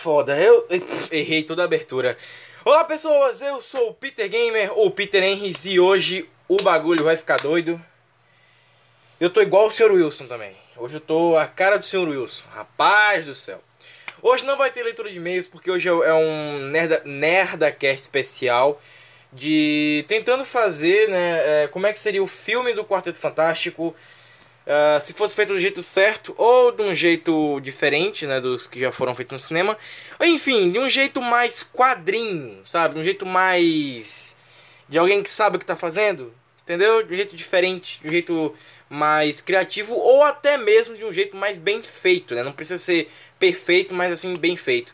Foda. Eu errei toda a abertura. Olá, pessoas! Eu sou o Peter Gamer, ou Peter Henrys, e hoje o bagulho vai ficar doido. Eu tô igual o Sr. Wilson também. Hoje eu tô a cara do Sr. Wilson. Rapaz do céu. Hoje não vai ter leitura de e-mails, porque hoje é um Nerda, Nerdacast especial de tentando fazer, né, é, como é que seria o filme do Quarteto Fantástico, uh, se fosse feito do jeito certo ou de um jeito diferente, né, dos que já foram feitos no cinema, enfim, de um jeito mais quadrinho, sabe, de um jeito mais de alguém que sabe o que está fazendo, entendeu? De um jeito diferente, de um jeito mais criativo ou até mesmo de um jeito mais bem feito, né? Não precisa ser perfeito, mas assim bem feito.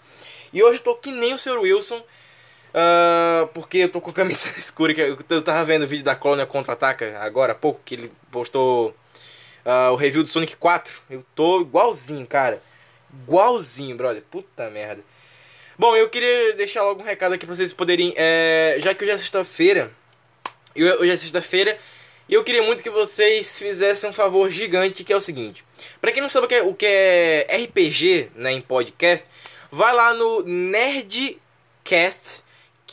E hoje eu tô que nem o Sr. Wilson, Uh, porque eu tô com a camisa escura. Que eu tava vendo o vídeo da Colônia Contra-Ataca agora há pouco, que ele postou uh, o review do Sonic 4. Eu tô igualzinho, cara. Igualzinho, brother. Puta merda. Bom, eu queria deixar logo um recado aqui pra vocês poderem. É, já que hoje é sexta-feira. Hoje é sexta-feira. E eu queria muito que vocês fizessem um favor gigante, que é o seguinte. Pra quem não sabe o que é, o que é RPG né, em podcast, vai lá no Nerdcast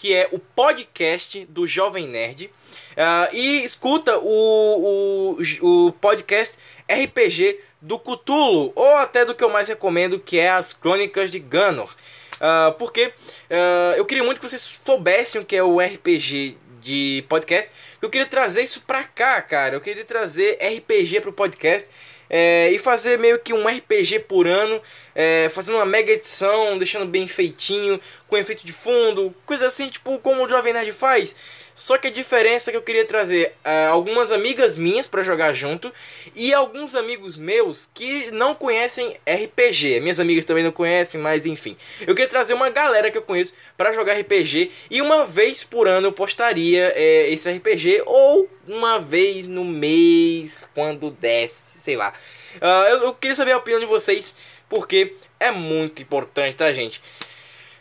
que é o podcast do Jovem Nerd. Uh, e escuta o, o, o podcast RPG do Cutulo, ou até do que eu mais recomendo, que é as Crônicas de Ganor. Uh, porque uh, eu queria muito que vocês soubessem o que é o RPG de podcast. Eu queria trazer isso pra cá, cara. Eu queria trazer RPG pro podcast é, e fazer meio que um RPG por ano, é, fazendo uma mega edição, deixando bem feitinho, com efeito de fundo, coisa assim, tipo como o Jovem Nerd faz. Só que a diferença é que eu queria trazer uh, algumas amigas minhas para jogar junto e alguns amigos meus que não conhecem RPG. Minhas amigas também não conhecem, mas enfim. Eu queria trazer uma galera que eu conheço para jogar RPG e uma vez por ano eu postaria é, esse RPG ou uma vez no mês, quando desce, sei lá. Uh, eu, eu queria saber a opinião de vocês porque é muito importante, tá, gente?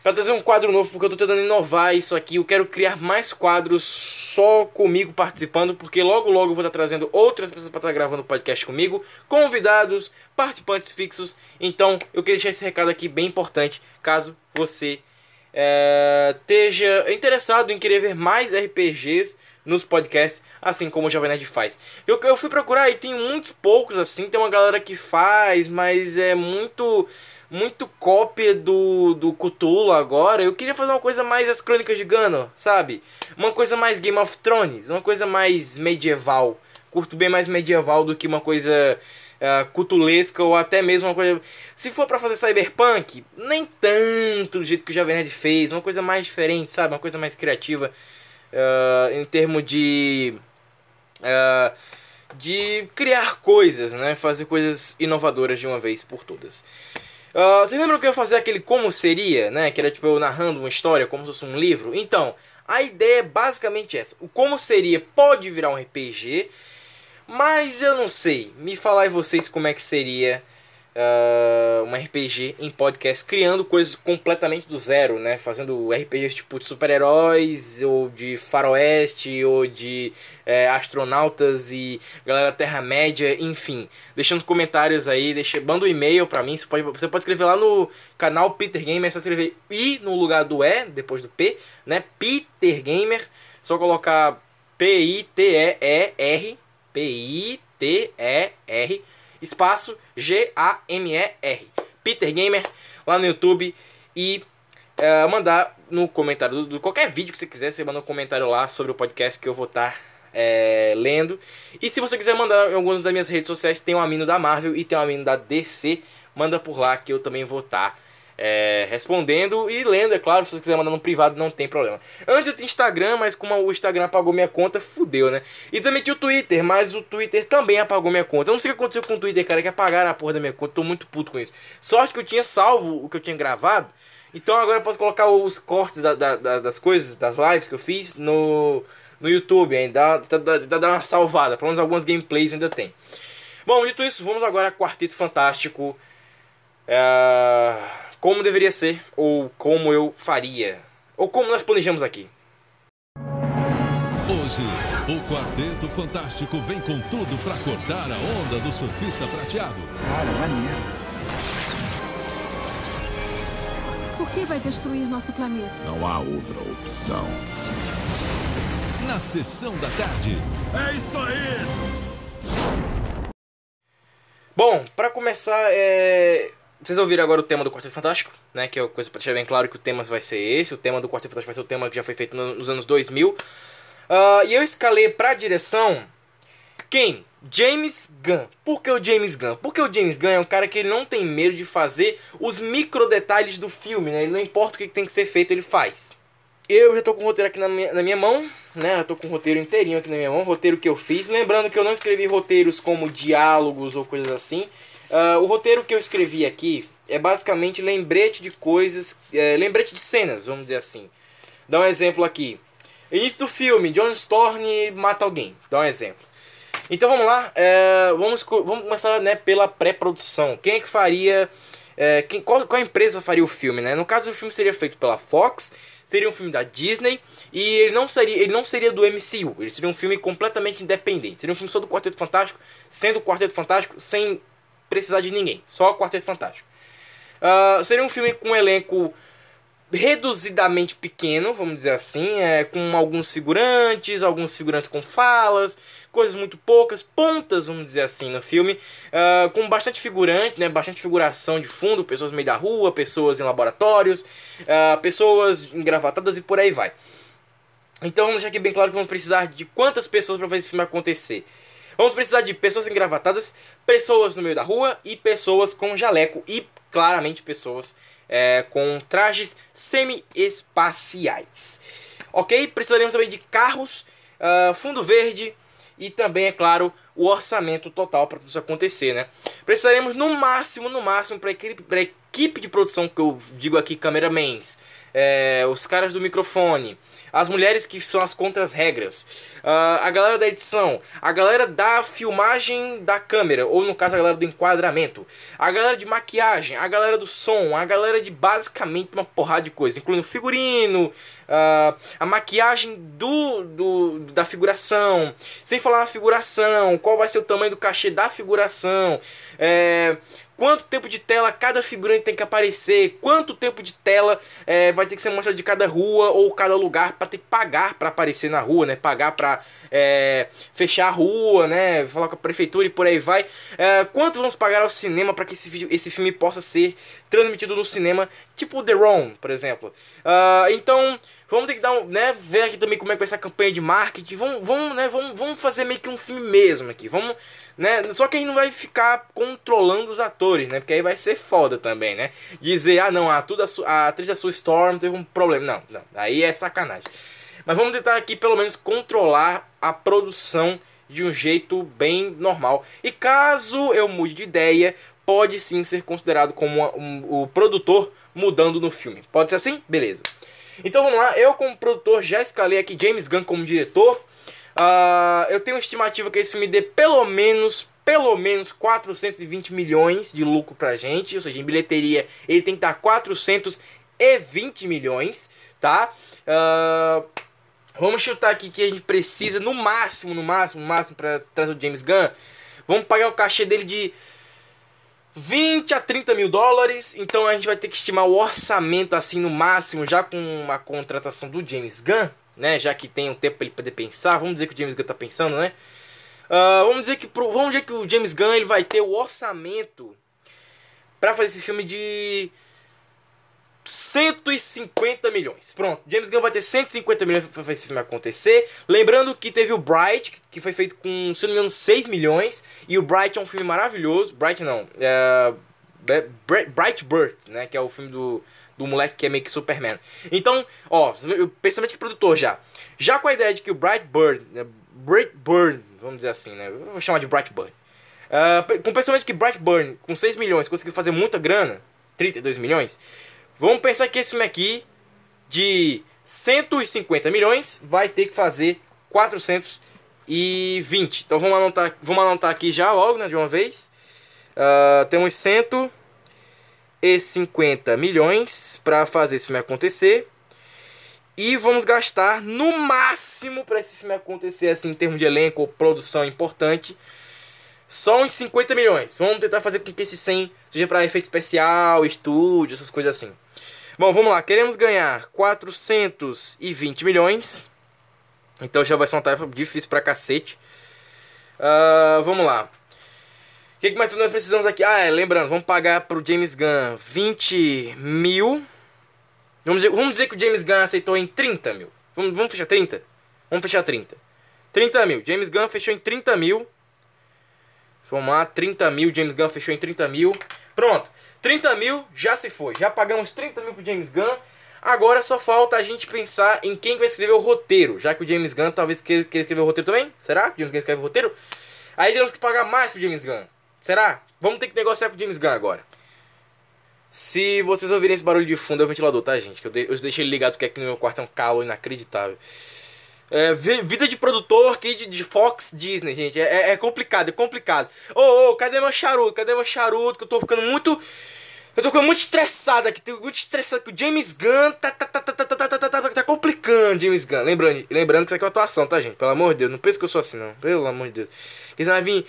Pra trazer um quadro novo, porque eu tô tentando inovar isso aqui. Eu quero criar mais quadros só comigo participando, porque logo logo eu vou estar trazendo outras pessoas para estar gravando podcast comigo, convidados, participantes fixos. Então eu queria deixar esse recado aqui bem importante, caso você é, esteja interessado em querer ver mais RPGs nos podcasts, assim como o Jovem Nerd faz. Eu, eu fui procurar e tem muitos poucos assim, tem uma galera que faz, mas é muito muito cópia do, do Cthulhu agora. Eu queria fazer uma coisa mais as Crônicas de Gano, sabe? Uma coisa mais Game of Thrones, uma coisa mais medieval. Curto bem mais medieval do que uma coisa uh, cutulesca ou até mesmo uma coisa. Se for para fazer cyberpunk, nem tanto do jeito que o Jovem Nerd fez, uma coisa mais diferente, sabe? Uma coisa mais criativa uh, em termos de. Uh, de criar coisas, né? Fazer coisas inovadoras de uma vez por todas. Uh, vocês lembram que eu ia fazer aquele como seria, né? Que era tipo eu narrando uma história como se fosse um livro? Então, a ideia é basicamente essa. O como seria pode virar um RPG, mas eu não sei. Me falar vocês como é que seria uh, um RPG em podcast, criando coisas completamente do zero, né? Fazendo RPGs tipo de super-heróis, ou de faroeste, ou de é, astronautas e galera Terra-média, enfim. Deixando comentários aí, deixa, manda um e-mail pra mim, você pode, você pode escrever lá no canal Peter Gamer, é só escrever I no lugar do E, depois do P, né? Peter Gamer, só colocar P-I-T-E-E-R, P-I-T-E-R, espaço G-A-M-E-R. Peter Gamer lá no YouTube e uh, mandar no comentário do, qualquer vídeo que você quiser, você manda um comentário lá sobre o podcast que eu vou estar tá, é, lendo. E se você quiser mandar em algumas das minhas redes sociais, tem um amino da Marvel e tem um amino da DC, manda por lá que eu também vou estar tá, é, respondendo e lendo, é claro. Se você quiser mandar no privado, não tem problema. Antes eu tinha Instagram, mas como o Instagram apagou minha conta, fudeu, né? E também tinha o Twitter, mas o Twitter também apagou minha conta. Eu não sei o que aconteceu com o Twitter, cara, que apagaram a porra da minha conta. Tô muito puto com isso. Sorte que eu tinha salvo o que eu tinha gravado. Então agora eu posso colocar os cortes da, da, da, das coisas, das lives que eu fiz no, no YouTube ainda. Dá, dá, dá, uma salvada. Pelo menos algumas gameplays ainda tem. Bom, dito isso, vamos agora a Quarteto Fantástico. É, como deveria ser, ou como eu faria. Ou como nós planejamos aqui. Hoje, o Quarteto Fantástico vem com tudo para cortar a onda do surfista prateado. Cara, maneiro. Por que vai destruir nosso planeta? Não há outra opção. Na sessão da tarde. É isso aí! Bom, para começar, é... vocês ouviram agora o tema do Quarteto Fantástico, né? Que é coisa pra deixar bem claro que o tema vai ser esse. O tema do Quarteto Fantástico vai ser o tema que já foi feito nos anos 2000. Uh, e eu escalei pra direção quem? James Gunn. Por que o James Gunn? Porque o James Gunn é um cara que ele não tem medo de fazer os micro detalhes do filme, né? Ele não importa o que tem que ser feito, ele faz. Eu já tô com o roteiro aqui na minha, na minha mão, né? Eu tô com o roteiro inteirinho aqui na minha mão, roteiro que eu fiz. Lembrando que eu não escrevi roteiros como diálogos ou coisas assim. Uh, o roteiro que eu escrevi aqui é basicamente lembrete de coisas, é, lembrete de cenas, vamos dizer assim. Dá um exemplo aqui. Início do filme, John Storm mata alguém. Dá um exemplo. Então vamos lá, é, vamos, vamos começar né, pela pré-produção. Quem é que faria. É, quem, qual, qual empresa faria o filme, né? No caso, o filme seria feito pela Fox, seria um filme da Disney e ele não seria, ele não seria do MCU, ele seria um filme completamente independente. Seria um filme só do Quarteto Fantástico, sendo o Quarteto Fantástico sem precisar de ninguém, só o Quarteto Fantástico. Uh, seria um filme com um elenco reduzidamente pequeno, vamos dizer assim, é, com alguns figurantes, alguns figurantes com falas, coisas muito poucas, pontas, vamos dizer assim, no filme, uh, com bastante figurante, né, bastante figuração de fundo, pessoas no meio da rua, pessoas em laboratórios, uh, pessoas engravatadas e por aí vai. Então vamos deixar aqui bem claro que vamos precisar de quantas pessoas para fazer esse filme acontecer. Vamos precisar de pessoas engravatadas, pessoas no meio da rua e pessoas com jaleco e claramente pessoas é, com trajes semi-espaciais. Ok? Precisaremos também de carros, uh, fundo verde e também, é claro, o orçamento total para tudo isso acontecer, né? Precisaremos no máximo, no máximo, para equipe, equipe de produção, que eu digo aqui, cameramans, é, os caras do microfone, as mulheres que são as contras-regras, uh, a galera da edição, a galera da filmagem da câmera, ou no caso a galera do enquadramento, a galera de maquiagem, a galera do som, a galera de basicamente uma porrada de coisa, incluindo figurino, uh, a maquiagem do, do, da figuração, sem falar na figuração, qual vai ser o tamanho do cachê da figuração, é, quanto tempo de tela cada figurante tem que aparecer, quanto tempo de tela é, vai ter que ser mostrado de cada rua ou cada lugar para ter que pagar para aparecer na rua, né? Pagar para é, fechar a rua, né? Falar com a prefeitura e por aí vai. É, quanto vamos pagar ao cinema para que esse, esse filme possa ser transmitido no cinema, tipo The Room, por exemplo. Uh, então Vamos ter que dar um, né, ver aqui também como é que vai ser a campanha de marketing. Vamos, vamos, né, vamos, vamos fazer meio que um filme mesmo aqui. Vamos, né? Só que a gente não vai ficar controlando os atores, né? Porque aí vai ser foda também, né? Dizer, ah, não, a, tudo a, a atriz da sua Storm teve um problema. Não, não, aí é sacanagem. Mas vamos tentar aqui pelo menos controlar a produção de um jeito bem normal. E caso eu mude de ideia, pode sim ser considerado como um, um, o produtor mudando no filme. Pode ser assim? Beleza. Então vamos lá, eu como produtor já escalei aqui James Gunn como diretor. Uh, eu tenho uma estimativa que esse filme dê pelo menos, pelo menos 420 milhões de lucro pra gente. Ou seja, em bilheteria ele tem que dar 420 milhões, tá? Uh, vamos chutar aqui que a gente precisa no máximo, no máximo, no máximo para trazer o James Gunn. Vamos pagar o cachê dele de 20 a 30 mil dólares. Então a gente vai ter que estimar o orçamento assim no máximo, já com a contratação do James Gunn, né? Já que tem um tempo para ele poder pensar. Vamos dizer que o James Gunn tá pensando, né? Uh, vamos dizer que vamos dizer que o James Gunn ele vai ter o orçamento para fazer esse filme de 150 milhões. Pronto, James Gunn vai ter 150 milhões para esse filme acontecer. Lembrando que teve o Bright, que foi feito com, se não me engano, 6 milhões. E o Bright é um filme maravilhoso. Bright não, é Brightburn, né? Que é o filme do, do moleque que é meio que Superman. Então, ó, pensamento de produtor já. Já com a ideia de que o Brightburn, né, Brightburn, vamos dizer assim, né? Vou chamar de Brightburn. Uh, com o pensamento de que Brightburn, com 6 milhões, conseguiu fazer muita grana, 32 milhões, vamos pensar que esse filme aqui, de 150 milhões, vai ter que fazer 420. Então vamos anotar, vamos anotar aqui já logo, né, de uma vez. Uh, temos 150 milhões para fazer esse filme acontecer. E vamos gastar no máximo para esse filme acontecer, assim, em termos de elenco, produção importante. Só uns 50 milhões. Vamos tentar fazer com que esse 100 seja para efeito especial, estúdio, essas coisas assim. Bom, vamos lá. Queremos ganhar 420 milhões. Então já vai ser uma tarefa difícil pra cacete. Uh, vamos lá. O que, mais nós precisamos aqui? Ah, é, lembrando, vamos pagar pro James Gunn 20 mil. Vamos dizer, vamos dizer que o James Gunn aceitou em 30 mil. Vamos, vamos fechar 30? Vamos fechar 30. 30 mil. James Gunn fechou em 30 mil. Vamos lá, 30 mil. James Gunn fechou em 30 mil. Pronto. 30 mil já se foi. Já pagamos 30 mil pro James Gunn. Agora só falta a gente pensar em quem vai escrever o roteiro. Já que o James Gunn talvez queira escrever o roteiro também. Será que o James Gunn escreve o roteiro? Aí temos que pagar mais pro James Gunn. Será? Vamos ter que negociar com o James Gunn agora. Se vocês ouvirem esse barulho de fundo é o ventilador, tá, gente? Que eu, de eu deixei ele ligado porque aqui no meu quarto é um calor inacreditável. É, vida de produtor aqui de, de Fox Disney, gente. É, é, é complicado, é complicado. Ô, ô, oh, cadê meu charuto? Cadê meu charuto? Que eu tô ficando muito eu tô ficando muito estressado aqui, tô muito estressado que o James Gunn tá, tá, tá, tá, tá, tá, tá, tá, tá, tá complicando, James Gunn. Lembrando, lembrando que isso aqui é uma atuação, tá, gente? Pelo amor de Deus, não pensa que eu sou assim, não. Pelo amor de Deus. Você vai vir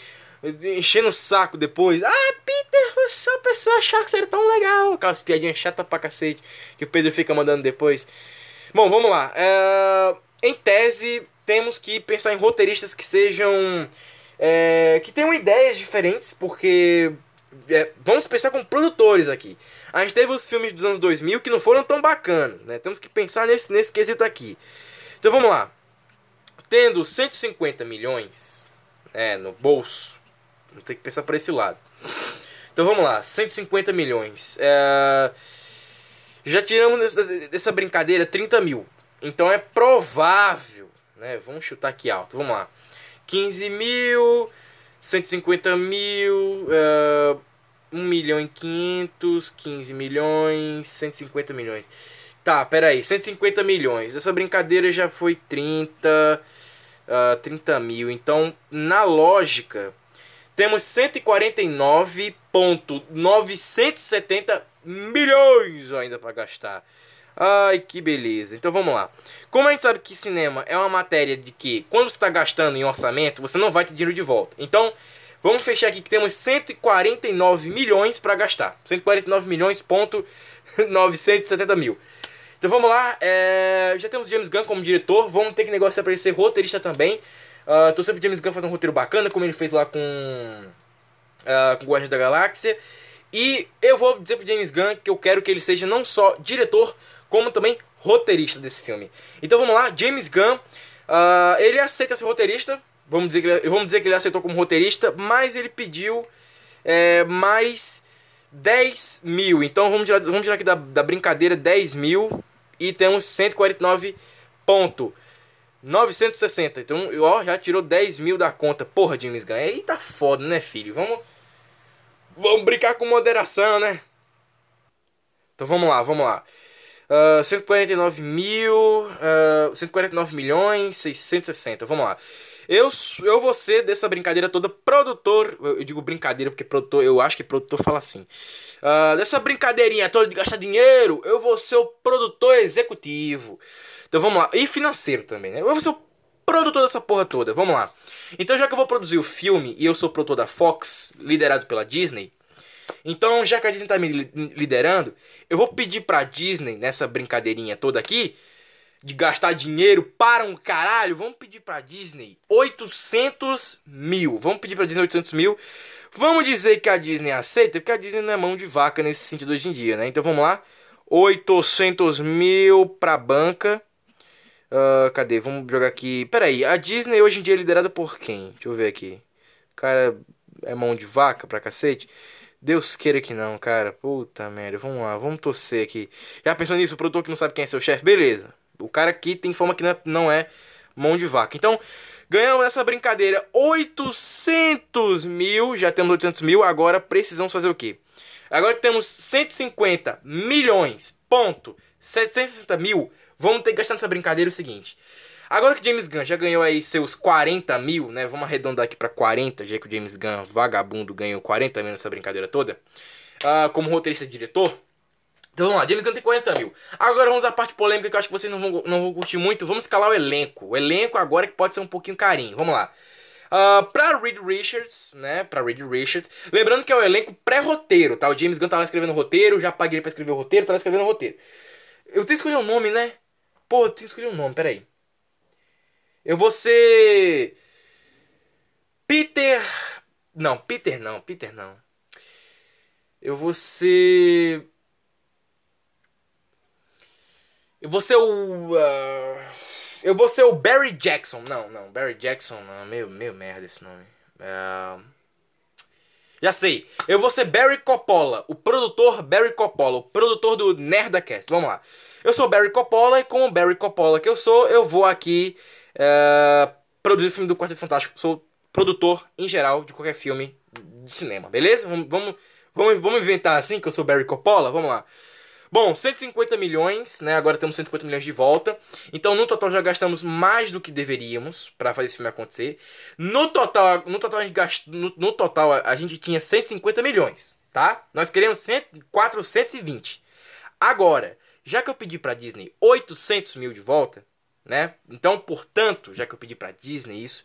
enchendo o saco depois. Ah, Peter, você é uma pessoa achar que você era tão legal. Aquelas piadinhas chatas pra cacete que o Pedro fica mandando depois. Bom, vamos lá. É... Em tese, temos que pensar em roteiristas que sejam. É... que tenham ideias diferentes, porque é, vamos pensar como produtores aqui. A gente teve os filmes dos anos 2000 que não foram tão bacanas, né? Temos que pensar nesse, nesse quesito aqui. Então vamos lá. Tendo 150 milhões é, no bolso, vamos ter que pensar para esse lado. Então vamos lá, 150 milhões. É, já tiramos dessa brincadeira 30 mil. Então é provável, né? Vamos chutar aqui alto, vamos lá. 15 mil, 150 mil, uh, 1 milhão e 500, 15 milhões, 150 milhões. Tá, pera aí, 150 milhões. Essa brincadeira já foi 30, uh, 30 mil. Então, na lógica, temos 149,970 milhões ainda para gastar. Ai, que beleza. Então vamos lá. Como a gente sabe que cinema é uma matéria de que quando você está gastando em orçamento, você não vai ter dinheiro de volta. Então, vamos fechar aqui que temos 149 milhões para gastar. 149 milhões ponto 970 mil. Então vamos lá. É... Já temos James Gunn como diretor. Vamos ter que negociar para ele ser roteirista também. Uh, tô sempre James Gunn fazer um roteiro bacana, como ele fez lá com, uh, com Guardiões da Galáxia. E eu vou dizer pro James Gunn que eu quero que ele seja não só diretor, como também roteirista desse filme. Então vamos lá, James Gunn, uh, ele aceita ser roteirista, vamos dizer, que ele, vamos dizer que ele aceitou como roteirista, mas ele pediu é, mais 10 mil. Então vamos tirar, vamos tirar aqui da, da brincadeira 10 mil e temos 149 ponto. 960. Então, ó, já tirou 10 mil da conta. Porra, James Gunn. Aí tá foda, né, filho? Vamos. Vamos brincar com moderação, né? Então vamos lá, vamos lá. Uh, 149 mil. Uh, 149 milhões 660. Vamos lá. Eu, eu vou ser dessa brincadeira toda produtor. Eu digo brincadeira porque produtor, eu acho que produtor fala assim. Uh, dessa brincadeirinha toda de gastar dinheiro, eu vou ser o produtor executivo. Então vamos lá. E financeiro também, né? Eu vou ser o produtor dessa porra toda. Vamos lá. Então, já que eu vou produzir o filme e eu sou produtor da Fox, liderado pela Disney, então, já que a Disney tá me liderando, eu vou pedir pra Disney, nessa brincadeirinha toda aqui, de gastar dinheiro para um caralho, vamos pedir pra Disney 800 mil. Vamos pedir pra Disney 800 mil. Vamos dizer que a Disney aceita, porque a Disney não é mão de vaca nesse sentido hoje em dia, né? Então vamos lá. 800 mil pra banca. Uh, cadê? Vamos jogar aqui. Pera aí, a Disney hoje em dia é liderada por quem? Deixa eu ver aqui. Cara, é mão de vaca pra cacete. Deus queira que não, cara. Puta merda. Vamos lá, vamos torcer aqui. Já pensou nisso? O produtor que não sabe quem é seu chefe? Beleza. O cara aqui tem fama que não é, não é mão de vaca. Então, ganhamos essa brincadeira 800 mil. Já temos 800 mil. Agora precisamos fazer o quê? Agora que temos 150 milhões, ponto, 760 mil. Vamos ter que gastar nessa brincadeira o seguinte. Agora que James Gunn já ganhou aí seus 40 mil, né? Vamos arredondar aqui para 40, já que o James Gunn, vagabundo, ganhou 40 mil nessa brincadeira toda. Uh, como roteirista e diretor. Então vamos lá, James Gunn tem 40 mil. Agora vamos à parte polêmica que eu acho que vocês não vão, não vão curtir muito. Vamos escalar o elenco. O elenco agora que pode ser um pouquinho carinho. Vamos lá. Uh, pra Reed Richards, né? Pra Reed Richards. Lembrando que é o elenco pré-roteiro, tá? O James Gunn tá lá escrevendo roteiro, já paguei ele pra escrever o roteiro, tá lá escrevendo o roteiro. Eu tenho que escolher um nome, né? Pô, eu tenho que escolher um nome, peraí. Eu vou ser. Peter. Não, Peter não, Peter não. Eu vou ser. Eu vou ser o. Uh... Eu vou ser o Barry Jackson. Não, não, Barry Jackson não. Meio, meio merda esse nome. Uh... Já sei. Eu vou ser Barry Coppola, o produtor Barry Coppola, o produtor do Nerdacast. Vamos lá. Eu sou Barry Coppola e como Barry Coppola que eu sou, eu vou aqui uh, produzir o filme do Quarteto Fantástico. Sou produtor em geral de qualquer filme de cinema, beleza? Vamos, vamos, vamos, inventar assim que eu sou Barry Coppola? Vamos lá. Bom, 150 milhões, né? Agora temos 150 milhões de volta. Então, no total já gastamos mais do que deveríamos para fazer esse filme acontecer. No total, no total a gente gastou, no, no, total a gente tinha 150 milhões, tá? Nós queremos 100, 420. Agora, já que eu pedi para Disney 800 mil de volta, né? Então, portanto, já que eu pedi para Disney isso,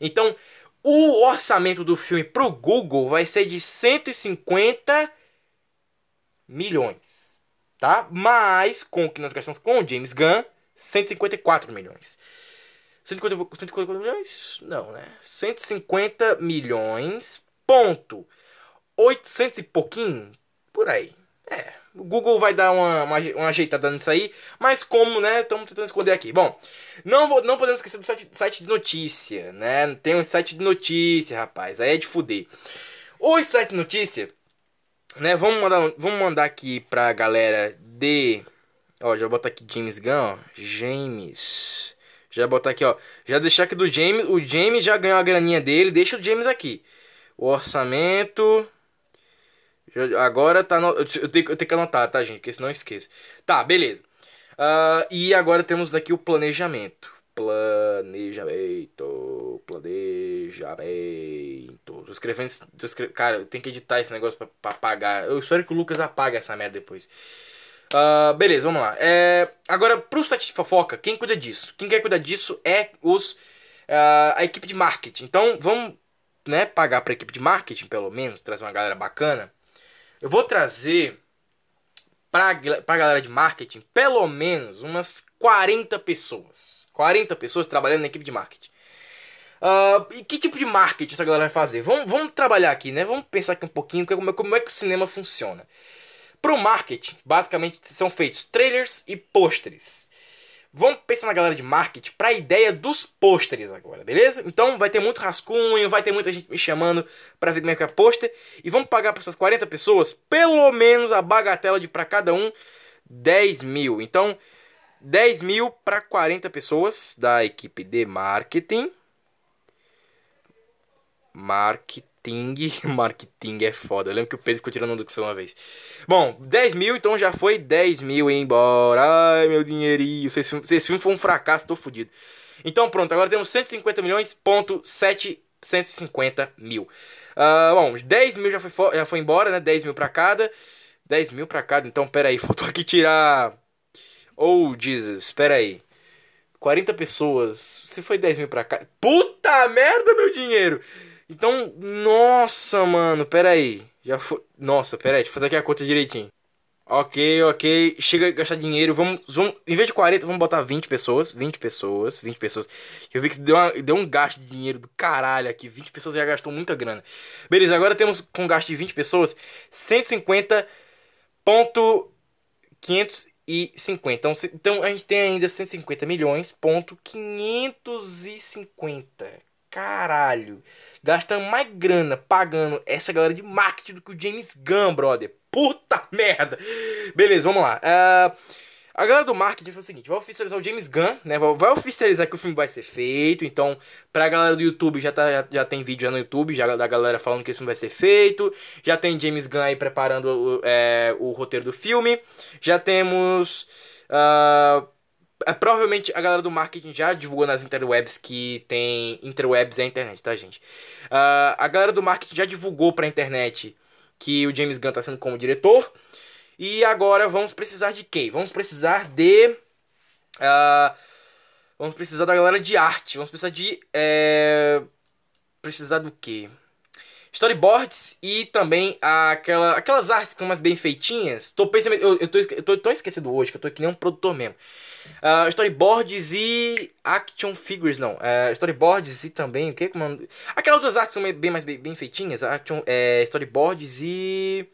então o orçamento do filme pro Google vai ser de 150 milhões tá? Mas com o que nós gastamos com o James Gunn, 154 milhões. 150, 154 milhões? Não, né? 150 milhões, ponto. 800 e pouquinho? Por aí. É, o Google vai dar uma, uma, uma ajeitada nisso aí, mas como, né? Estamos tentando esconder aqui. Bom, não, vou, não podemos esquecer do site, site de notícia, né? Tem um site de notícia, rapaz. Aí é de fuder. O site de notícia né, vamos mandar, vamos mandar aqui pra galera de. Ó, já botar aqui James Gunn, ó. James. Já botar aqui, ó. Já deixar aqui do James. O James já ganhou a graninha dele. Deixa o James aqui. O orçamento. Agora tá. No... Eu, tenho, eu tenho que anotar, tá, gente? Porque senão eu esqueço. Tá, beleza. Uh, e agora temos aqui o planejamento. Planejamento. Planejamento. Tô escrevendo. Tô escrevendo cara, eu tenho que editar esse negócio pra, pra apagar. Eu espero que o Lucas apague essa merda depois. Uh, beleza, vamos lá. É, agora, pro site de fofoca, quem cuida disso? Quem quer cuidar disso é os, uh, a equipe de marketing. Então, vamos né, pagar pra equipe de marketing, pelo menos, trazer uma galera bacana. Eu vou trazer pra, pra galera de marketing, pelo menos umas 40 pessoas. 40 pessoas trabalhando na equipe de marketing. Uh, e que tipo de marketing essa galera vai fazer? Vamos, vamos trabalhar aqui, né? Vamos pensar aqui um pouquinho como, como é que o cinema funciona. Para o marketing, basicamente são feitos trailers e pôsteres. Vamos pensar na galera de marketing para a ideia dos pôsteres agora, beleza? Então vai ter muito rascunho, vai ter muita gente me chamando para ver como é que é pôster. E vamos pagar para essas 40 pessoas pelo menos a bagatela de para cada um 10 mil. Então 10 mil para 40 pessoas da equipe de marketing. Marketing. Marketing é foda. Eu lembro que o Pedro ficou tirando dicção uma vez. Bom, 10 mil, então já foi 10 mil embora. Ai, meu dinheirinho. Filme, esse filme foi um fracasso, tô fudido. Então pronto, agora temos 150 milhões, ponto 750 mil. Uh, bom, 10 mil já foi, já foi embora, né? 10 mil pra cada. 10 mil pra cada. Então, pera aí, faltou aqui tirar Oh, Jesus, espera aí. 40 pessoas. Se foi 10 mil pra cá. Puta merda, meu dinheiro! Então, nossa, mano, pera aí. Já foi. Nossa, pera aí, deixa eu fazer aqui a conta direitinho. Ok, ok. Chega a gastar dinheiro. Vamos, vamos. Em vez de 40, vamos botar 20 pessoas. 20 pessoas. 20 pessoas. Eu vi que deu, uma, deu um gasto de dinheiro do caralho aqui. 20 pessoas já gastou muita grana. Beleza, agora temos com gasto de 20 pessoas 150.500 e 50. Então, então a gente tem ainda 150 milhões, ponto 550. Caralho. Gastando mais grana pagando essa galera de marketing do que o James Gunn, brother. Puta merda. Beleza, vamos lá. Uh, a galera do marketing foi o seguinte: vai oficializar o James Gunn, né? Vai oficializar que o filme vai ser feito. Então, pra galera do YouTube, já, tá, já, já tem vídeo já no YouTube, já da galera falando que esse filme vai ser feito. Já tem James Gunn aí preparando o, é, o roteiro do filme. Já temos. Uh, é, provavelmente a galera do marketing já divulgou nas interwebs que tem. Interwebs é a internet, tá, gente? Uh, a galera do marketing já divulgou pra internet que o James Gunn tá sendo como diretor. E agora vamos precisar de quem? Vamos precisar de. Uh, vamos precisar da galera de arte. Vamos precisar de. É, precisar do quê? Storyboards e também aquela, aquelas artes que são mais bem feitinhas. Tô pensando, eu, eu, tô, eu tô esquecido hoje que eu tô aqui nem um produtor mesmo. Uh, storyboards e action figures, não. Uh, storyboards e também o que? Como, aquelas outras artes são bem mais bem, bem feitinhas. Action, é, storyboards e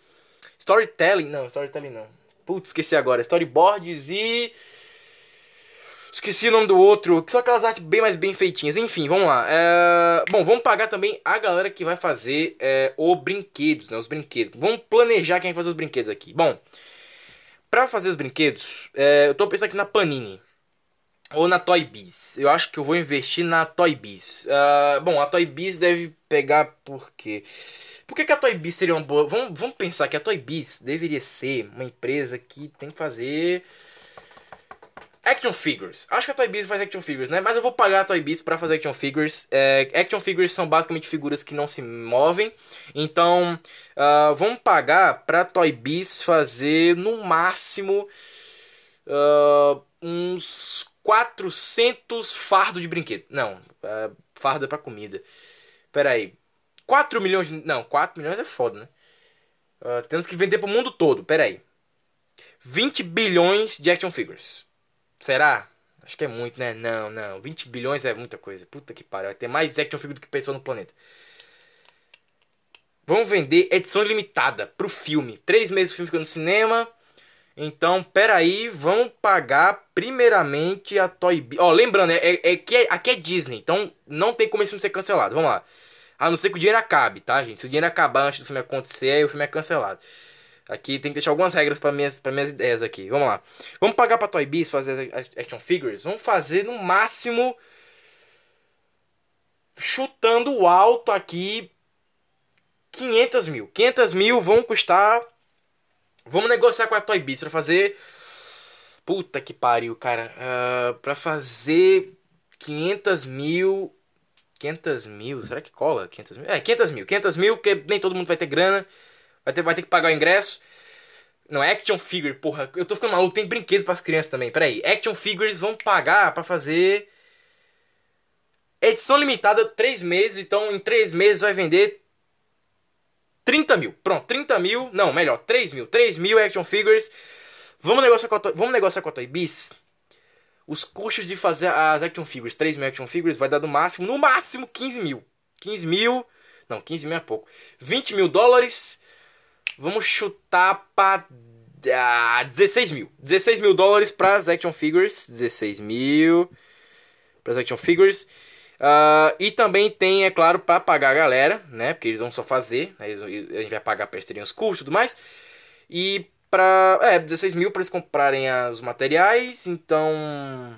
storytelling, não, storytelling não. Putz, esqueci agora. Storyboards e Esqueci o nome do outro, que são aquelas artes bem mais bem feitinhas. Enfim, vamos lá. É... Bom, vamos pagar também a galera que vai fazer é, o brinquedos, né? Os brinquedos. Vamos planejar quem vai fazer os brinquedos aqui. Bom, pra fazer os brinquedos, é, eu tô pensando aqui na Panini. Ou na Toy Biz. Eu acho que eu vou investir na Toy Biz. Uh, bom, a Toy Biz deve pegar por quê? Por que, que a Toy Biz seria uma boa... Vamos, vamos pensar que a Toy Biz deveria ser uma empresa que tem que fazer Action Figures. Acho que a Toy Biz faz Action Figures, né? Mas eu vou pagar a Toy Biz pra fazer Action Figures. É, action Figures são basicamente figuras que não se movem. Então, uh, vamos pagar pra Toy Biz fazer no máximo uh, uns 400 fardos de brinquedo. Não, uh, fardo é pra comida. Pera aí. 4 milhões. Não, 4 milhões é foda, né? Uh, temos que vender pro mundo todo. Pera aí. 20 bilhões de action figures. Será? Acho que é muito, né? Não, não. 20 bilhões é muita coisa. Puta que pariu. Vai ter mais action figure do que pessoa no planeta. Vamos vender edição limitada pro filme. Três meses o filme fica no cinema. Então, peraí, vamos pagar primeiramente a Toy Biz. Ó, lembrando, é, é, é, que é, aqui é Disney, então não tem como esse filme ser cancelado. Vamos lá. A não ser que o dinheiro acabe, tá, gente? Se o dinheiro acabar antes do filme acontecer, o filme é cancelado. Aqui tem que deixar algumas regras para minhas, pra minhas ideias aqui. Vamos lá. Vamos pagar pra Toy Biz fazer action figures? Vamos fazer no máximo. Chutando alto aqui. 500 mil. 500 mil vão custar. Vamos negociar com a Toy Biz pra fazer. Puta que pariu, cara. Uh, pra fazer 500 mil. 500 mil? Será que cola? 500 mil? É, 500 mil. 500 mil, porque nem todo mundo vai ter grana. Vai ter, vai ter que pagar o ingresso. Não, action figure, porra. Eu tô ficando maluco. Tem brinquedo pras crianças também. Pera aí. Action figures vão pagar para fazer. Edição limitada, 3 meses. Então, em 3 meses vai vender 30 mil. Pronto, 30 mil. Não, melhor, 3 mil. 3 mil action figures. Vamos negociar com a, Vamos negociar com a Toy Biz. Os custos de fazer as action figures, 3 mil action figures, vai dar no máximo, no máximo 15 mil. 15 mil. Não, 15 mil é pouco. 20 mil dólares. Vamos chutar para ah, 16 mil. 16 mil dólares para as action figures. 16 mil para as action figures. Uh, e também tem, é claro, para pagar a galera, né? Porque eles vão só fazer. Né? Eles, a gente vai pagar para eles terem os custos e tudo mais. E para. É, 16 mil para eles comprarem os materiais. Então.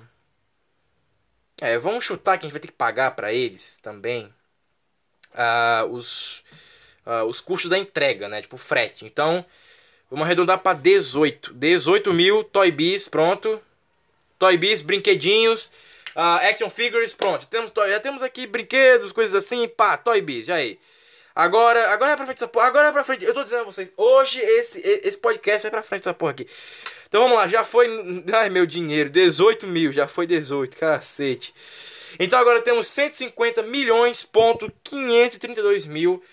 É, vamos chutar que a gente vai ter que pagar para eles também. Uh, os uh, os custos da entrega, né? Tipo frete. Então, vamos arredondar para 18. 18 mil, Toy Biz, pronto. Toy Biz, brinquedinhos, uh, action figures, pronto. Temos, já temos aqui brinquedos, coisas assim, pá, Toy Biz, já aí. Agora, agora é pra frente essa porra, agora é pra frente. Eu tô dizendo a vocês, hoje esse, esse podcast vai pra frente essa porra aqui. Então vamos lá, já foi. Ai meu dinheiro, 18 mil, já foi 18, cacete. Então agora temos 150 milhões, ponto 532 mil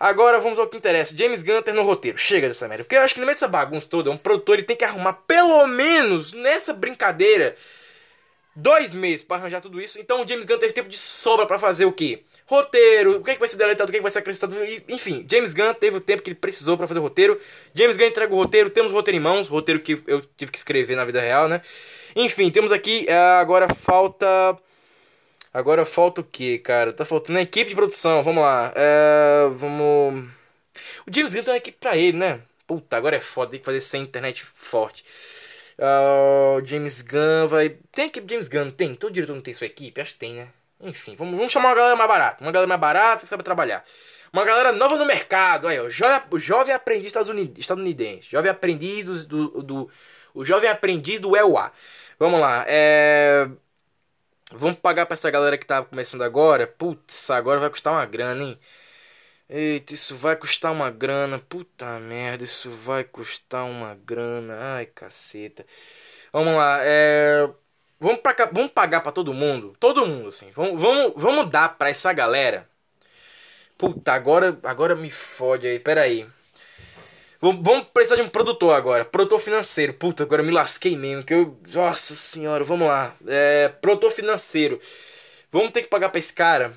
Agora vamos ao que interessa. James Gunter no roteiro. Chega dessa merda. Porque eu acho que no meio dessa bagunça toda, um produtor ele tem que arrumar pelo menos nessa brincadeira dois meses para arranjar tudo isso. Então o James Gunn teve tempo de sobra para fazer o quê? Roteiro, o que, é que vai ser deletado, o que, é que vai ser acrescentado. Enfim, James Gunn teve o tempo que ele precisou para fazer o roteiro. James Gunn entrega o roteiro, temos o roteiro em mãos, roteiro que eu tive que escrever na vida real, né? Enfim, temos aqui, uh, agora falta Agora falta o que, cara? Tá faltando a equipe de produção. Vamos lá. É, vamos. O James Gunn tem uma equipe pra ele, né? Puta, agora é foda. Tem que fazer sem internet forte. Uh, James Gunn vai. Tem equipe James Gunn? Tem. Todo diretor não tem sua equipe? Acho que tem, né? Enfim, vamos, vamos chamar uma galera mais barata. Uma galera mais barata que sabe trabalhar. Uma galera nova no mercado. Aí, ó. Jovem, jovem aprendiz estadunidense. Jovem aprendiz do, do, do. O jovem aprendiz do EUA. Vamos lá. É. Vamos pagar pra essa galera que tá começando agora? Putz, agora vai custar uma grana, hein? Eita, isso vai custar uma grana. Puta merda, isso vai custar uma grana. Ai, caceta. Vamos lá, é. Vamos, pra, vamos pagar pra todo mundo? Todo mundo, assim. Vamos, vamos, vamos dar pra essa galera. Puta, agora, agora me fode aí. Pera aí. Vamos precisar de um produtor agora. Produtor financeiro. Puta, agora me lasquei mesmo. Que eu. Nossa senhora, vamos lá. É, produtor financeiro. Vamos ter que pagar pra esse cara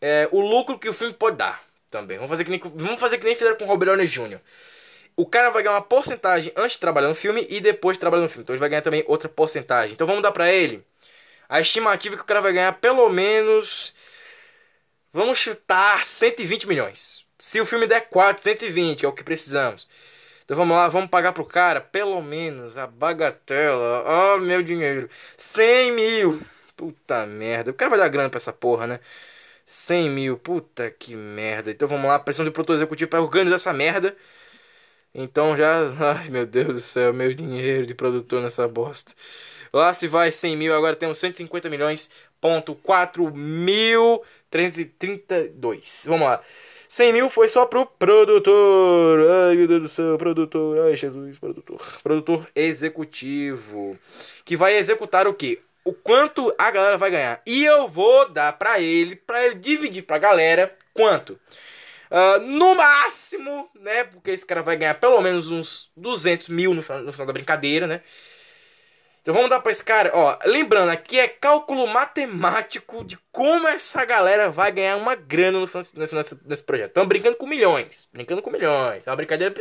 é, o lucro que o filme pode dar. Também. Vamos fazer que nem, vamos fazer que nem fizeram com o Robert Downey Jr. O cara vai ganhar uma porcentagem antes de trabalhar no filme e depois de trabalhar no filme. Então ele vai ganhar também outra porcentagem. Então vamos dar pra ele a estimativa que o cara vai ganhar pelo menos. Vamos chutar 120 milhões. Se o filme der 420, é o que precisamos. Então vamos lá, vamos pagar pro cara pelo menos a bagatela. Oh, meu dinheiro. 100 mil. Puta merda. O cara vai dar grana pra essa porra, né? 100 mil. Puta que merda. Então vamos lá, pressão do produtor executivo pra organizar essa merda. Então já. Ai meu Deus do céu, meu dinheiro de produtor nessa bosta. Lá se vai 100 mil, agora temos 150 milhões. Ponto 4 mil 332. Vamos lá. 100 mil foi só pro produtor. Ai, meu Deus do céu, produtor. Ai, Jesus, produtor. Produtor executivo. Que vai executar o quê? O quanto a galera vai ganhar. E eu vou dar pra ele, pra ele dividir pra galera quanto? Uh, no máximo, né? Porque esse cara vai ganhar pelo menos uns 200 mil no final, no final da brincadeira, né? Então vamos dar pra esse cara, ó, lembrando, aqui é cálculo matemático de como essa galera vai ganhar uma grana no final, desse projeto. Estamos brincando com milhões, brincando com milhões. É uma brincadeira,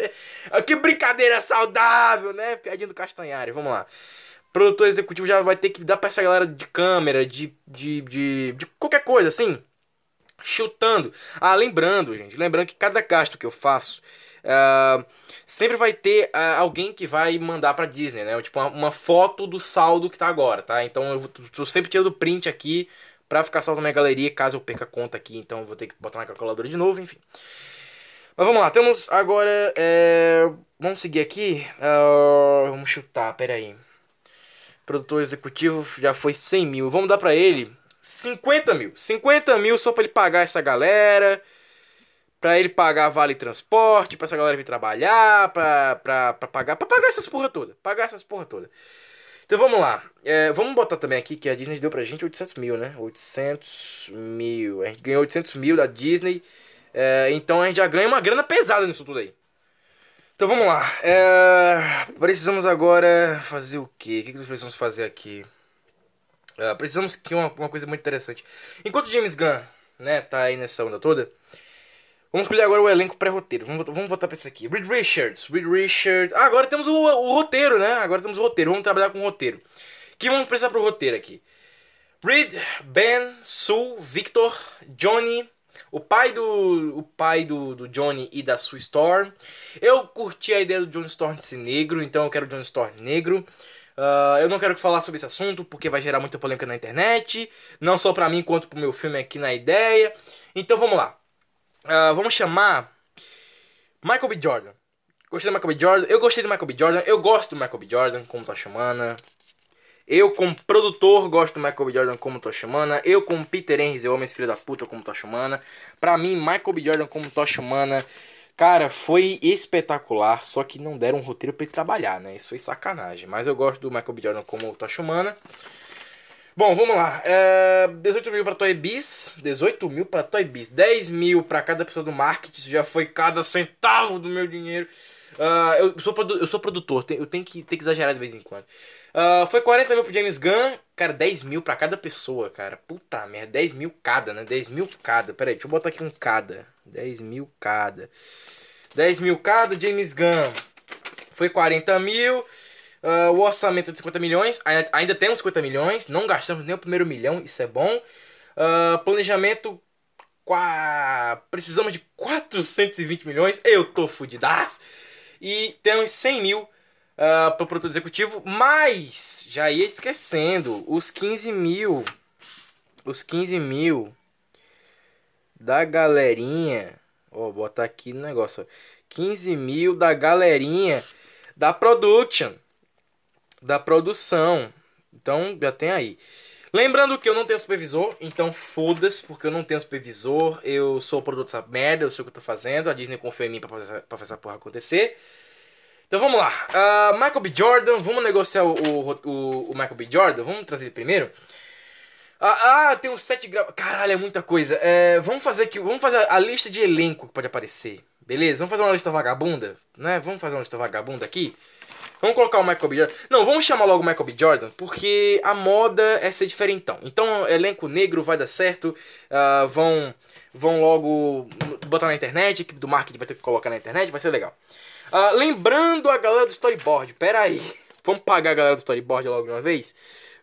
que brincadeira saudável, né? Piadinha do Castanhari, vamos lá. produtor executivo já vai ter que dar pra essa galera de câmera, de, de, de, de qualquer coisa, assim, chutando. Ah, lembrando, gente, lembrando que cada gasto que eu faço Uh, sempre vai ter uh, alguém que vai mandar pra Disney, né? Tipo, uma, uma, foto do saldo que tá agora, tá? Então eu tô sempre tirando print aqui pra ficar salvo na minha galeria, caso eu perca a conta aqui, então vou ter que botar na calculadora de novo, enfim. Mas vamos lá, temos agora. É... Vamos seguir aqui. Uh, vamos chutar, peraí. Produtor executivo já foi 100 mil. Vamos dar pra ele 50 mil. 50 mil só pra ele pagar essa galera para ele pagar vale transporte, para essa galera vir trabalhar, pra, pra, pra pagar, pra pagar essas porra toda, pagar essas porra toda. Então vamos lá, é, vamos botar também aqui que a Disney deu pra gente 800 mil, né? 800 mil, a gente ganhou 800 mil da Disney, é, então a gente já ganha uma grana pesada nisso tudo aí. Então vamos lá, é, precisamos agora fazer o quê? O que, que nós precisamos fazer aqui? É, precisamos que uma, uma coisa muito interessante. Enquanto James Gunn, né, tá aí nessa onda toda, Vamos escolher agora o elenco pré-roteiro. Vamos, vamos voltar pra isso aqui. Reed Richards. Reed Richards. Ah, agora temos o, o, roteiro, né? Agora temos o roteiro. Vamos trabalhar com o roteiro. Que vamos precisar pro roteiro aqui? Reed, Ben, Sue, Victor, Johnny, o pai do o pai do, do Johnny e da Sue Storm. Eu curti a ideia do John Storm ser negro, então eu quero o John Storm negro. Uh, eu não quero falar sobre esse assunto porque vai gerar muita polêmica na internet, não só pra mim quanto pro meu filme aqui na ideia. Então vamos lá. Uh, vamos chamar Michael B. Jordan. Gostei do Michael B. Jordan. Eu gostei do Michael B. Jordan. Eu gosto do Michael B. Jordan como Toshimana. Eu, como produtor, gosto do Michael B. Jordan como Toshimana. Eu, como Peter Henry, eu amo esse filho da puta como Toshimana. Pra mim, Michael B. Jordan como Toshimana, cara, foi espetacular. Só que não deram um roteiro pra ele trabalhar, né? Isso foi sacanagem. Mas eu gosto do Michael B. Jordan como Toshimana. Bom, vamos lá. É, 18 mil pra Toy Biz. 18 mil pra Toy Biz. 10 mil pra cada pessoa do marketing. Isso já foi cada centavo do meu dinheiro. Uh, eu, sou eu sou produtor. Eu tenho que, tenho que exagerar de vez em quando. Uh, foi 40 mil pro James Gunn. Cara, 10 mil pra cada pessoa, cara. Puta merda. 10 mil cada, né? 10 mil cada. Pera aí, deixa eu botar aqui um cada. 10 mil cada. 10 mil cada, James Gunn. Foi 40 mil. Uh, o orçamento de 50 milhões, ainda temos 50 milhões, não gastamos nem o primeiro milhão, isso é bom. Uh, planejamento. Qua... Precisamos de 420 milhões. Eu tô fudidaço. E temos 100 mil uh, para o produto executivo. Mas, já ia esquecendo, os 15 mil. Os 15 mil da galerinha. Ó, botar aqui no negócio. 15 mil da galerinha da production. Da produção. Então, já tem aí. Lembrando que eu não tenho supervisor, então foda-se, porque eu não tenho supervisor, eu sou o produtor dessa merda, eu sei o que eu tô fazendo, a Disney confiou em mim pra fazer, pra fazer essa porra acontecer. Então vamos lá. Uh, Michael B. Jordan, vamos negociar o, o, o, Michael B. Jordan, vamos trazer ele primeiro. Ah, ah tem uns 7 graus. Caralho, é muita coisa. É, vamos fazer aqui. Vamos fazer a lista de elenco que pode aparecer. Beleza? Vamos fazer uma lista vagabunda, né? Vamos fazer uma lista vagabunda aqui. Vamos colocar o Michael B. Jordan. Não, vamos chamar logo o Michael B. Jordan, porque a moda é ser diferentão. Então, elenco negro vai dar certo. Uh, vão, vão logo botar na internet. A equipe do marketing vai ter que colocar na internet. Vai ser legal. Uh, lembrando a galera do storyboard. Pera aí. Vamos pagar a galera do storyboard logo de uma vez?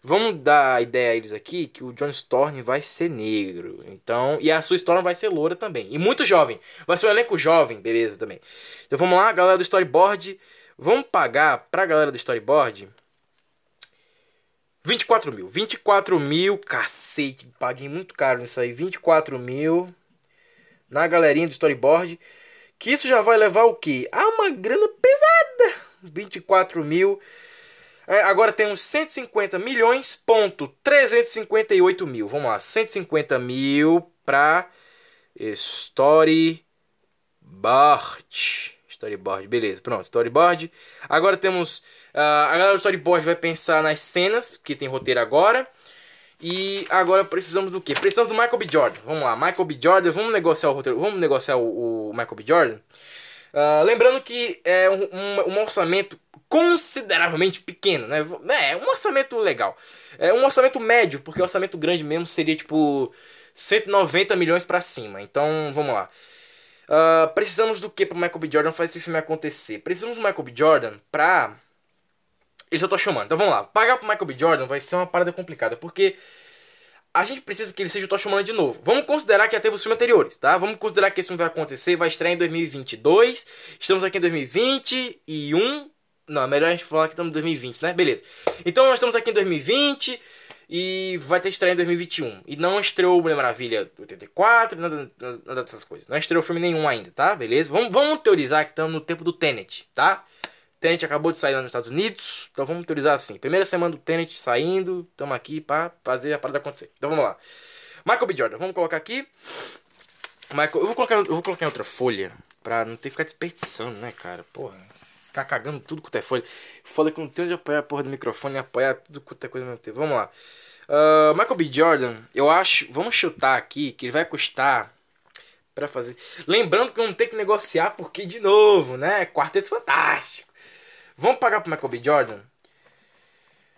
Vamos dar a ideia a eles aqui que o John Storm vai ser negro. Então, e a sua Storm vai ser loura também. E muito jovem. Vai ser um elenco jovem, beleza também. Então vamos lá, galera do storyboard. Vamos pagar pra galera do storyboard 24 mil. 24 mil, cacete, paguei muito caro nisso aí. 24 mil na galerinha do storyboard. Que isso já vai levar o quê? Ah, uma grana pesada. 24 mil. É, agora temos 150 milhões, ponto 358 mil. Vamos lá, 150 mil pra Storyboard. Storyboard, beleza, pronto, storyboard. Agora temos. Uh, a galera do storyboard vai pensar nas cenas, que tem roteiro agora. E agora precisamos do que? Precisamos do Michael B. Jordan. Vamos lá, Michael B. Jordan, vamos negociar o roteiro, vamos negociar o, o Michael B. Jordan. Uh, lembrando que é um, um, um, orçamento consideravelmente pequeno, né? É, um orçamento legal. É um orçamento médio, porque o orçamento grande mesmo seria tipo 190 milhões para cima. Então, vamos lá. Uh, precisamos do que para Michael B. Jordan fazer esse filme acontecer? Precisamos do Michael B. Jordan pra. Isso eu tô chamando. Então vamos lá. Pagar pro Michael B. Jordan vai ser uma parada complicada, porque a gente precisa que ele seja o Tocha Humana de novo. Vamos considerar que já teve os filmes anteriores, tá? Vamos considerar que esse filme vai acontecer, vai estrear em 2022. Estamos aqui em 2021. Não, é melhor a gente falar que estamos em 2020, né? Beleza. Então nós estamos aqui em 2020 e vai ter estreia em 2021. E não estreou Mulher Maravilha 84, nada, nada dessas coisas. Não estreou filme nenhum ainda, tá? Beleza? Vamos, vamos teorizar que estamos no tempo do Tenet, tá? Tenet acabou de sair lá nos Estados Unidos, então vamos teorizar assim. Primeira semana do Tenet saindo, estamos aqui para fazer a parada acontecer. Então vamos lá. Michael B. Jordan, vamos colocar aqui. Michael, eu vou colocar, eu vou colocar em outra folha pra não ter que ficar desperdiçando, né, cara? Porra, ficar cagando tudo quanto é folha. Foda que não tem onde apoiar a porra do microfone e apoiar tudo quanto é coisa ao mesmo tempo. Vamos lá. Uh, Michael B. Jordan, eu acho. Vamos chutar aqui que ele vai custar para fazer. Lembrando que vamos ter que negociar porque, de novo, né? Quarteto Fantástico. Vamos pagar pro Michael B. Jordan?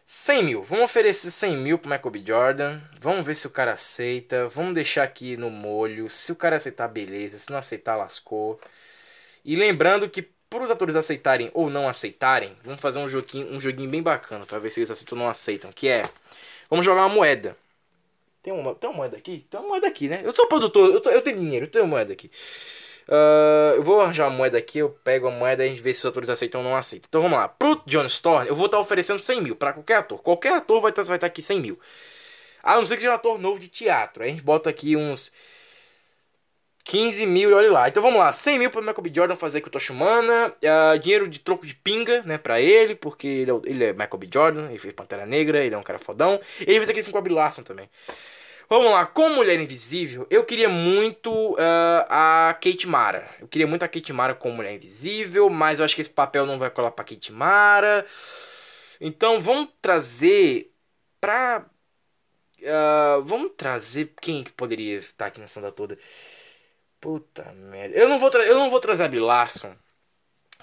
100 mil. Vamos oferecer 100 mil pro Michael B. Jordan. Vamos ver se o cara aceita. Vamos deixar aqui no molho. Se o cara aceitar, beleza. Se não aceitar, lascou. E lembrando que para os atores aceitarem ou não aceitarem, vamos fazer um joguinho, um joguinho bem bacana para ver se eles aceitam ou não aceitam. Que é, vamos jogar uma moeda. Tem uma, tem uma moeda aqui? Tem uma moeda aqui, né? Eu sou produtor, eu, tô, eu tenho dinheiro, eu tenho moeda aqui. Uh, eu vou arranjar uma moeda aqui, eu pego a moeda e a gente vê se os atores aceitam ou não aceitam. Então vamos lá. Pro John Storm, eu vou estar oferecendo 100 mil para qualquer ator. Qualquer ator vai estar, vai estar aqui 100 mil. A não ser que seja um ator novo de teatro. A gente bota aqui uns 15 mil e olha lá. Então vamos lá, 100 mil para Michael B. Jordan fazer com o Toshimana. Uh, dinheiro de troco de pinga, né, pra ele, porque ele é, ele é Michael B. Jordan, ele fez Pantera Negra, ele é um cara fodão. Ele fez aquele filme com a Brie Larson também. Vamos lá, com Mulher Invisível, eu queria muito uh, a Kate Mara. Eu queria muito a Kate Mara com Mulher Invisível, mas eu acho que esse papel não vai colar pra Kate Mara. Então vamos trazer pra. Uh, vamos trazer. Quem que poderia estar aqui nessa onda toda? Puta merda. Eu não vou, eu não vou trazer a Brie.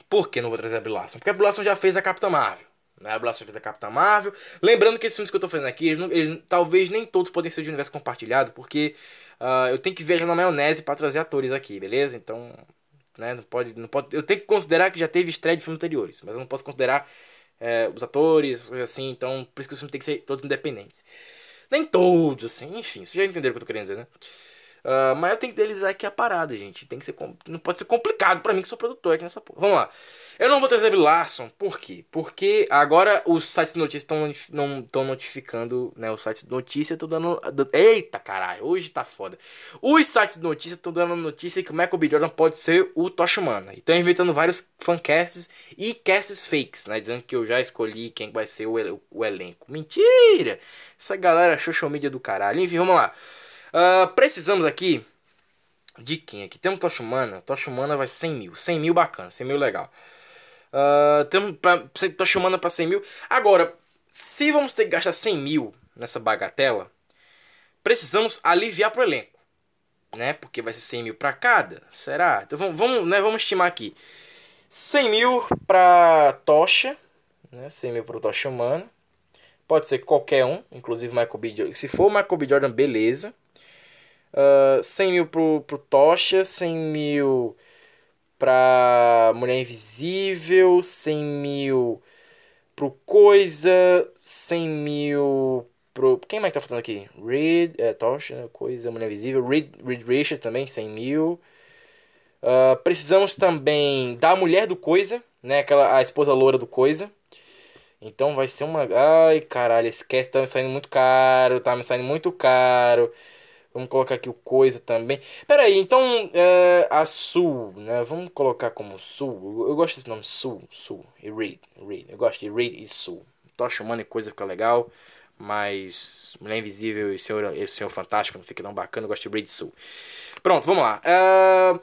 Por que não vou trazer a Brie? Porque a Brie já fez a Capitã Marvel. Né? A Larson fez a Capitã Marvel. Lembrando que esses filmes que eu tô fazendo aqui, eles, não, eles talvez nem todos podem ser de universo compartilhado, porque uh, eu tenho que viajar na maionese para trazer atores aqui, beleza? Então, né, não pode, não pode. Eu tenho que considerar que já teve estreia de filmes anteriores, mas eu não posso considerar é, os atores, coisas assim, então por isso que os filmes tem que ser todos independentes. Nem todos, assim, enfim, vocês já entenderam o que eu tô querendo dizer, né? Uh, mas eu tenho que idealizar aqui a parada, gente. Tem que ser. Não pode ser complicado para mim que sou produtor aqui nessa porra. Vamos lá. Eu não vou trazer Bill Larson, por quê? Porque agora os sites de notícias estão não estão notificando, né? Os sites de notícia estão dando. Eita caralho, hoje tá foda. Os sites de notícia estão dando notícia que o Michael B. Jordan pode ser o Tocha Humana. E estão inventando vários fancasts e casts fakes, né? Dizendo que eu já escolhi quem vai ser o, el o elenco. Mentira! Essa galera social media do caralho. Enfim, vamos lá. Uh, precisamos aqui de quem aqui? Temos Tocha Humana. Tocha Humana vai 100 mil. 100 mil bacana, 100 mil legal. Uh, temos pra, Tocha Humana para 100 mil. Agora, se vamos ter que gastar 100 mil nessa bagatela, precisamos aliviar pro elenco. Né? Porque vai ser 100 mil para cada. Será? Então vamos, vamos, né, vamos estimar aqui. 100 mil para Tocha. Né? 100 mil para Tocha Humana. Pode ser qualquer um, inclusive Michael B. Jordan. Se for Michael B. Jordan, beleza. Uh, ah, 100 mil pro, pro Tocha, 100 mil pra Mulher Invisível, 100 mil pro Coisa, 100 mil pro. Quem mais tá faltando aqui? Reed, é, Tocha, Coisa, Mulher Invisível, Reed, Reed Richard também, 100 mil. Uh, precisamos também da mulher do Coisa, né? Aquela, a esposa loura do Coisa. Então vai ser uma. Ai, caralho, esquece, tá me saindo muito caro, tá me saindo muito caro. Vamos colocar aqui o coisa também. Pera aí, então é, a Sul, né? Vamos colocar como Sul. Eu, eu gosto desse nome, Sul, Sul. E Reed, Reed. Eu gosto de Reed e Sul. Tô chamando e coisa fica legal. Mas Mulher Invisível e Senhor, esse Senhor Fantástico não fica tão bacana. Eu gosto de Reed e Sul. Pronto, vamos lá. Uh,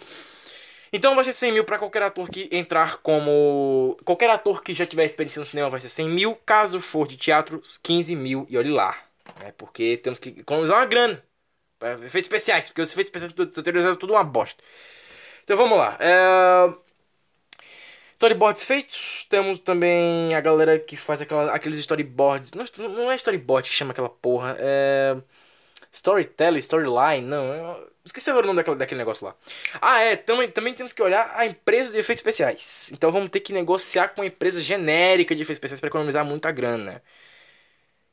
então vai ser 100 mil para qualquer ator que entrar como. Qualquer ator que já tiver experiência no cinema vai ser 100 mil. Caso for de teatro, 15 mil. E olhe lá. Né? Porque temos que economizar uma grana. Efeitos especiais, porque os efeitos especiais anteriores eram tudo uma bosta. Então vamos lá. É... Storyboards feitos. Temos também a galera que faz aquela, aqueles storyboards. Não, não é storyboard que chama aquela porra. É. Storytelling, storyline, não. Eu... Esqueci o nome daquele, daquele negócio lá. Ah, é. Também, também temos que olhar a empresa de efeitos especiais. Então vamos ter que negociar com uma empresa genérica de efeitos especiais para economizar muita grana.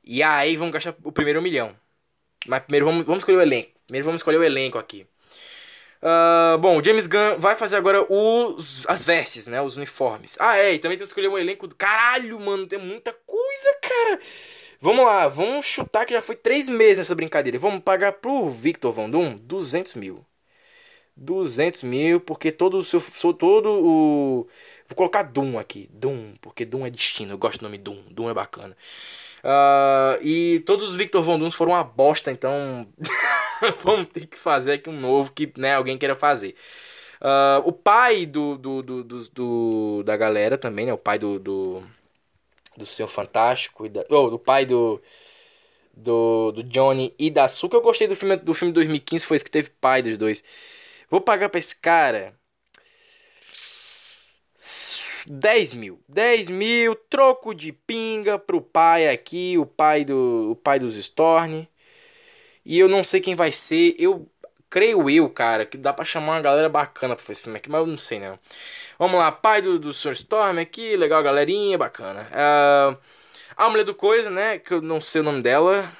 E aí vamos gastar o primeiro milhão. Mas primeiro vamos, vamos escolher o elenco. Primeiro vamos escolher o elenco aqui. Uh, bom, James Gunn vai fazer agora os, as vestes, né? Os uniformes. Ah, é, e também temos que escolher um elenco do. Caralho, mano, tem muita coisa, cara. Vamos lá, vamos chutar que já foi três meses nessa brincadeira. Vamos pagar pro Victor Von Doom 200 mil. 200 mil, porque todo o seu. Todo o. Vou colocar Doom aqui. Doom, porque Doom é destino. Eu gosto do nome Doom. Doom é bacana. Uh, e todos os Victor Von Dooms foram uma bosta, então vamos ter que fazer aqui um novo que né, alguém queira fazer. Uh, o pai do, do, do, do, do, da galera também, né? O pai do, do, do Senhor Fantástico, e da, oh, do pai do, do, do Johnny e da Suka. Eu gostei do filme do filme 2015, foi esse que teve pai dos dois. Vou pagar pra esse cara 10 mil. 10 mil, troco de pinga pro pai aqui, o pai do o pai dos Storm. E eu não sei quem vai ser. Eu creio eu, cara, que dá pra chamar uma galera bacana pra fazer esse filme aqui, mas eu não sei não. Vamos lá, pai do, do Sr. Storm aqui, legal, galerinha, bacana. Uh, a mulher do Coisa, né, que eu não sei o nome dela.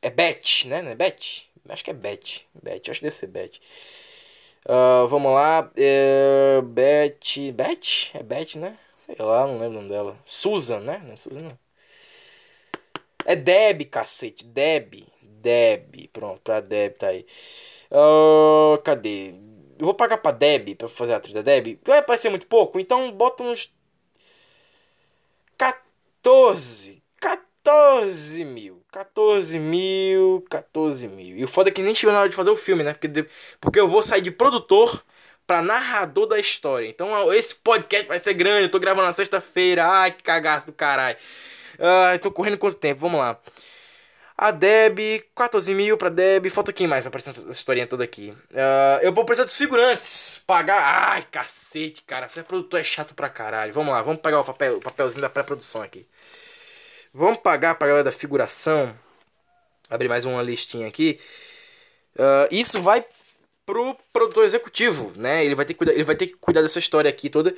É Beth, né? É Beth? Acho que é Beth. Beth, acho que deve ser Beth. Uh, vamos lá. É, Beth. Beth? É Beth, né? Sei lá, não lembro o nome dela. Susan, né? Não é Susan, não. É Deb, cacete. Deb. Deb. Pronto, pra Deb tá aí. Uh, cadê? Eu vou pagar pra Deb pra fazer a atriz da Deb. Vai parecer muito pouco, então bota uns. 14. 14 mil. 14 mil, 14 mil. E o foda é que nem chegou na hora de fazer o filme, né? Porque, porque eu vou sair de produtor pra narrador da história. Então esse podcast vai ser grande. Eu tô gravando na sexta-feira. Ai, que cagaço do caralho. Ai, tô correndo quanto tempo? Vamos lá. A Deb, 14 mil pra Deb. Falta quem mais aparecendo essa historinha toda aqui? Uh, eu vou precisar dos figurantes. Pagar. Ai, cacete, cara. Ser produtor é chato pra caralho. Vamos lá, vamos pegar o, papel, o papelzinho da pré-produção aqui. Vamos pagar para a galera da figuração. Abrir mais uma listinha aqui. Uh, isso vai pro produtor executivo, né? Ele vai ter que cuidar, ele vai ter que cuidar dessa história aqui toda.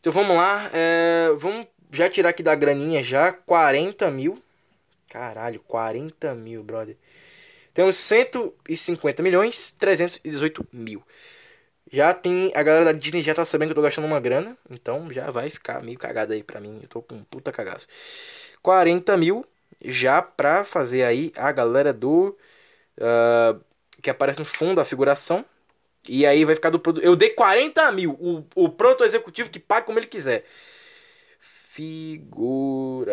Então vamos lá. É, vamos já tirar aqui da graninha já 40 mil. Caralho, 40 mil, brother. Temos 150 milhões 318 mil. Já tem. A galera da Disney já tá sabendo que eu tô gastando uma grana. Então já vai ficar meio cagado aí pra mim. Eu tô com um puta cagaço. 40 mil já pra fazer aí a galera do. Uh, que aparece no fundo, a figuração. E aí vai ficar do produto. Eu dei 40 mil. O, o pronto executivo que paga como ele quiser. Figuração.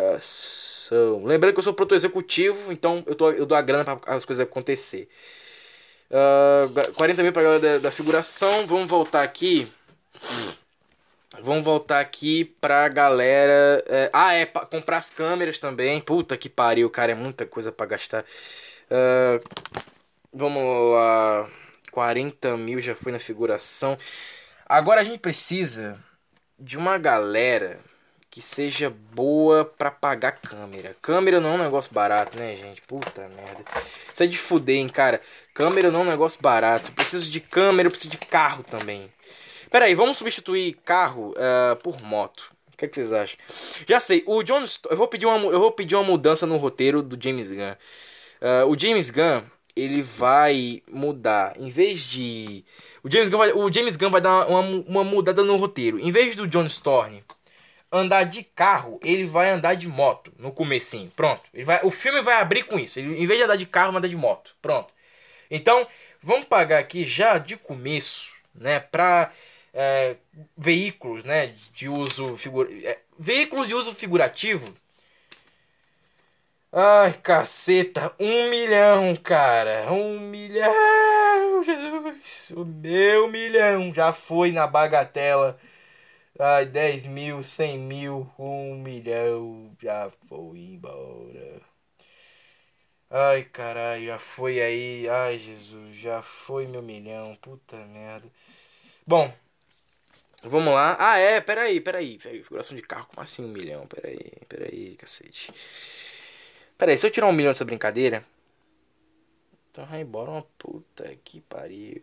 Lembrando que eu sou pronto executivo, então eu, tô, eu dou a grana para as coisas acontecer. Uh, ah, 40 mil para galera da, da figuração. Vamos voltar aqui. Vamos voltar aqui pra galera. É, ah, é, pra comprar as câmeras também. Puta que pariu, cara, é muita coisa para gastar. Uh, vamos lá. 40 mil já foi na figuração. Agora a gente precisa de uma galera que seja boa para pagar câmera. Câmera não é um negócio barato, né, gente? Puta merda. Isso é de fuder, hein, cara. Câmera não é um negócio barato. Eu preciso de câmera, eu preciso de carro também. Pera aí, vamos substituir carro uh, por moto. O que, é que, vocês acham? Já sei, o John eu vou pedir uma eu vou pedir uma mudança no roteiro do James Gunn. Uh, o James Gunn, ele vai mudar, em vez de o James Gunn vai, o James Gunn vai dar uma, uma mudada no roteiro. Em vez do John Storm andar de carro, ele vai andar de moto no comecinho. Pronto. Ele vai, o filme vai abrir com isso. Ele, em vez de andar de carro, vai andar de moto. Pronto. Então, vamos pagar aqui já de começo, né, para é, veículos, né, de uso figura, é, veículos de uso figurativo. Ai, caceta, um milhão, cara, um milhão, Jesus, o meu milhão já foi na bagatela Ai, 10 mil, 100 mil, 1 milhão, já foi embora. Ai, caralho, já foi aí. Ai, Jesus, já foi meu milhão. Puta merda. Bom, vamos lá. Ah, é, peraí, peraí. peraí. Figuração de carro, como assim um milhão? Peraí, peraí, cacete. Peraí, se eu tirar um milhão dessa brincadeira. Então vai embora uma puta que pariu.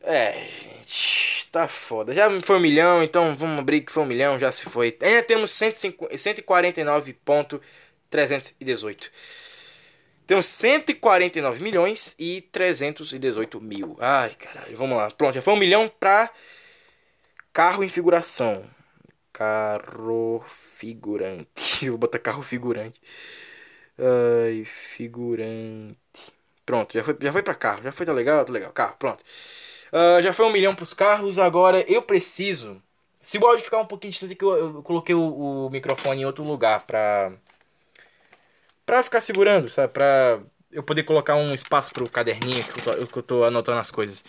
É, gente tá foda. Já foi um milhão, então vamos abrir que foi um milhão, já se foi. Ainda temos 149.318. Temos 149 milhões e 318 mil. Ai, caralho, vamos lá. Pronto, já foi um milhão pra carro em figuração. Carro figurante. Vou botar carro figurante. Ai, figurante. Pronto, já foi, já foi pra carro. Já foi, tá legal? Tá legal. Carro, pronto. Uh, já foi um milhão pros carros, agora eu preciso. Se o áudio ficar um pouquinho distante, que eu, eu coloquei o, o, microfone em outro lugar pra. pra ficar segurando, sabe? Pra eu poder colocar um espaço pro caderninho que eu tô, que eu tô anotando as coisas.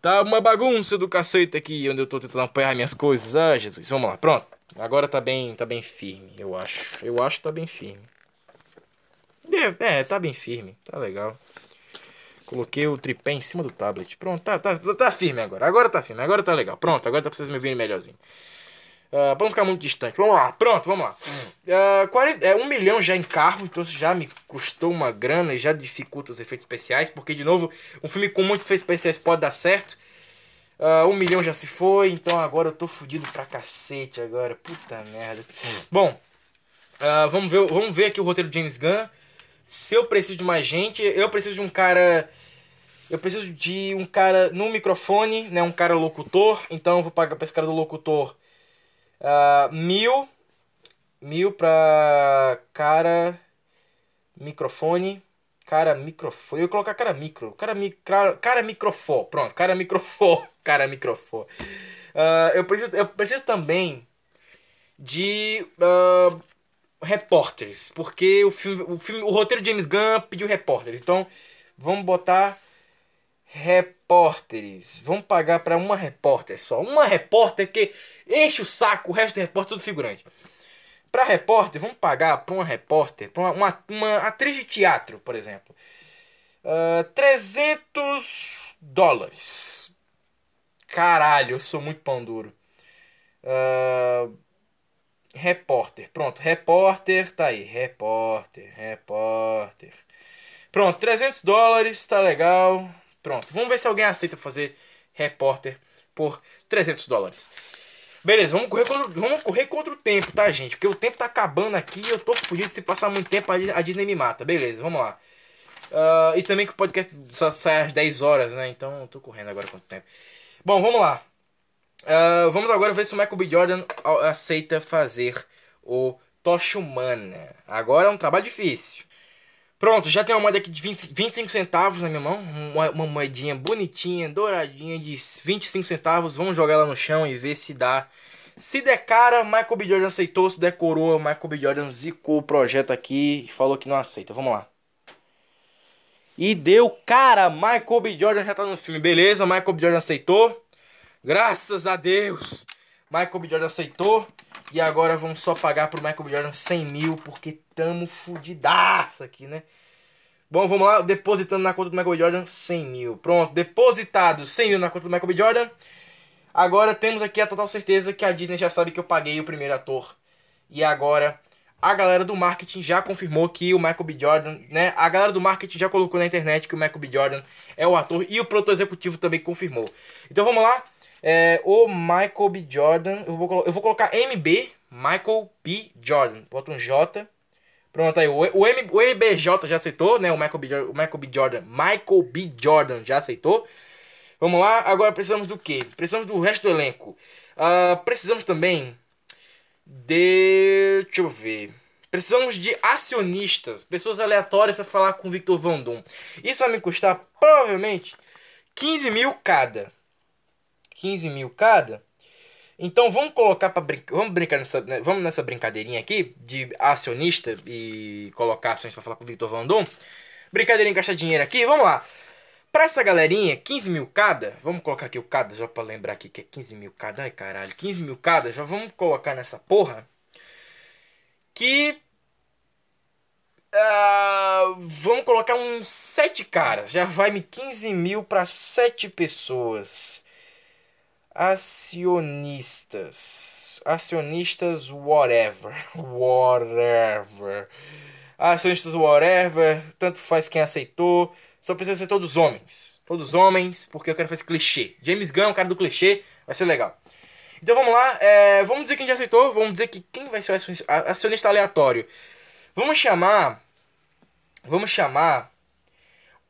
Tá uma bagunça do cacete aqui onde eu tô tentando apoiar minhas coisas. Ah, Jesus, vamos lá, pronto. Agora tá bem, tá bem firme, eu acho. Eu acho que tá bem firme. É, é, tá bem firme, tá legal. Coloquei o tripé em cima do tablet. Pronto, tá, tá, tá firme agora. Agora tá firme, agora tá legal. Pronto, agora tá pra vocês me verem melhorzinho. Uh, pra não ficar muito distante. Vamos lá, pronto, vamos lá. Uh, ah, 40, é, um milhão já em carro, então isso já me custou uma grana e já dificulta os efeitos especiais. Porque, de novo, um filme com muitos efeitos especiais pode dar certo. Uh, um milhão já se foi, então agora eu tô fudido pra cacete agora. Puta merda. Bom, uh, vamos, ver, vamos ver aqui o roteiro de James Gunn. Se eu preciso de mais gente, eu preciso de um cara. Eu preciso de um cara no microfone, né? Um cara locutor. Então eu vou pagar pra esse cara do locutor uh, mil. Mil pra cara. Microfone. Cara microfone. Eu vou colocar cara micro. Cara, mi, cara, cara microfone. Pronto, cara microfone. Cara microfone. Uh, eu, preciso, eu preciso também de. Uh, repórteres, porque o filme, o filme, o roteiro de James Gunn pediu repórteres. Então, vamos botar repórteres. Vamos pagar para uma repórter só. Uma repórter que enche o saco, o resto é repórter tudo figurante. Para repórter, vamos pagar para uma repórter, para uma, uma, atriz de teatro, por exemplo. Uh, ah, 300 dólares. Caralho, eu sou muito pão duro. Uh, repórter. Pronto, repórter, tá aí. Repórter, repórter. Pronto, 300 dólares, tá legal. Pronto, vamos ver se alguém aceita fazer repórter por 300 dólares. Beleza, vamos correr, contra, vamos correr contra o tempo, tá, gente? Porque o tempo tá acabando aqui e eu tô fugindo. Se passar muito tempo, a Disney me mata. Beleza, vamos lá. Uh, e também que o podcast só sai às 10 horas, né? Então eu tô correndo agora quanto tempo. Bom, vamos lá. Uh, vamos agora ver se o Michael B. Jordan aceita fazer o Tocha Humana. Agora é um trabalho difícil. Pronto, já tem uma moeda aqui de 20, 25 centavos na minha mão. Uma, uma moedinha bonitinha, douradinha de 25 centavos. Vamos jogar ela no chão e ver se dá. Se der cara, Michael B. Jordan aceitou. Se der coroa, Michael B. Jordan zicou o projeto aqui e falou que não aceita. Vamos lá. E deu cara, Michael B. Jordan já tá no filme. Beleza, Michael B. Jordan aceitou. Graças a Deus. Michael B. Jordan aceitou. E agora vamos só pagar pro Michael B. Jordan 100 mil, porque tamo fudidaço aqui, né? Bom, vamos lá, depositando na conta do Michael B. Jordan 100 mil. Pronto, depositado 100 mil na conta do Michael B. Jordan. Agora temos aqui a total certeza que a Disney já sabe que eu paguei o primeiro ator. E agora a galera do marketing já confirmou que o Michael B. Jordan, né? A galera do marketing já colocou na internet que o Michael B. Jordan é o ator e o produtor executivo também confirmou. Então vamos lá. É, o Michael B. Jordan. Eu vou, eu vou colocar MB, Michael B. Jordan. Bota um J. Pronto aí. O, o, M, o MBJ já aceitou, né? O Michael, B, o Michael B. Jordan. Michael B. Jordan já aceitou. Vamos lá. Agora precisamos do quê? Precisamos do resto do elenco. Uh, precisamos também de. Deixa eu ver. Precisamos de acionistas, pessoas aleatórias para falar com o Victor Van Doom. Isso vai me custar provavelmente 15 mil cada. 15 mil cada. Então vamos colocar para brincar, vamos brincar nessa, né? vamos nessa brincadeirinha aqui de acionista e colocar ações para falar com o Victor Van Dom. Brincadeirinha gastar dinheiro aqui, vamos lá. Para essa galerinha, 15 mil cada, vamos colocar aqui o cada, já para lembrar aqui que é 15 mil cada, ai caralho, 15 mil cada, já vamos colocar nessa porra. Que Uh, vamos colocar uns 7 caras. Já vai me 15 mil para 7 pessoas acionistas. Acionistas whatever. Whatever. Acionistas whatever. Tanto faz quem aceitou. Só precisa ser todos homens. Todos homens, porque eu quero fazer clichê. James Gunn, o cara do clichê, vai ser legal. Então vamos lá. É, vamos dizer quem já aceitou. Vamos dizer que quem vai ser o acionista aleatório. Vamos chamar. Vamos chamar.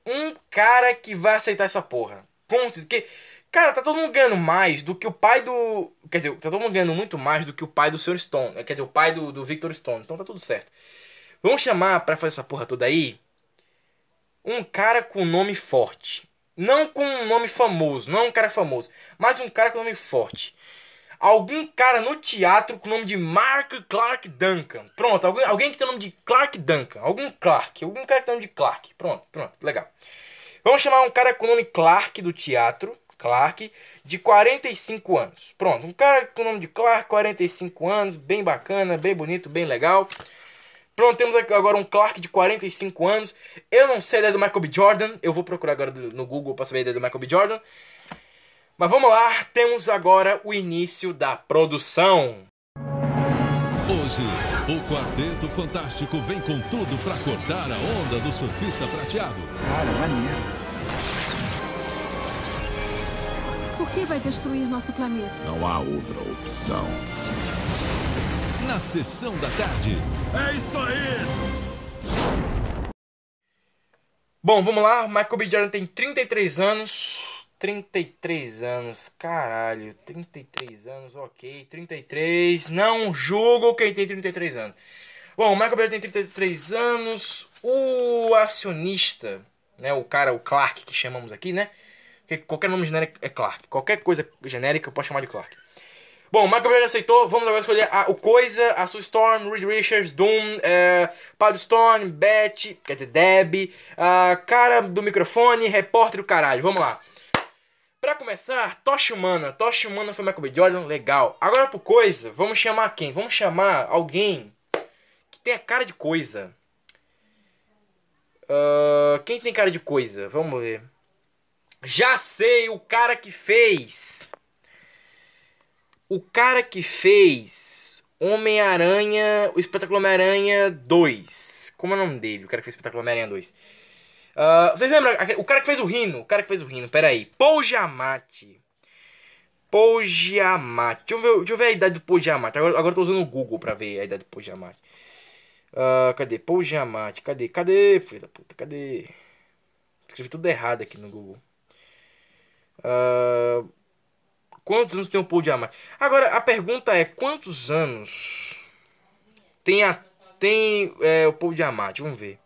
Um cara que vai aceitar essa porra. Ponto. Que Cara, tá todo mundo ganhando mais do que o pai do. Quer dizer, tá todo mundo ganhando muito mais do que o pai do Sr. Stone. Quer dizer, o pai do, do Victor Stone. Então tá tudo certo. Vamos chamar para fazer essa porra toda aí. Um cara com nome forte. Não com um nome famoso. Não um cara famoso. Mas um cara com nome forte. Algum cara no teatro com o nome de Mark Clark Duncan. Pronto, alguém, alguém que tem o nome de Clark Duncan. Algum Clark. Algum cara que tem o nome de Clark. Pronto, pronto, legal. Vamos chamar um cara com o nome Clark do teatro Clark, de 45 anos. Pronto, um cara com o nome de Clark, 45 anos, bem bacana, bem bonito, bem legal. Pronto, temos aqui agora um Clark de 45 anos. Eu não sei a ideia do Michael B. Jordan, eu vou procurar agora no Google para saber a ideia do Michael B. Jordan. Mas vamos lá, temos agora o início da produção. Hoje, o Quarteto Fantástico vem com tudo para cortar a onda do surfista prateado. Cara, maneiro. Que vai destruir nosso planeta? Não há outra opção. Na sessão da tarde. É isso aí! Bom, vamos lá. Michael B. Jordan tem 33 anos. 33 anos, caralho. 33 anos, ok. 33. Não julgo quem tem 33 anos. Bom, o Michael B. Jordan tem 33 anos. O acionista, né? O cara, o Clark que chamamos aqui, né? Porque qualquer nome genérico é Clark. Qualquer coisa genérica eu posso chamar de Clark. Bom, o Michael Bay aceitou. Vamos agora escolher a, o Coisa, a Sue Storm, Reed Richards, Doom, é, Padre Stone, Beth, quer dizer, Deb, a cara do microfone, repórter do caralho. Vamos lá. Pra começar, Tocha Humana. Tocha Humana foi Michael B. Jordan, legal. Agora pro Coisa, vamos chamar quem? Vamos chamar alguém que tenha cara de coisa. Uh, quem tem cara de coisa? Vamos ver. Já sei o cara que fez. O cara que fez Homem-Aranha, o Espetáculo Homem-Aranha 2. Como é o nome dele? O cara que fez o Espetáculo Homem-Aranha 2. Uh, ah, vocês lembram? O cara que fez o Rino. O cara que fez o Rino. Pera aí. Paul Giamatti. Paul Giamatti. Deixa eu ver, deixa eu ver a idade do Paul Giamatti. Agora, agora eu tô usando o Google pra ver a idade do Paul Giamatti. Ah, cadê? Paul Giamatti. Cadê? Cadê, filho da puta? Cadê? Escrevi tudo errado aqui no Google. Ah, quantos anos tem o Paul Giamatti? Agora, a pergunta é, quantos anos tem, a, tem é, o Paul Giamatti? Vamos ver.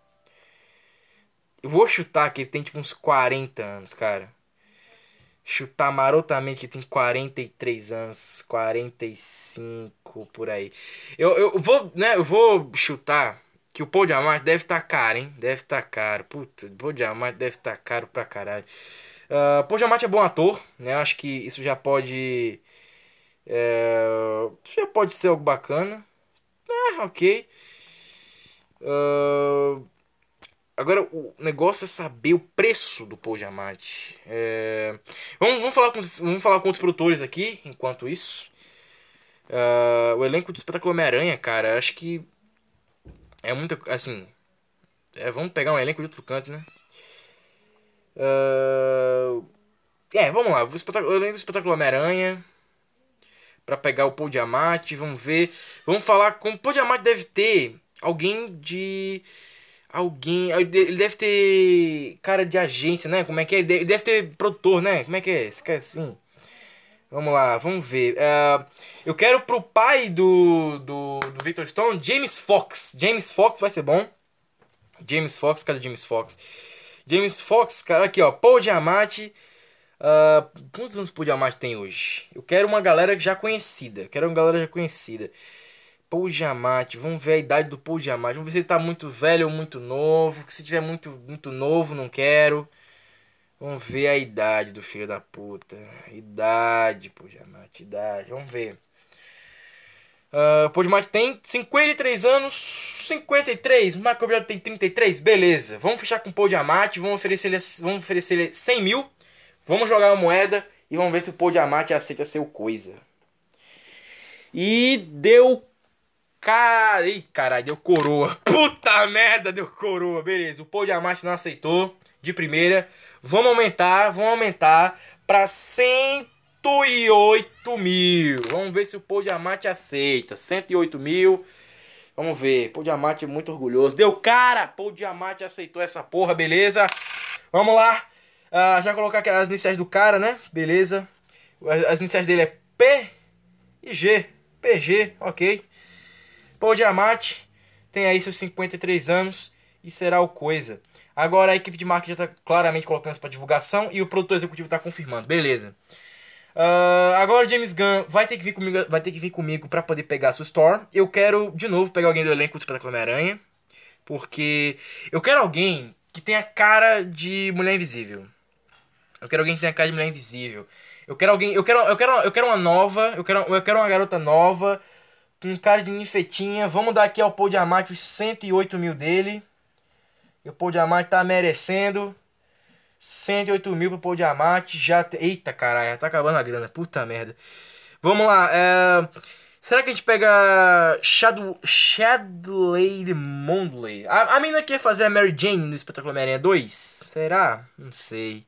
Eu vou chutar que ele tem tipo uns 40 anos, cara. Chutar marotamente que tem 43 anos, 45 por aí. Eu, eu vou, né, eu vou chutar que o Paul Diamante deve estar tá caro, hein? Deve estar tá caro. Puta, o Paul Diamante deve estar tá caro pra caralho. Uh, Paul Diamante é bom ator, né? Acho que isso já pode. É, já pode ser algo bacana. É, ok. Uh, Agora, o negócio é saber o preço do Paul Giamatti. É... Vamos, vamos, falar com, vamos falar com outros produtores aqui, enquanto isso. Uh, o elenco do espetáculo Homem-Aranha, cara, acho que é muito, assim... É, vamos pegar um elenco de outro canto, né? Uh, é, vamos lá. O, espetáculo, o elenco do espetáculo Homem-Aranha... Pra pegar o Paul Giamatti, vamos ver. Vamos falar com... O Paul Giamatti deve ter alguém de alguém. Ele deve ter cara de agência, né? Como é que é? Ele deve ter produtor, né? Como é que é? Esse cara assim. Vamos lá, vamos ver. Uh, eu quero pro pai do, do, do Victor Stone, James Fox. James Fox vai ser bom. James Fox, cadê James Fox? James Fox, cara, aqui ó, Paul Diamante. Uh, quantos anos Paul Diamante tem hoje? Eu quero uma galera já conhecida. Quero uma galera já conhecida. Paul Giamatti, vamos ver a idade do Paul Giamatti, vamos ver se ele tá muito velho ou muito novo, que se tiver muito, muito novo, não quero. Vamos ver a idade do filho da puta. Idade, Paul Giamatti, idade, vamos ver. Uh, Paul Giamatti tem 53 anos, 53, Marco Gabriel tem 33, beleza. Vamos fechar com o Paul Giamatti, vamos oferecer ele, vamos oferecer ele 100 mil, vamos jogar uma moeda e vamos ver se o Paul Giamatti aceita ser o coisa. E deu Cara, Ih, caralho, deu coroa. Puta merda, deu coroa. Beleza, o Paul Diamante não aceitou de primeira. Vamos aumentar, vamos aumentar pra 108 mil. Vamos ver se o Paul Diamante aceita. 108 mil. Vamos ver. Paul Diamante muito orgulhoso. Deu cara! Paul Diamante aceitou essa porra, beleza? Vamos lá. Uh, já colocar aqui as iniciais do cara, né? Beleza. As iniciais dele é P e G. PG, ok. Paul Diamante tem aí seus 53 anos e será o coisa. Agora a equipe de marketing já está claramente colocando isso para divulgação e o produtor executivo está confirmando. Beleza. Uh, agora o James Gunn vai ter que vir comigo, vai ter que vir comigo para poder pegar sua store. Eu quero de novo pegar alguém do elenco do Espetáculo Homem-Aranha, porque eu quero alguém que tenha cara de Mulher Invisível. Eu quero alguém que tenha cara de Mulher Invisível. Eu quero alguém, eu quero, eu quero, eu quero uma nova, eu quero, eu quero uma garota nova um cara de ninfetinha. Vamos dar aqui ao Paul Diamante os 108 mil dele. E o Paul Diamante tá merecendo. 108 mil pro Paul Diamante. Já. Eita caralho, já tá acabando a grana. Puta merda. Vamos lá. É... Será que a gente pega. Shadow. Shadley Mondley? A, a menina quer fazer a Mary Jane no Espetáculo Homem-Aranha 2? Será? Não sei.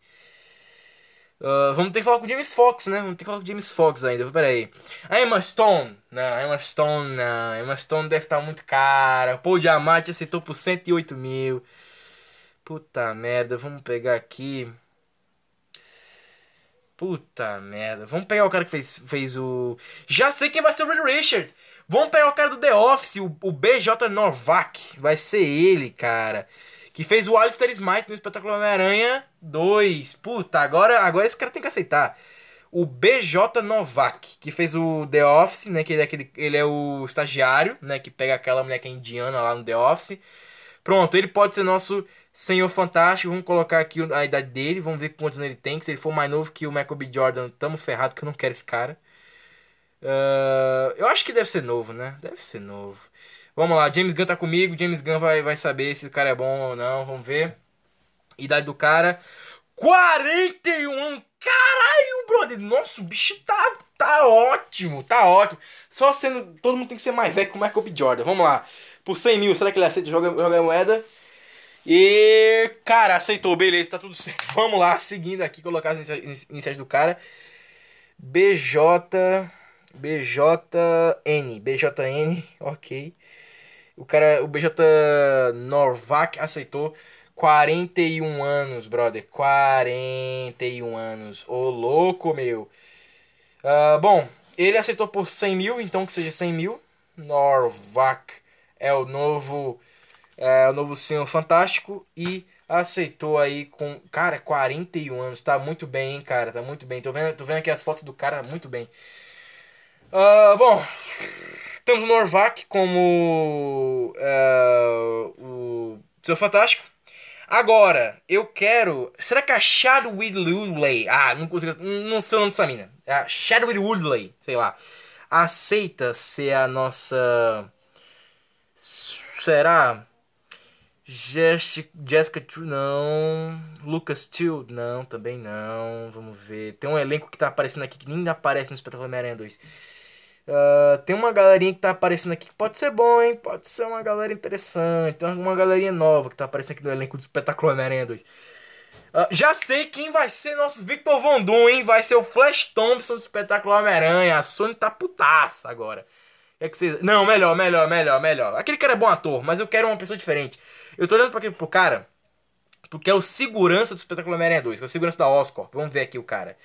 Uh, vamos ter que falar com o James Fox, né? Vamos ter que falar com o James Fox ainda. Pera aí. A Emma Stone. Não, Emma Stone não. Emma Stone deve estar muito cara. Paul Diamante aceitou por 108 mil. Puta merda. Vamos pegar aqui. Puta merda. Vamos pegar o cara que fez, fez o. Já sei quem vai ser o Reed Richards. Vamos pegar o cara do The Office, o, o BJ Novak. Vai ser ele, cara que fez o Alistair Smite no espetáculo Homem-Aranha 2. Puta, agora, agora esse cara tem que aceitar. O BJ Novak, que fez o The Office, né? Que ele é, aquele, ele é o estagiário, né? Que pega aquela mulher que é indiana lá no The Office. Pronto, ele pode ser nosso Senhor Fantástico. Vamos colocar aqui a idade dele. Vamos ver quantos anos ele tem. Que se ele for mais novo que o Michael B. Jordan, tamo ferrado que eu não quero esse cara. Uh, eu acho que deve ser novo, né? Deve ser novo. Vamos lá, James Gunn tá comigo. James Gunn vai, vai saber se o cara é bom ou não. Vamos ver. Idade do cara: 41. Caralho, brother. Nossa, o bicho tá, tá ótimo. Tá ótimo. Só sendo. Todo mundo tem que ser mais velho que o Michael B. Jordan. Vamos lá. Por 100 mil, será que ele aceita jogar joga moeda? E. Cara, aceitou. Beleza, tá tudo certo. Vamos lá, seguindo aqui, colocar as iniciais do cara. BJ. BJN. BJN, ok. O cara, o BJ Norvac aceitou 41 anos, brother. 41 anos. Ô, louco, meu. Uh, bom, ele aceitou por 100 mil, então que seja 100 mil. Norvac é o novo, é o novo senhor fantástico e aceitou aí com, cara, 41 anos. Tá muito bem, hein, cara. Tá muito bem. Tô vendo, tô vendo aqui as fotos do cara, muito bem. Uh, bom, temos o Norvac como uh, o seu fantástico. Agora, eu quero. Será que a Chadwick Woodley. Ah, não consigo. Não sei o nome dessa mina. A Chadwick Woodley, sei lá. Aceita ser a nossa. Será? Jessica True, não. Lucas Till, não, também não. Vamos ver. Tem um elenco que tá aparecendo aqui que nem aparece no Espetáculo Homem-Aranha 2. Uh, tem uma galerinha que tá aparecendo aqui que pode ser bom, hein? Pode ser uma galera interessante. Tem uma galerinha nova que tá aparecendo aqui no elenco do Espetáculo Homem-Aranha 2. Uh, já sei quem vai ser nosso Victor Von Doom, hein? Vai ser o Flash Thompson do Espetáculo Homem-Aranha. A Sony tá putaça agora. É que vocês... Não, melhor, melhor, melhor, melhor. Aquele cara é bom ator, mas eu quero uma pessoa diferente. Eu tô olhando pra aquele, pro cara, porque é o segurança do Espetáculo Homem-Aranha 2, que é o segurança da Oscar. Vamos ver aqui o cara.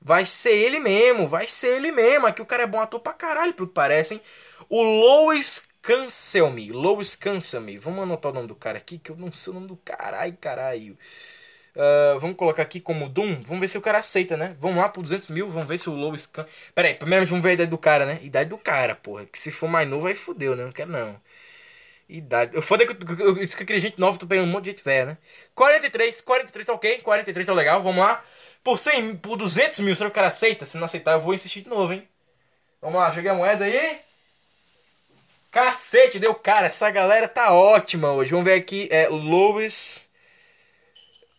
Vai ser ele mesmo, vai ser ele mesmo. Aqui o cara é bom ator pra caralho, pelo que parecem. O Lois Cancelme. Lois Cancelme. Vamos anotar o nome do cara aqui, que eu não sei o nome do caralho, caralho. Uh, vamos colocar aqui como Doom. Vamos ver se o cara aceita, né? Vamos lá pro 200 mil. Vamos ver se o Lois Can... Pera aí, primeiro vamos ver a idade do cara, né? Idade do cara, porra. Que se for mais novo, aí fudeu, né? Não quero não. Idade. Eu foda que eu, eu, eu disse que eu queria gente nova, tô pegando um monte de gente velha, né? 43, 43 tá ok, 43 tá legal, vamos lá. Por 100, por 200 mil, será que o cara aceita? Se não aceitar, eu vou insistir de novo, hein? Vamos lá, joguei a moeda aí. Cacete, deu cara. Essa galera tá ótima hoje. Vamos ver aqui. É Lois.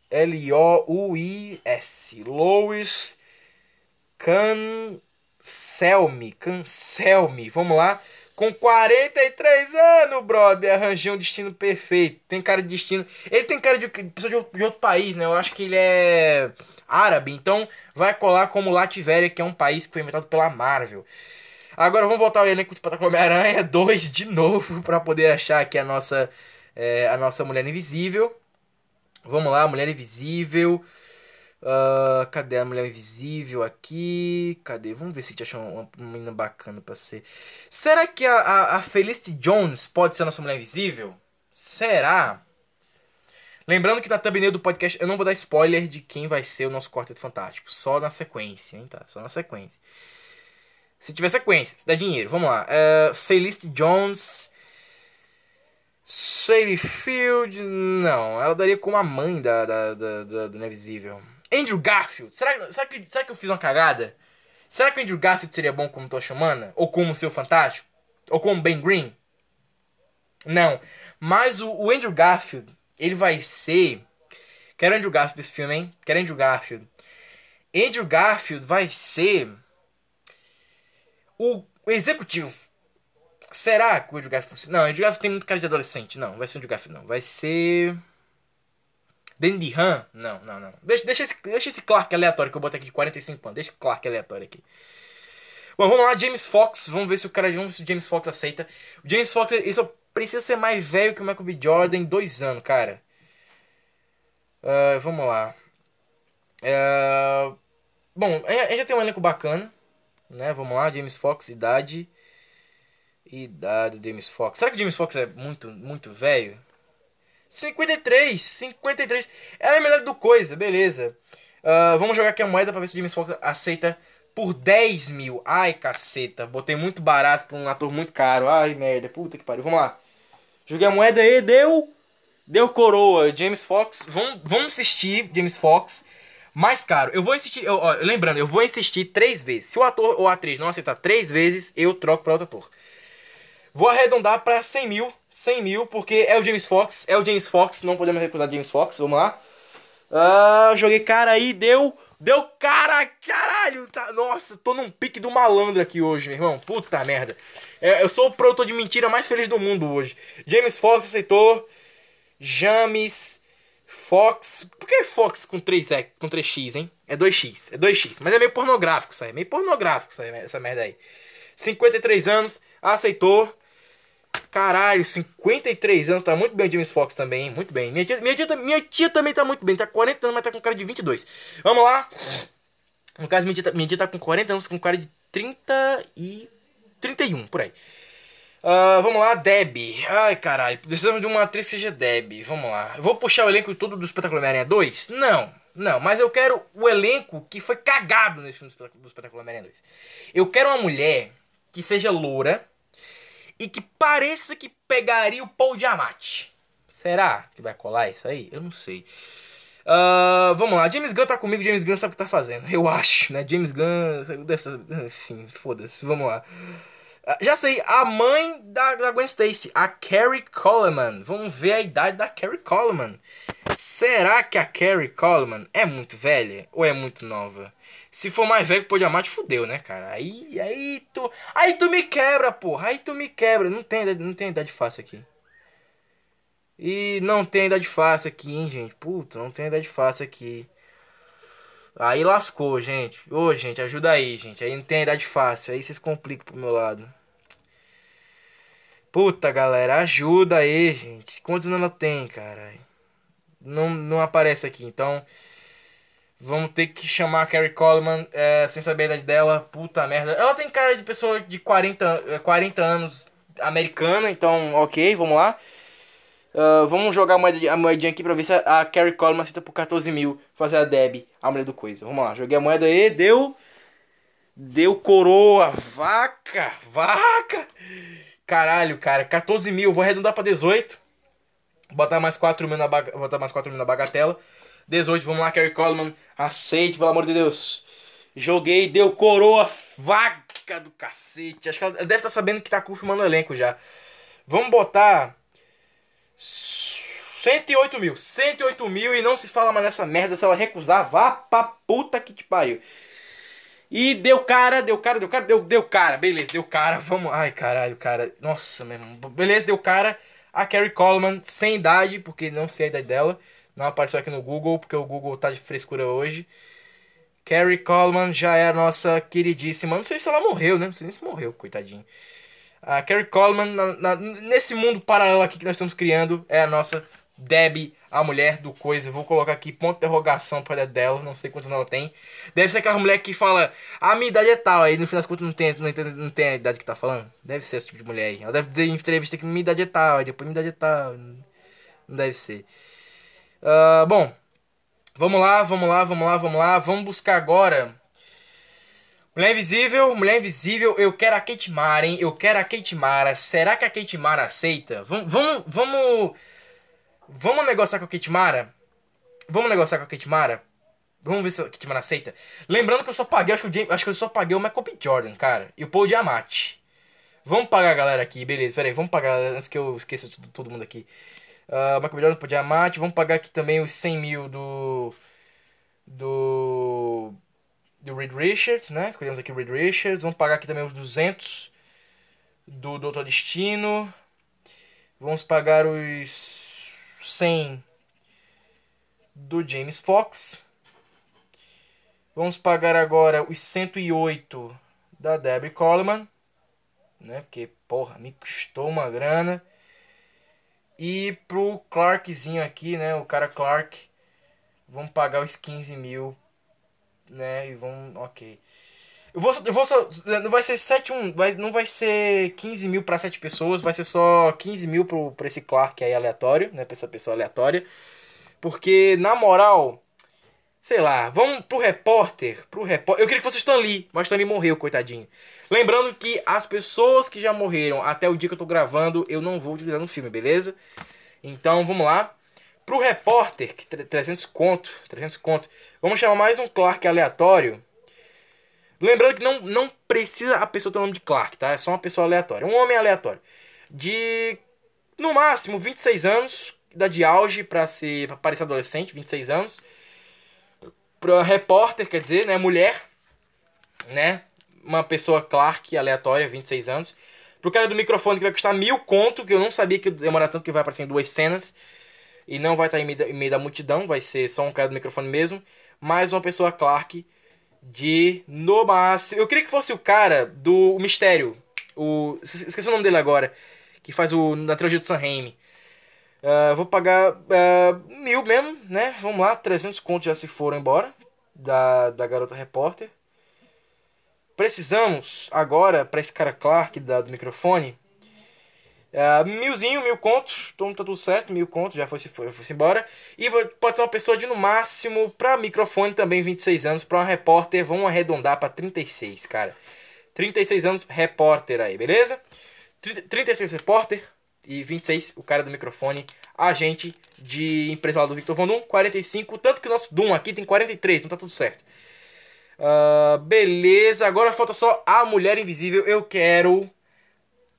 L-O-U-I-S. Lois. Cancelme. Cancelme. Vamos lá. Com 43 anos, brother, arranjei um destino perfeito. Tem cara de destino. Ele tem cara de pessoa de, de outro país, né? Eu acho que ele é árabe. Então vai colar como Lativéria, que é um país que foi inventado pela Marvel. Agora vamos voltar ao elenco do Espetáculo Homem-Aranha 2 de novo para poder achar aqui a nossa, é, a nossa Mulher Invisível. Vamos lá, Mulher Invisível. Uh, cadê a Mulher Invisível aqui? Cadê? Vamos ver se a gente acha uma, menina bacana pra ser. Será que a, a, a Felicity Jones pode ser a nossa Mulher Invisível? Será? Lembrando que na thumbnail do podcast eu não vou dar spoiler de quem vai ser o nosso Quarteto Fantástico. Só na sequência, hein? Tá? Só na sequência. Se tiver sequência, se der dinheiro. Vamos lá. Uh, Felicity Jones. Sadie Field. Não, ela daria como a mãe da, da, da, da do Invisível. Andrew Garfield. Será, será, que, será que eu fiz uma cagada? Será que o Andrew Garfield seria bom como Tocha Humana? Ou como seu Fantástico? Ou como Ben Green? Não. Mas o, o Andrew Garfield, ele vai ser. Quero Andrew Garfield esse filme, hein? Quero Andrew Garfield. Andrew Garfield vai ser. O, o executivo. Será que o Andrew Garfield? Não, o Andrew Garfield tem muito cara de adolescente. Não, vai ser o Andrew Garfield, não. Vai ser. Dandy Han? Não, não, não. Deixa, deixa, esse, deixa esse Clark aleatório que eu botei aqui de 45 anos. Deixa esse Clark aleatório aqui. Bom, vamos lá, James Fox. Vamos ver se o cara. Vamos ver se o James Fox aceita. O James Fox ele só precisa ser mais velho que o Michael B. Jordan em dois anos, cara. Uh, vamos lá. Uh, bom, gente já tem um elenco bacana. Né? Vamos lá, James Fox, idade. Idade do James Fox. Será que o James Fox é muito, muito velho? 53, 53. É a idade do coisa, beleza. Uh, vamos jogar aqui a moeda pra ver se o James Fox aceita por 10 mil. Ai, caceta. Botei muito barato pra um ator muito caro. Ai, merda. Puta que pariu. Vamos lá. Joguei a moeda aí, deu. Deu coroa. James Fox. Vamos, vamos assistir James Fox. Mais caro. Eu vou insistir. Eu, ó, lembrando, eu vou insistir três vezes. Se o ator ou a atriz não aceitar três vezes, eu troco pra outro ator. Vou arredondar pra 100 mil. 100 mil, porque é o James Fox. É o James Fox, não podemos recusar James Fox. Vamos lá. Uh, joguei cara aí, deu. Deu cara, caralho. Tá, nossa, tô num pique do malandro aqui hoje, meu irmão. Puta merda. É, eu sou o produtor de mentira mais feliz do mundo hoje. James Fox aceitou. James Fox. Por que Fox com 3, é, com 3x, hein? É 2x. É 2x. Mas é meio pornográfico isso aí. Meio pornográfico essa, essa merda aí. 53 anos, aceitou. Caralho, 53 anos, tá muito bem o James Fox também, muito bem. Minha tia, minha, tia, minha tia também tá muito bem, tá 40 anos, mas tá com cara de 22. Vamos lá. No caso, minha tia, tá, minha tia tá com 40 anos, com cara de 30 e 31, por aí. Uh, vamos lá, Deb. Ai, caralho. Precisamos de uma atriz que seja Deb. Vamos lá. Eu vou puxar o elenco todo do Espetáculo Homem-Aranha 2? Não. Não, mas eu quero o elenco que foi cagado nesse filme do Espetáculo Homem-Aranha 2. Eu quero uma mulher que seja loura e que pareça que pegaria o Paul Diamante. Será que vai colar isso aí? Eu não sei. Uh, vamos lá, James Gunn tá comigo, James Gunn sabe o que tá fazendo. Eu acho, né? James Gunn. Deve enfim, foda-se, vamos lá. Já sei, a mãe da, da Gwen Stacy, a Carrie Coleman. Vamos ver a idade da Carrie Coleman. Será que a Carrie Coleman é muito velha ou é muito nova? Se for mais velho que pode amar, te fudeu, né, cara? Aí, aí tu, aí tu me quebra, porra. Aí tu me quebra. Não tem, não tem idade fácil aqui. E não tem idade fácil aqui, hein, gente. Puta, não tem idade fácil aqui. Aí lascou, gente. Ô, gente, ajuda aí, gente. Aí não tem idade fácil. Aí vocês complicam pro meu lado. Puta, galera, ajuda aí, gente. Quantos anos ela tem, cara? Não, não aparece aqui, então... Vamos ter que chamar a Carrie Coleman é, sem saber a idade dela. Puta merda. Ela tem cara de pessoa de 40, 40 anos americana, então ok, vamos lá. Uh, vamos jogar a moedinha aqui pra ver se a, a Carrie Coleman aceita por 14 mil. Fazer a Deb, a mulher do coisa. Vamos lá, joguei a moeda aí, deu. Deu coroa, vaca, vaca. Caralho, cara, 14 mil, vou arredondar pra 18. Botar mais 4 mil na, baga, botar mais 4 mil na bagatela. 18, vamos lá, Carrie Coleman. Aceite, pelo amor de Deus. Joguei, deu coroa, vaca do cacete. Acho que ela deve estar sabendo que tá confirmando o elenco já. Vamos botar 108 mil. 108 mil e não se fala mais nessa merda. Se ela recusar, vá pra puta que te pariu. E deu cara, deu cara, deu cara, deu, deu cara. Beleza, deu cara. Vamos. Ai, caralho, cara. Nossa, meu irmão. Beleza, deu cara. A Carrie Coleman, sem idade, porque não sei a idade dela. Não apareceu aqui no Google, porque o Google tá de frescura hoje. Carrie Coleman já é a nossa queridíssima. Não sei se ela morreu, né? Não sei nem se morreu, coitadinho. A Carrie Coleman, na, na, nesse mundo paralelo aqui que nós estamos criando, é a nossa Debbie, a mulher do coisa. Vou colocar aqui ponto de interrogação para dela, não sei quantos ela tem. Deve ser aquela mulher que fala, a minha idade é tal, aí no final das contas não tem, não, tem, não tem a idade que tá falando. Deve ser esse tipo de mulher aí. Ela deve dizer em entrevista que minha idade é tal, aí depois minha idade é tal. Não deve ser. Uh, bom, vamos lá, vamos lá, vamos lá, vamos lá. Vamos buscar agora Mulher Invisível, Mulher Invisível, eu quero a Kate Mara, hein? Eu quero a Kate Mara. Será que a Kate Mara aceita? Vamos, vamos, vamos, vamos negociar com a Kate Mara? Vamos negociar com a Kate Mara? Vamos ver se a Kate Mara aceita. Lembrando que eu só paguei, acho que, acho que eu só paguei o Michael B. Jordan, cara. E o Paul Diamante. Vamos pagar a galera aqui, beleza. Pera aí, vamos pagar antes que eu esqueça todo mundo aqui. Uh, Michael B. Jordan, Paul Diamante. Vamos pagar aqui também os 100 mil do... Do do Reed Richards, né? Escolhemos aqui o Reed Richards. Vamos pagar aqui também os 200 do Doutor Destino. Vamos pagar os 100 do James Fox. Vamos pagar agora os 108 da Debbie Coleman, né? Porque, porra, me custou uma grana. E pro Clarkzinho aqui, né? O cara Clark, vamos pagar os 15 mil né? E vão. Ok. Eu vou, eu vou só. Não vai ser 7 1, vai, não vai ser 15 mil pra 7 pessoas, vai ser só 15 mil pro, pra esse Clark aí aleatório, né? Pra essa pessoa aleatória. Porque, na moral, sei lá, vamos pro repórter. Pro repórter. Eu queria que fosse Stan Lee, mas Stan Lee morreu, coitadinho. Lembrando que as pessoas que já morreram até o dia que eu tô gravando, eu não vou utilizar no filme, beleza? Então vamos lá. Pro repórter, que 300 conto, 300 conto. Vamos chamar mais um Clark aleatório. Lembrando que não, não precisa a pessoa ter o nome de Clark, tá? É só uma pessoa aleatória. Um homem aleatório. De, no máximo, 26 anos. Idade de auge para ser pra parecer adolescente, 26 anos. Pra repórter, quer dizer, né? Mulher. Né? Uma pessoa Clark aleatória, 26 anos. Pro cara do microfone que vai custar mil conto, que eu não sabia que ia demorar tanto que vai aparecer em duas cenas. E não vai estar em meio, da, em meio da multidão, vai ser só um cara do microfone mesmo. Mais uma pessoa Clark de no máximo. Eu queria que fosse o cara do Mistério. O, esqueci o nome dele agora. Que faz o na trilogia do San Raimi. Uh, vou pagar uh, mil mesmo, né? Vamos lá, 300 contos já se foram embora da, da garota repórter. Precisamos agora, para esse cara Clark da, do microfone, uh, milzinho, mil contos. Então tá tudo certo, mil contos, já foi-se foi, foi embora. E pode ser uma pessoa de no máximo, para microfone também 26 anos, para uma repórter, vamos arredondar para 36, cara. 36 anos, repórter aí, beleza? 36 repórter, e 26, o cara do microfone, agente de empresa lá do Victor Von Doom, 45, tanto que o nosso Doom aqui tem 43, então tá tudo certo. Uh, beleza, agora falta só a Mulher Invisível, eu quero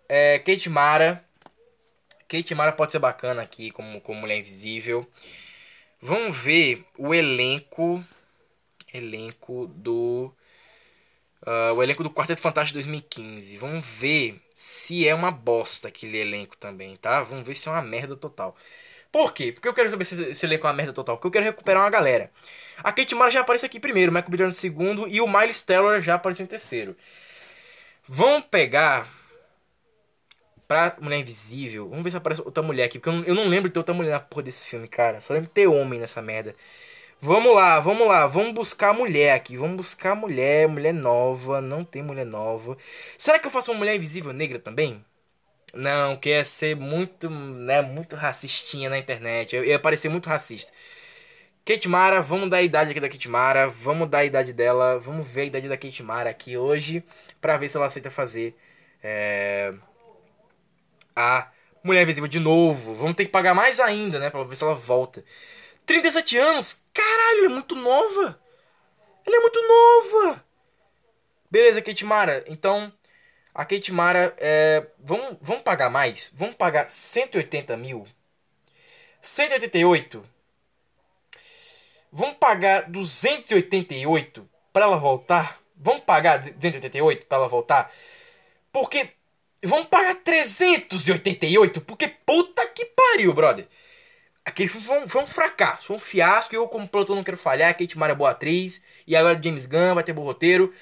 é, Kate Mara. Kate Mara pode ser bacana aqui como, como Mulher Invisível. Vamos ver o elenco, elenco do Uh, o elenco do Quarteto Fantástico 2015. Vamos ver se é uma bosta aquele elenco também, tá? Vamos ver se é uma merda total. Por quê? Porque eu quero saber se esse elenco é uma merda total. Porque eu quero recuperar uma galera. A Kate Mara já aparece aqui primeiro, o Michael B. no segundo e o Miles Teller já apareceu em terceiro. Vamos pegar pra Mulher Invisível. Vamos ver se aparece outra mulher aqui. Porque eu não, eu não lembro de ter outra mulher na porra desse filme, cara. Só lembro de ter homem nessa merda. Vamos lá, vamos lá, vamos buscar mulher aqui. Vamos buscar mulher, mulher nova. Não tem mulher nova. Será que eu faço uma mulher invisível negra também? Não, que ia ser muito, né, muito racistinha na internet. Eu ia parecer muito racista. Kate Mara, vamos dar a idade aqui da Kate Mara. Vamos dar a idade dela. Vamos ver a idade da Kate Mara aqui hoje. Pra ver se ela aceita fazer é, a Mulher Invisível de novo. Vamos ter que pagar mais ainda, né? Pra ver se ela volta. 37 anos? Caralho, ela é muito nova. Ela é muito nova. Beleza, Kate Mara. Então, a Kate Mara, é, vamos, vamos pagar mais? Vamos pagar 180 mil? 188? Vamos pagar 288 para ela voltar? Vamos pagar 288 para ela voltar? Porque vamos pagar 388? Porque puta que pariu, brother. Aquele filme foi um, foi um, fracasso, foi um fiasco. Eu, como produtor, não quero falhar. Kate Mara é boa atriz. E agora James Gunn vai ter bom roteiro.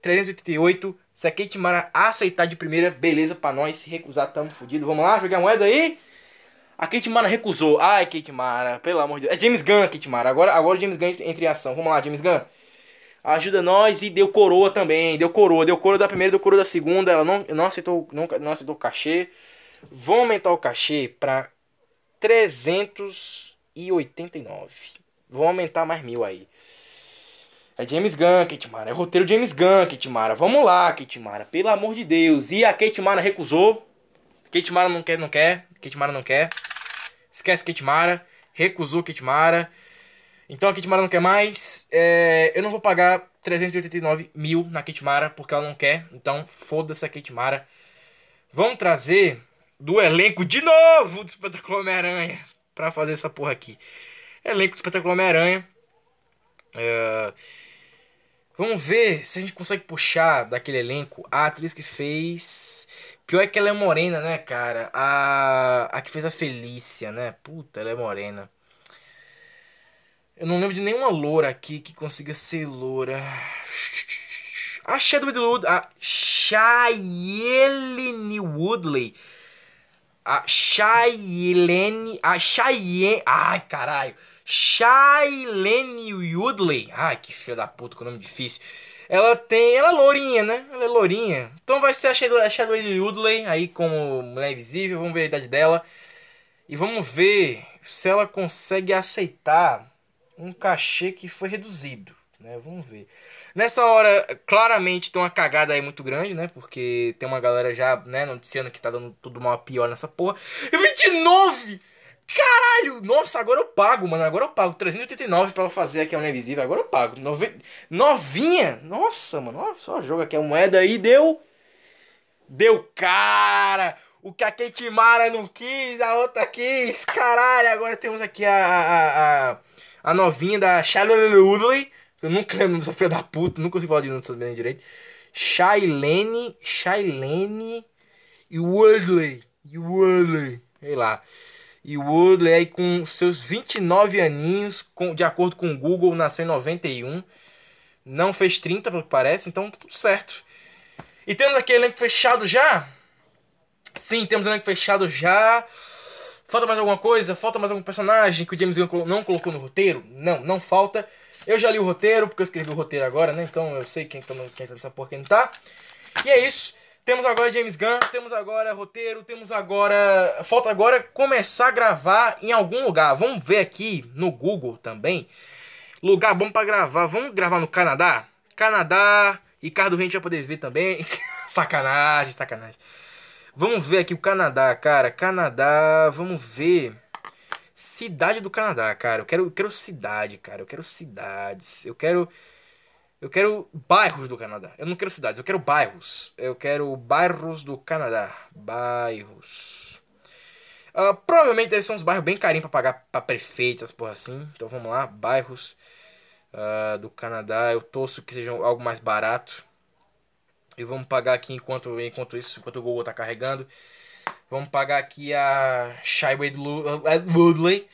388. Se a Kate Mara aceitar de primeira, beleza pra nós. Se recusar, tamo fudido. Vamos lá, jogar a moeda aí. A Kate Mara recusou. Ai, Kate Mara, pelo amor de Deus. É James Gunn, Kate Mara. Agora, agora o James Gunn entra em ação. Vamos lá, James Gunn. Ajuda nós e deu coroa também. Deu coroa. Deu coroa da primeira, deu coroa da segunda. Ela não, não aceitou, não, não aceitou o cachê. Vamos aumentar o cachê pra 389. Vou aumentar mais mil aí. É James Gunn, Kate Mara. É roteiro James Gunn, Kate Mara. Vamos lá, Kate Mara. Pelo amor de Deus. E a Kate Mara recusou. Kate Mara não quer, não quer. Kate Mara não quer. Esquece Kate Mara. Recusou Kate Mara. Então a Kate Mara não quer mais. É, eu não vou pagar 389 mil na Kate Mara porque ela não quer. Então foda-se a Kate Mara. Vamos trazer do elenco de novo do Espetáculo Homem-Aranha pra fazer essa porra aqui. Elenco do Espetáculo Homem-Aranha. É... Vamos ver se a gente consegue puxar daquele elenco a atriz que fez. Pior é que ela é morena, né, cara? A, a que fez a Felícia, né? Puta, ela é morena. Eu não lembro de nenhuma loura aqui que consiga ser loura. A Shadow Wood, a Shailene Woodley a Shailene. A Cheyenne. Ai, caralho. Shailene Woodley. Ai, que filha da puta, com nome difícil. Ela tem. Ela é lourinha, né? Ela é lourinha. Então vai ser a Shailene Woodley aí como mulher invisível. Vamos ver a idade dela. E vamos ver se ela consegue aceitar um cachê que foi reduzido. Né? Vamos ver. Nessa hora, claramente tem uma cagada aí muito grande, né? Porque tem uma galera já, né, noticiando que tá dando tudo mal pior nessa porra. 29! Caralho! Nossa, agora eu pago, mano. Agora eu pago. 389 pra fazer aqui a Mulher Invisível. Agora eu pago. Nove... Novinha! Nossa, mano. Olha só, joga aqui a moeda aí. Deu. Deu cara! O que a Kate Mara não quis, a outra quis. Caralho, agora temos aqui a, a, a, a novinha da Charlotte Woodley. Eu nunca lembro dessa filha da puta, nunca consigo falar de nome dessa direito. Shailene, Shailene e Woodley. E Woodley. Sei lá. E Woodley aí com seus 29 aninhos, com, de acordo com o Google, nasceu em 91. Não fez 30, pelo que parece, então tudo certo. E temos aqui elenco fechado já? Sim, temos elenco fechado já. Falta mais alguma coisa? Falta mais algum personagem que o James Gunn não colocou no roteiro? Não, não falta. Eu já li o roteiro, porque eu escrevi o roteiro agora, né? Então eu sei quem tá, quem tá nessa porra, quem não tá. E é isso. Temos agora James Gunn, temos agora roteiro, temos agora. Falta agora começar a gravar em algum lugar. Vamos ver aqui no Google também. Lugar bom para gravar. Vamos gravar no Canadá? Canadá. Ricardo Rente vai poder ver também. sacanagem, sacanagem. Vamos ver aqui o Canadá, cara. Canadá, vamos ver. Cidade do Canadá, cara. Eu quero, eu quero cidade, cara. Eu quero cidades. Eu quero. Eu quero bairros do Canadá. Eu não quero cidades, eu quero bairros. Eu quero bairros do Canadá. Bairros. Uh, provavelmente deve ser uns bairros bem carinhos pra pagar pra prefeitos, porra assim. Então vamos lá, bairros uh, do Canadá. Eu torço que seja algo mais barato. E vamos pagar aqui enquanto, enquanto isso, enquanto o Google tá carregando. Vamos pagar aqui a Shyway Woodley.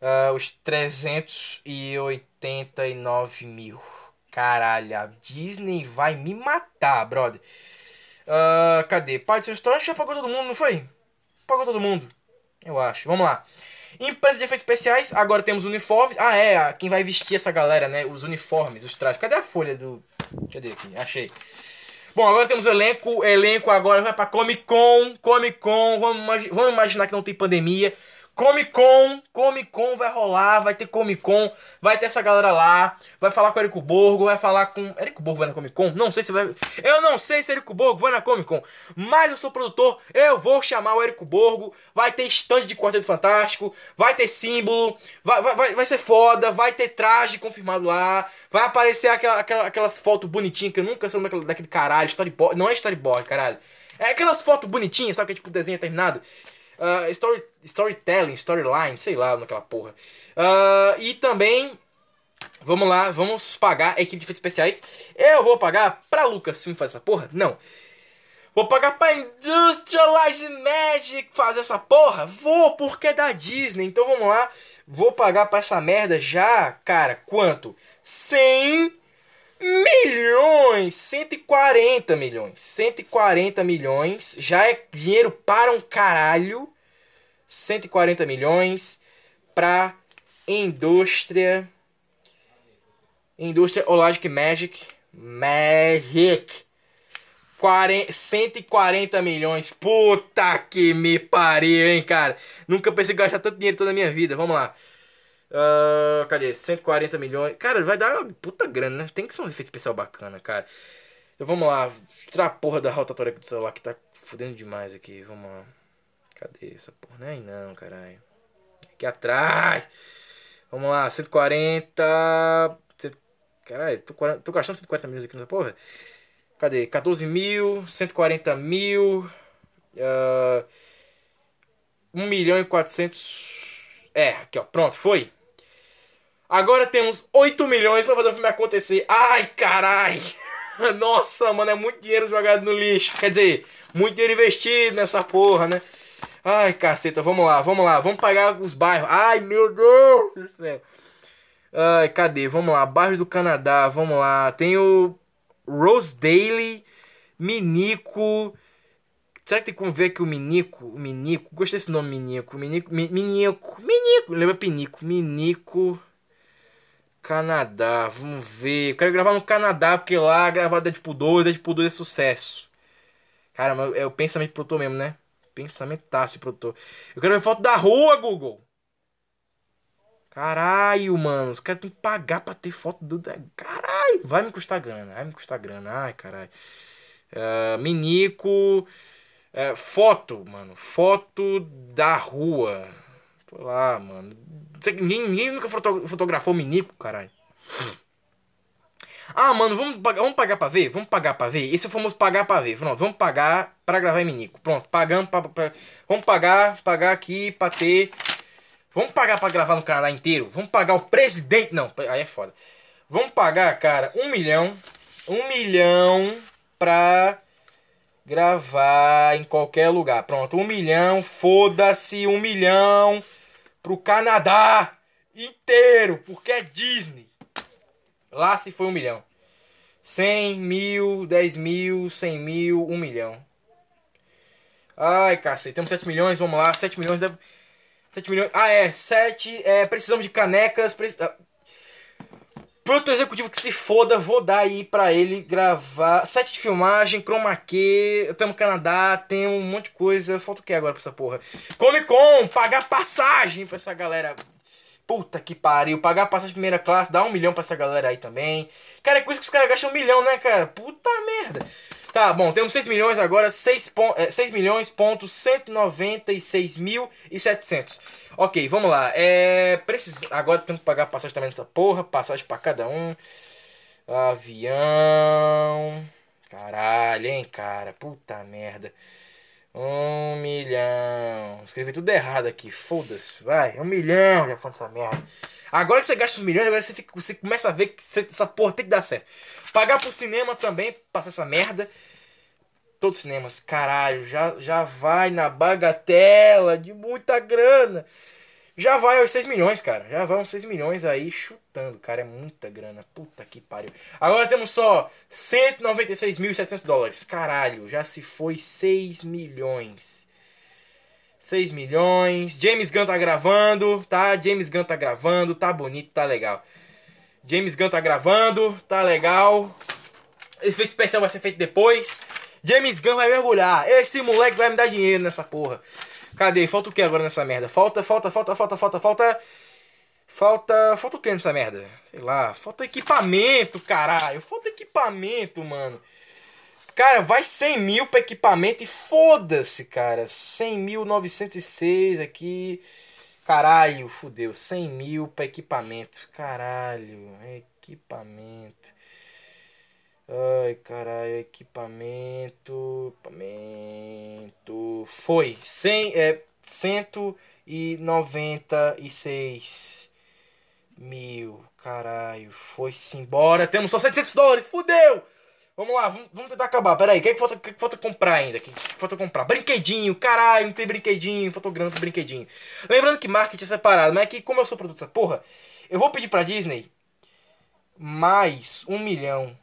Uh, os 389 mil. Caralho, a Disney vai me matar, brother. Uh, cadê? Pai do seu Store já pagou todo mundo, não foi? Pagou todo mundo. Eu acho. Vamos lá. Empresa de efeitos especiais, agora temos uniformes. Ah, é, quem vai vestir essa galera, né? Os uniformes, os trajes. Cadê a folha do. Cadê aqui? Achei. Bom, agora temos o elenco. Elenco agora vai pra Comic Con. Comic Con. Vamos, vamos imaginar que não tem pandemia. Comic Con, Comic Con vai rolar, vai ter Comic Con, vai ter essa galera lá, vai falar com o Érico Borgo, vai falar com. Érico Borgo vai na Comic Con? Não sei se vai. Eu não sei se Érico Borgo vai na Comic Con, mas eu sou produtor, eu vou chamar o Érico Borgo, vai ter stand de Quarteto Fantástico, vai ter símbolo, vai, vai, vai ser foda, vai ter traje confirmado lá, vai aparecer aquela, aquela, aquelas fotos bonitinhas que eu nunca sei daquele, daquele caralho, storyboard. Não é storyboard, caralho. É aquelas fotos bonitinhas, sabe que é tipo desenho terminado? Uh, story, storytelling, storyline, sei lá naquela porra. Uh, e também, vamos lá, vamos pagar a equipe de efeitos especiais. Eu vou pagar pra Lucasfilm fazer essa porra? Não. Vou pagar pra Industrialize Magic fazer essa porra? Vou, porque é da Disney. Então vamos lá. Vou pagar pra essa merda já, cara, quanto? 100 milhões! 140 milhões. 140 milhões. Já é dinheiro para um caralho. 140 milhões pra indústria. Indústria Logic Magic. Magic. 40, 140 milhões. Puta que me pariu, hein, cara. Nunca pensei gastar tanto dinheiro toda a minha vida. Vamos lá. Uh, cadê? 140 milhões. Cara, vai dar uma puta grana, né? Tem que ser um efeito especial bacana, cara. Então vamos lá. Tirar a porra da rotatória do celular que tá fudendo demais aqui. Vamos lá. Cadê essa porra? Não é aí não, caralho. Aqui atrás. Vamos lá, 140. Caralho, tô, tô gastando 140 mil aqui nessa porra. Cadê? 14 mil, 140 mil. Uh, 1 milhão e 400. É, aqui ó, pronto, foi. Agora temos 8 milhões pra fazer o filme acontecer. Ai, caralho. Nossa, mano, é muito dinheiro jogado no lixo. Quer dizer, muito dinheiro investido nessa porra, né? Ai, caceta, vamos lá, vamos lá, vamos pagar os bairros. Ai, meu Deus do céu. Ai, cadê? Vamos lá, bairros do Canadá, vamos lá. Tem o Rosedale, Minico. Será que tem como ver aqui o Minico? O Minico, gostei desse nome, Minico. Minico, Minico, Minico, lembra Pinico? Minico, Canadá, vamos ver. Eu quero gravar no Canadá, porque lá gravar Deadpool 2, Deadpool 2 é sucesso. Cara, é o pensamento pro mesmo, né? Pensamentaço de produtor. Eu quero ver foto da rua, Google. Caralho, mano. Os caras têm que pagar pra ter foto do. Caralho. Vai me custar grana. Vai me custar grana. Ai, caralho. Uh, Minico. Uh, foto, mano. Foto da rua. Tô lá, mano. Ninguém, ninguém nunca fotografou Minico, caralho. Ah, mano, vamos vamos pagar pra ver? Vamos pagar pra ver? E se formos pagar pra ver? Pronto, vamos pagar pra gravar em Minico. Pronto, pagamos pra, pra, Vamos pagar, pagar aqui pra ter. Vamos pagar pra gravar no Canadá inteiro? Vamos pagar o presidente. Não, aí é foda. Vamos pagar, cara, um milhão. Um milhão pra gravar em qualquer lugar. Pronto, um milhão, foda-se, um milhão pro Canadá inteiro, porque é Disney. Lá se foi um milhão. 100 mil, 10 mil, 100 mil, 1 milhão. Ai, cacete, temos 7 milhões, vamos lá, 7 milhões. 7 milhões. Ah, é, 7. É, precisamos de canecas. Preci... Produtor executivo que se foda, vou dar aí pra ele gravar. Set de filmagem, chroma key, tamo Canadá, tem um monte de coisa. Falta o que agora pra essa porra? Comic Con, pagar passagem pra essa galera. Puta que pariu, pagar passagem de primeira classe, dá um milhão pra essa galera aí também. Cara, é coisa que os caras gastam um milhão, né, cara? Puta merda. Tá, bom, temos 6 milhões agora, 6, pon é, 6 milhões ponto 196 mil e 700. Ok, vamos lá. É, precisa, agora temos que pagar passagem também nessa porra, passagem para cada um. Avião. Caralho, hein, cara. Puta merda. Um milhão. Escrevi tudo errado aqui. Foda-se. Vai. Um milhão. Falta essa merda. Agora que você gasta os milhões, agora você, fica, você começa a ver que você, essa porra tem que dar certo. Pagar pro cinema também, passar essa merda. Todos os cinemas, caralho, já, já vai na bagatela de muita grana. Já vai aos 6 milhões, cara. Já vai uns 6 milhões aí chutando, cara. É muita grana. Puta que pariu. Agora temos só 196.700 dólares. Caralho, já se foi 6 milhões. 6 milhões. James Gunn tá gravando, tá? James Gunn tá gravando, tá bonito, tá legal. James Gunn tá gravando, tá legal. Efeito especial vai ser feito depois. James Gunn vai mergulhar. Esse moleque vai me dar dinheiro nessa porra. Cadê? Falta o que agora nessa merda? Falta, falta, falta, falta, falta, falta. Falta. Falta o que nessa merda? Sei lá. Falta equipamento, caralho. Falta equipamento, mano. Cara, vai 100 mil pra equipamento e foda-se, cara. 100.906 aqui. Caralho, fudeu. 100 mil pra equipamento. Caralho, equipamento. Ai, caralho, equipamento. Equipamento. Foi. 100, é, 196 mil. Caralho, foi-se embora. Temos só 700 dólares. Fudeu! Vamos lá, vamos, vamos tentar acabar. Pera aí, o que, é que, falta, que, é que falta comprar ainda? O que, é que falta comprar? Brinquedinho, caralho, não tem brinquedinho, fotograma pro brinquedinho. Lembrando que marketing é separado, mas é que como eu sou produto dessa porra, eu vou pedir pra Disney mais um milhão.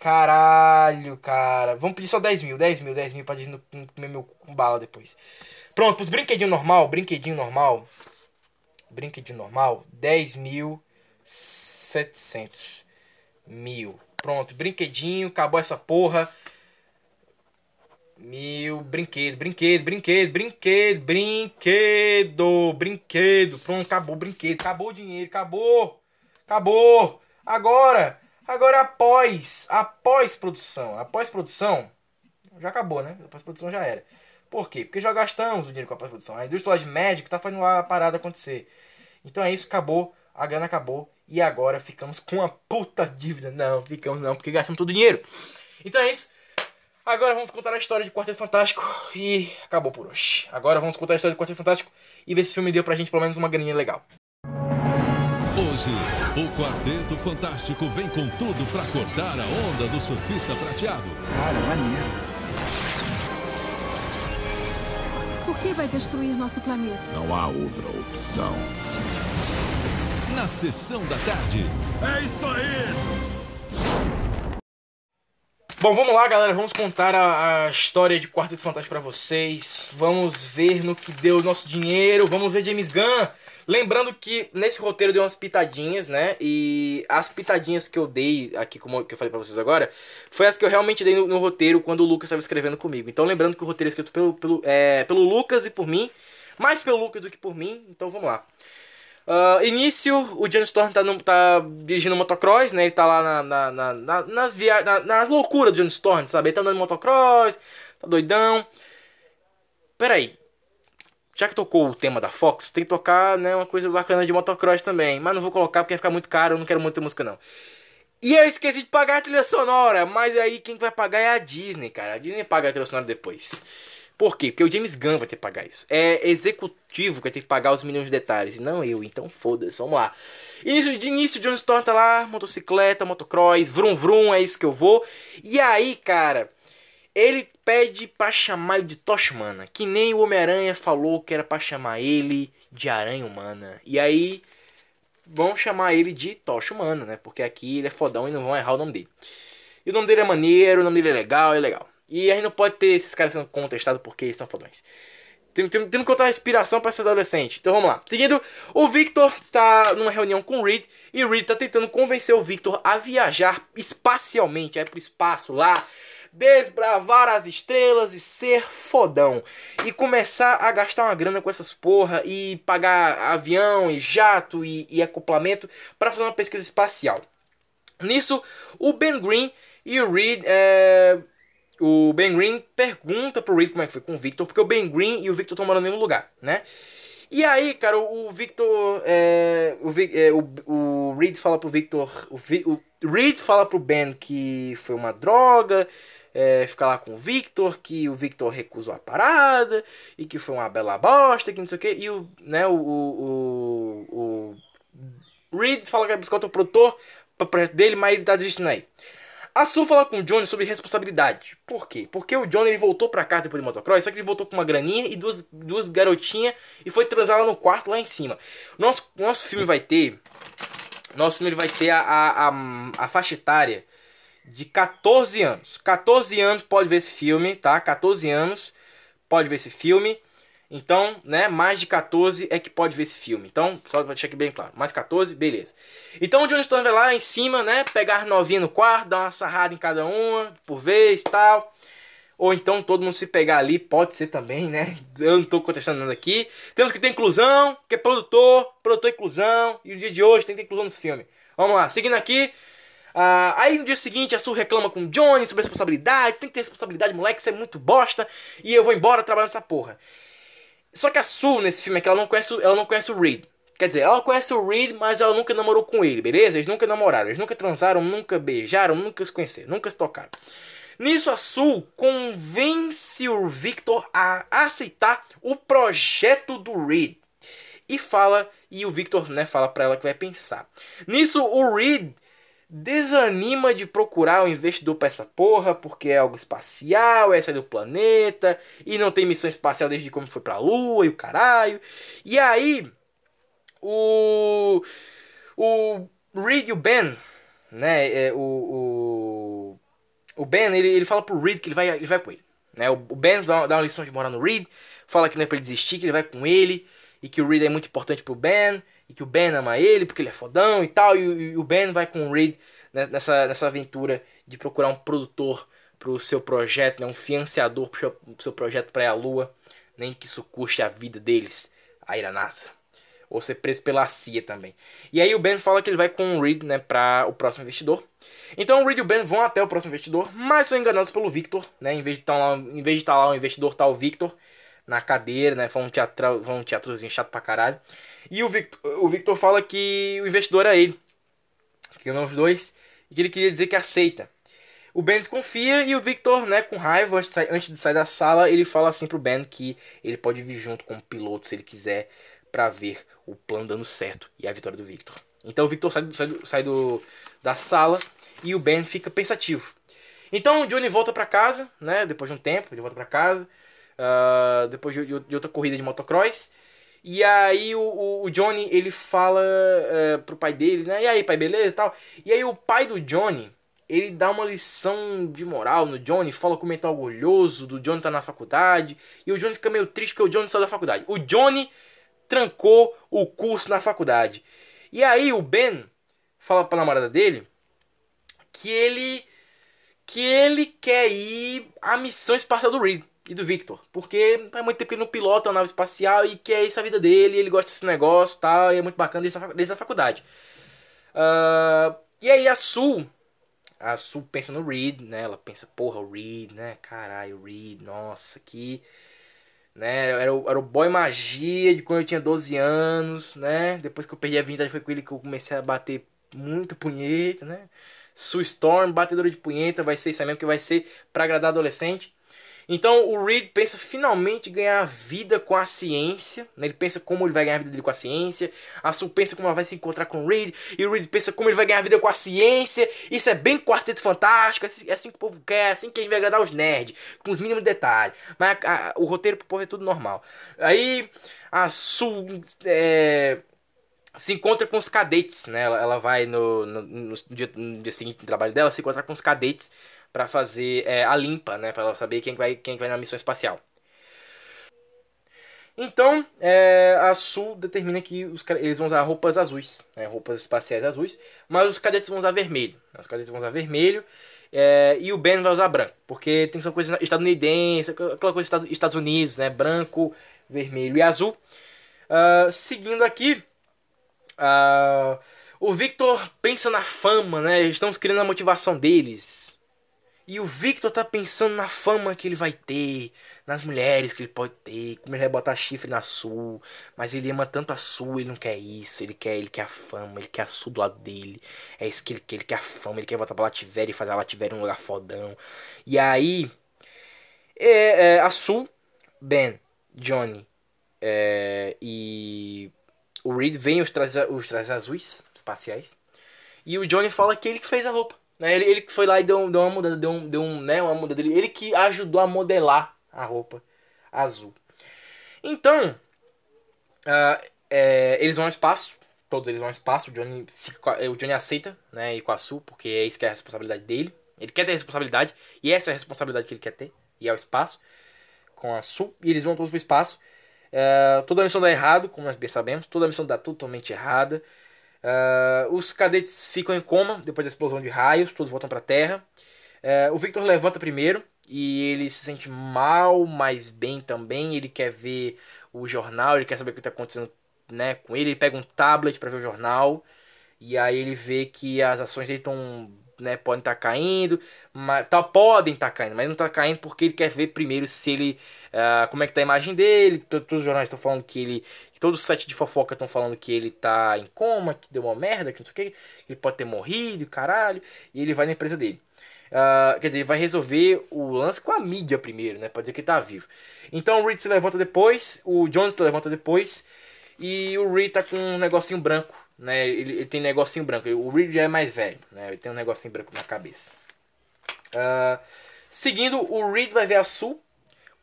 Caralho, cara. Vamos pedir só 10 mil, 10 mil, 10 mil pra Disney comer meu com bala depois. Pronto, pros brinquedinho normal, brinquedinho normal. Brinquedinho normal, 10 mil 700 mil. Pronto, brinquedinho, acabou essa porra. Mil, brinquedo, brinquedo, brinquedo, brinquedo, brinquedo, brinquedo. Pronto, acabou o brinquedo, acabou o dinheiro, acabou. Acabou. Agora, agora após, após produção, após produção, já acabou, né? Após produção já era. Por quê? Porque já gastamos o dinheiro com a pós-produção. A indústria de médico tá fazendo a parada acontecer. Então é isso, acabou, a grana acabou e agora ficamos com uma puta dívida. Não, ficamos não, porque gastamos todo o dinheiro. Então é isso. Agora vamos contar a história de Quarteto Fantástico e acabou por hoje. Agora vamos contar a história de Quarteto Fantástico e ver se esse filme deu pra gente pelo menos uma graninha legal. Hoje, o Quarteto Fantástico vem com tudo pra cortar a onda do surfista prateado. Cara, maneiro. Por que vai destruir nosso planeta? Não há outra opção na sessão da tarde. É isso aí! Bom, vamos lá, galera. Vamos contar a, a história de Quarteto Fantástico para vocês. Vamos ver no que deu o nosso dinheiro. Vamos ver James Gunn. Lembrando que nesse roteiro deu umas pitadinhas, né? E as pitadinhas que eu dei aqui, como que eu falei pra vocês agora, foi as que eu realmente dei no, no roteiro quando o Lucas estava escrevendo comigo. Então, lembrando que o roteiro é escrito pelo, pelo, é, pelo Lucas e por mim. Mais pelo Lucas do que por mim. Então, vamos lá. Uh, início, o John Storm tá, no, tá dirigindo motocross, né? Ele tá lá na, na, na, na nas via na, loucura do John Storm, sabe? Ele tá andando motocross, tá doidão. Pera aí. Já que tocou o tema da Fox, tem que tocar né, uma coisa bacana de motocross também. Mas não vou colocar porque vai ficar muito caro, eu não quero muita música não. E eu esqueci de pagar a trilha sonora, mas aí quem vai pagar é a Disney, cara. A Disney paga a trilha sonora depois. Por quê? Porque o James Gunn vai ter que pagar isso. É executivo que vai ter que pagar os milhões de detalhes, não eu. Então foda-se, vamos lá. Início, de início, John Storm tá lá, motocicleta, motocross, vrum vrum, é isso que eu vou. E aí, cara, ele pede pra chamar ele de Tocha Humana, que nem o Homem-Aranha falou que era pra chamar ele de Aranha Humana. E aí vão chamar ele de Tocha Humana, né? Porque aqui ele é fodão e não vão errar o nome dele. E o nome dele é maneiro, o nome dele é legal, é legal. E a gente não pode ter esses caras sendo contestados porque eles são fodões. Temos tem, tem que contar a inspiração para esses adolescentes. Então vamos lá. Seguindo, o Victor tá numa reunião com o Reed. E o Reed tá tentando convencer o Victor a viajar espacialmente, aí pro espaço lá. Desbravar as estrelas e ser fodão. E começar a gastar uma grana com essas porra. E pagar avião e jato e, e acoplamento para fazer uma pesquisa espacial. Nisso, o Ben Green e o Reed é, o Ben Green pergunta pro Reed como é que foi com o Victor, porque o Ben Green e o Victor estão morando no mesmo lugar, né? E aí, cara, o Victor. É, o, é, o, o Reed fala pro Victor. O, o Reed fala pro Ben que foi uma droga. É, ficar lá com o Victor, que o Victor recusou a parada, e que foi uma bela bosta, que não sei o que. E o, né, o, o, o, o Reed fala que é biscoito o produtor dele, mas ele tá desistindo aí. A Sue fala com o Johnny sobre responsabilidade. Por quê? Porque o Johnny ele voltou pra casa depois de motocross, só que ele voltou com uma graninha e duas, duas garotinhas e foi transar lá no quarto lá em cima. Nosso, nosso filme vai ter. Nosso filme vai ter a, a, a, a faixa etária de 14 anos. 14 anos pode ver esse filme, tá? 14 anos pode ver esse filme. Então, né, mais de 14 é que pode ver esse filme. Então, só pra deixar aqui bem claro. Mais 14, beleza. Então o John Stone vai lá em cima, né, pegar novinha no quarto, dar uma sarrada em cada uma, por vez tal. Ou então todo mundo se pegar ali, pode ser também, né? Eu não tô contestando nada aqui. Temos que ter inclusão, que é produtor, produtor inclusão. E o dia de hoje tem que ter inclusão nesse filme. Vamos lá, seguindo aqui. Uh, aí no dia seguinte a Sue reclama com o Johnny sobre responsabilidade. Tem que ter responsabilidade, moleque, isso é muito bosta. E eu vou embora trabalhando nessa porra. Só que a Sue nesse filme é que ela não conhece, ela não conhece o Reed. Quer dizer, ela conhece o Reed, mas ela nunca namorou com ele, beleza? Eles nunca namoraram, eles nunca transaram, nunca beijaram, nunca se conheceram, nunca se tocaram. Nisso, a Sue convence o Victor a aceitar o projeto do Reed. E fala, e o Victor né, fala pra ela que vai pensar. Nisso, o Reed desanima de procurar um investidor para essa porra, porque é algo espacial, é sair do planeta, e não tem missão espacial desde como foi pra Lua e o caralho. E aí, o. O Reed e o Ben, né? É, o, o, o Ben, ele, ele fala pro Reed que ele vai, ele vai com ele. Né? O, Ben dá, dá uma lição de morar no Reed, fala que não é pra ele desistir, que ele vai com ele, e que o Reed é muito importante pro Ben e que o Ben ama ele porque ele é fodão e tal. E, e o Ben vai com o Reed nessa, nessa aventura de procurar um produtor pro seu projeto, né, um financiador pro seu projeto para a Lua, nem que isso custe a vida deles a ir à NASA. Ou ser preso pela CIA também. E aí o Ben fala que ele vai com o Reed né, para o próximo investidor. Então o Reed e o Ben vão até o próximo investidor, mas são enganados pelo Victor. Né, em vez de estar lá, em vez de estar lá o investidor, tá o Victor na cadeira, né? Foi um, teatro, foi um teatrozinho chato pra caralho. E o Victor, o Victor fala que o investidor é ele. Que não os dois. E que ele queria dizer que aceita. O Ben desconfia e o Victor, né, com raiva, antes de, sair, da sala, ele fala assim pro Ben que ele pode vir junto com o piloto se ele quiser para ver o plano dando certo e a vitória do Victor. Então o Victor sai, sai, sai do, da sala e o Ben fica pensativo. Então o Johnny volta para casa, né, depois de um tempo, ele volta para casa, uh, depois de, de, outra corrida de motocross. E aí o, o, Johnny, ele fala uh, pro pai dele, né? E aí, pai, beleza e tal. E aí o pai do Johnny, ele dá uma lição de moral no Johnny, fala como ele tá orgulhoso do Johnny tá na faculdade. E o Johnny fica meio triste porque o Johnny saiu da faculdade. O Johnny trancou o curso na faculdade. E aí o Ben fala pra namorada dele que ele que ele quer ir à missão espacial do Reed e do Victor. Porque há muito tempo que ele não pilota uma nave espacial e que é isso a vida dele, ele gosta desse negócio tal, e é muito bacana desde a, faculdade. Uh, e aí a Sul, a Sul pensa no Reed, né? Ela pensa, porra, o Reed, né? Caralho, o Reed, nossa, que. Né? Era, o, era o boy magia de quando eu tinha 12 anos, né? Depois que eu perdi a vida foi com ele que eu comecei a bater muito punheta, né? Sue Storm, batedora de punheta, vai ser isso mesmo que vai ser para agradar adolescente. Então o Reed pensa finalmente ganhar vida com a ciência. Né? Ele pensa como ele vai ganhar a vida dele com a ciência. A Sue pensa como ela vai se encontrar com o Reed. E o Reed pensa como ele vai ganhar a vida com a ciência. Isso é bem quarteto fantástico. É assim que o povo quer. É assim que a gente vai agradar os nerds. Com os mínimos detalhes. Mas a, a, o roteiro pro povo é tudo normal. Aí a Sue. É, se encontra com os cadetes, né? Ela, ela vai no, no, no, dia, no dia seguinte do trabalho dela se encontrar com os cadetes para fazer é, a limpa, né? Para saber quem vai, quem vai na missão espacial. Então, é, a Sul determina que os, eles vão usar roupas azuis, né, roupas espaciais azuis, mas os cadetes vão usar vermelho. Né, os cadetes vão usar vermelho é, e o Ben vai usar branco, porque tem ser coisa estadunidense, aquela coisa dos Estados Unidos, né, branco, vermelho e azul. Uh, seguindo aqui, uh, o Victor pensa na fama, né? Estamos criando a motivação deles. E o Victor tá pensando na fama que ele vai ter, nas mulheres que ele pode ter, como ele vai botar chifre na Sul. Mas ele ama tanto a Sul, ele não quer isso, ele quer, ele quer a fama, ele quer a Sul do lado dele. É isso que ele quer, ele quer a fama, ele quer voltar pra Lativéria e fazer a Lativéria um lugar fodão. E aí, é, é, a Sul, Ben, Johnny é, e o Reed vem os trajes, os trajes azuis, espaciais. E o Johnny fala que ele que fez a roupa. Né? Ele, ele que foi lá e deu, deu uma mudada, deu, um, deu um, né, uma mudada dele. Ele que ajudou a modelar a roupa azul. Então, uh, é, eles vão ao espaço. Todos eles vão ao espaço. O Johnny, fica, o Johnny aceita né, ir com a Sul, porque é isso que é a responsabilidade dele. Ele quer ter responsabilidade, e essa é a responsabilidade que ele quer ter, ir ao espaço com a Sul. E eles vão todos pro espaço. Uh, toda a missão dá errado, como nós bem sabemos. Toda a missão dá totalmente errada. Uh, os cadetes ficam em coma depois da explosão de raios, todos voltam para a Terra. Uh, o Victor levanta primeiro e ele se sente mal, mas bem também. Ele quer ver o jornal, ele quer saber o que está acontecendo né, com ele. Ele pega um tablet para ver o jornal e aí ele vê que as ações dele estão né, podem estar tá caindo, mas tá, podem estar tá caindo, mas não está caindo porque ele quer ver primeiro se ele, uh, como é que tá a imagem dele. Todos os jornais estão falando que ele, que todos os sites de fofoca estão falando que ele tá em coma, que deu uma merda, que não sei o que, ele pode ter morrido, caralho, e ele vai na empresa dele. Uh, quer dizer, ele vai resolver o lance com a mídia primeiro, né? Pode dizer que ele tá vivo. Então o Reed se levanta depois, o Jones se levanta depois, e o Reed tá com um negocinho branco né? Ele, ele tem negocinho branco. O Reed já é mais velho, né? Ele tem um negocinho branco na cabeça. Uh, seguindo, o Reed vai ver a Sul.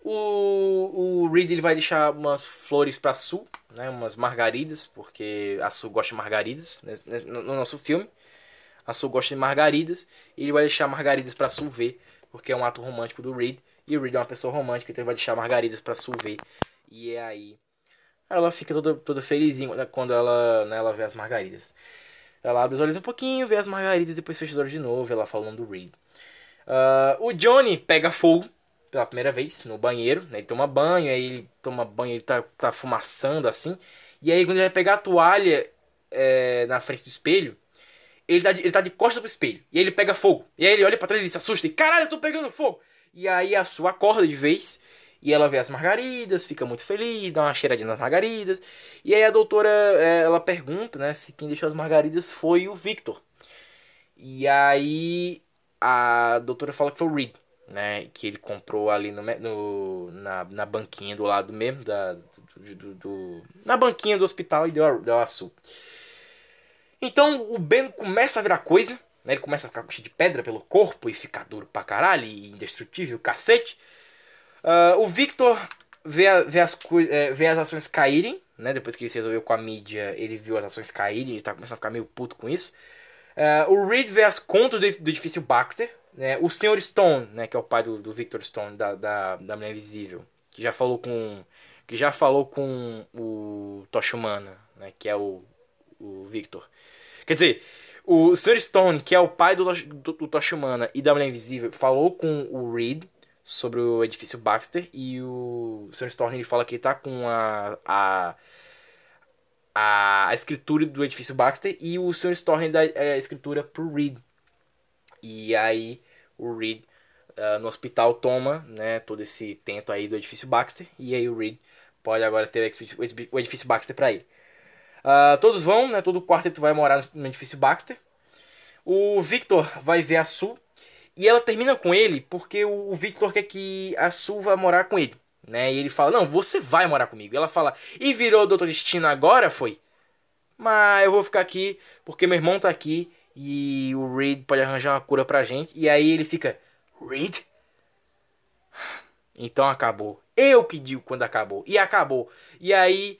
O, o Reed ele vai deixar umas flores para Sul, né? Umas margaridas, porque a Sul gosta de margaridas né? no, no nosso filme. A Sul gosta de margaridas. E ele vai deixar margaridas para Sul ver, porque é um ato romântico do Reed. E o Reed é uma pessoa romântica, então ele vai deixar margaridas para Sul ver. E é aí ela fica toda, toda felizinha quando ela, né, ela vê as margaridas. Ela abre os olhos um pouquinho, vê as margaridas, depois fecha os olhos de novo, ela falando do Reed. Uh, o Johnny pega fogo pela primeira vez no banheiro, né, ele toma banho, aí ele toma banho, ele tá, tá fumaçando assim. E aí quando ele vai pegar a toalha é, na frente do espelho, ele tá, de, ele tá de costas pro espelho. E aí ele pega fogo. E aí ele olha pra trás e se assusta. E caralho, eu tô pegando fogo. E aí a sua acorda de vez. E ela vê as margaridas, fica muito feliz, dá uma cheiradinha nas margaridas. E aí a doutora, é, ela pergunta, né, se quem deixou as margaridas foi o Victor. E aí a doutora fala que foi o Reed, né, que ele comprou ali no, no na, na banquinha do lado mesmo, da, do, do, do na banquinha do hospital e deu, deu a sul. Então o Ben começa a virar coisa, né, ele começa a ficar cheio de pedra pelo corpo e ficar duro pra caralho e indestrutível, cacete. Uh, o Victor vê, vê, as, é, vê as ações caírem, né? Depois que ele se resolveu com a mídia, ele viu as ações caírem, ele tá começando a ficar meio puto com isso. Uh, o Reed vê as contas do, do, edifício Baxter, né? O Sr. Stone, né? Que é o pai do, do Victor Stone, da, da, da Mulher Invisível. Que já falou com... Que já falou com o Tocha Humana, né? Que é o, o Victor. Quer dizer, o Sr. Stone, que é o pai do, do, do Tocha Humana e da Mulher Invisível, falou com o Reed sobre o edifício Baxter e o Sr. Storm ele fala que ele tá com a, a, a, a escritura do edifício Baxter e o Sr. Storm dá a escritura pro Reed. E aí o Reed uh, no hospital toma né, todo esse tento aí do edifício Baxter e aí o Reed pode agora ter o edifício Baxter para ele. Uh, todos vão, né, todo quarteto vai morar no edifício Baxter. O Victor vai ver a Sue E ela termina com ele porque o, Victor quer que a Sue vá morar com ele. Né? E ele fala, não, você vai morar comigo. E ela fala, e virou Doutor Destino agora? Foi. Mas eu vou ficar aqui porque meu irmão tá aqui e o Reed pode arranjar uma cura pra gente. E aí ele fica, Reed? Então acabou. Eu que digo quando acabou. E acabou. E aí,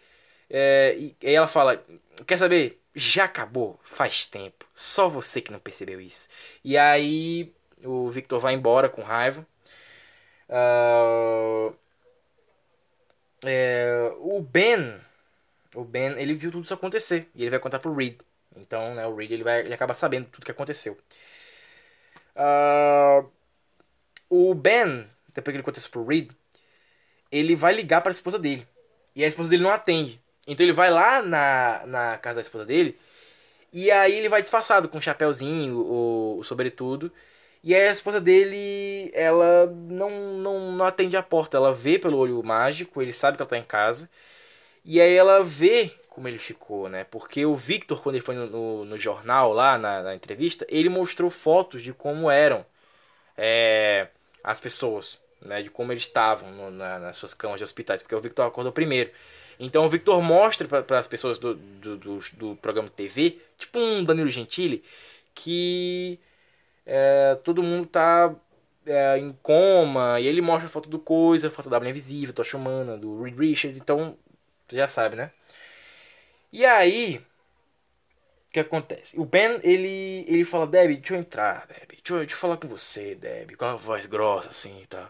é, e ela fala, quer saber? Já acabou faz tempo. Só você que não percebeu isso. E aí o Victor vai embora com raiva. Uh, é, o Ben, o Ben, ele viu tudo isso acontecer e ele vai contar pro Reed. Então, né, o Reed ele vai, ele acaba sabendo tudo que aconteceu. Uh, o Ben, depois que ele conta isso pro Reed, ele vai ligar para a esposa dele e a esposa dele não atende. Então ele vai lá na, na casa da esposa dele e aí ele vai disfarçado com um chapéuzinho, o, o sobretudo. E aí a esposa dele, ela não, não, não atende a porta. Ela vê pelo olho mágico, ele sabe que ela tá em casa. E aí ela vê como ele ficou, né? Porque o Victor, quando ele foi no, no, jornal lá, na, na, entrevista, ele mostrou fotos de como eram é, as pessoas, né? De como eles estavam no, na, nas suas camas de hospitais. Porque o Victor acordou primeiro. Então o Victor mostra para as pessoas do, do, do, do programa de TV, tipo um Danilo Gentili, que é, todo mundo tá é, em coma, e ele mostra a foto do Coisa, a foto da Mulher Invisível, Tocha Humana, do Reed Richards, então você já sabe, né? E aí, o que acontece? O Ben, ele, ele fala, Debbie, deixa eu entrar, Debbie, deixa eu, deixa eu falar com você, Debbie, com a voz grossa assim e tal.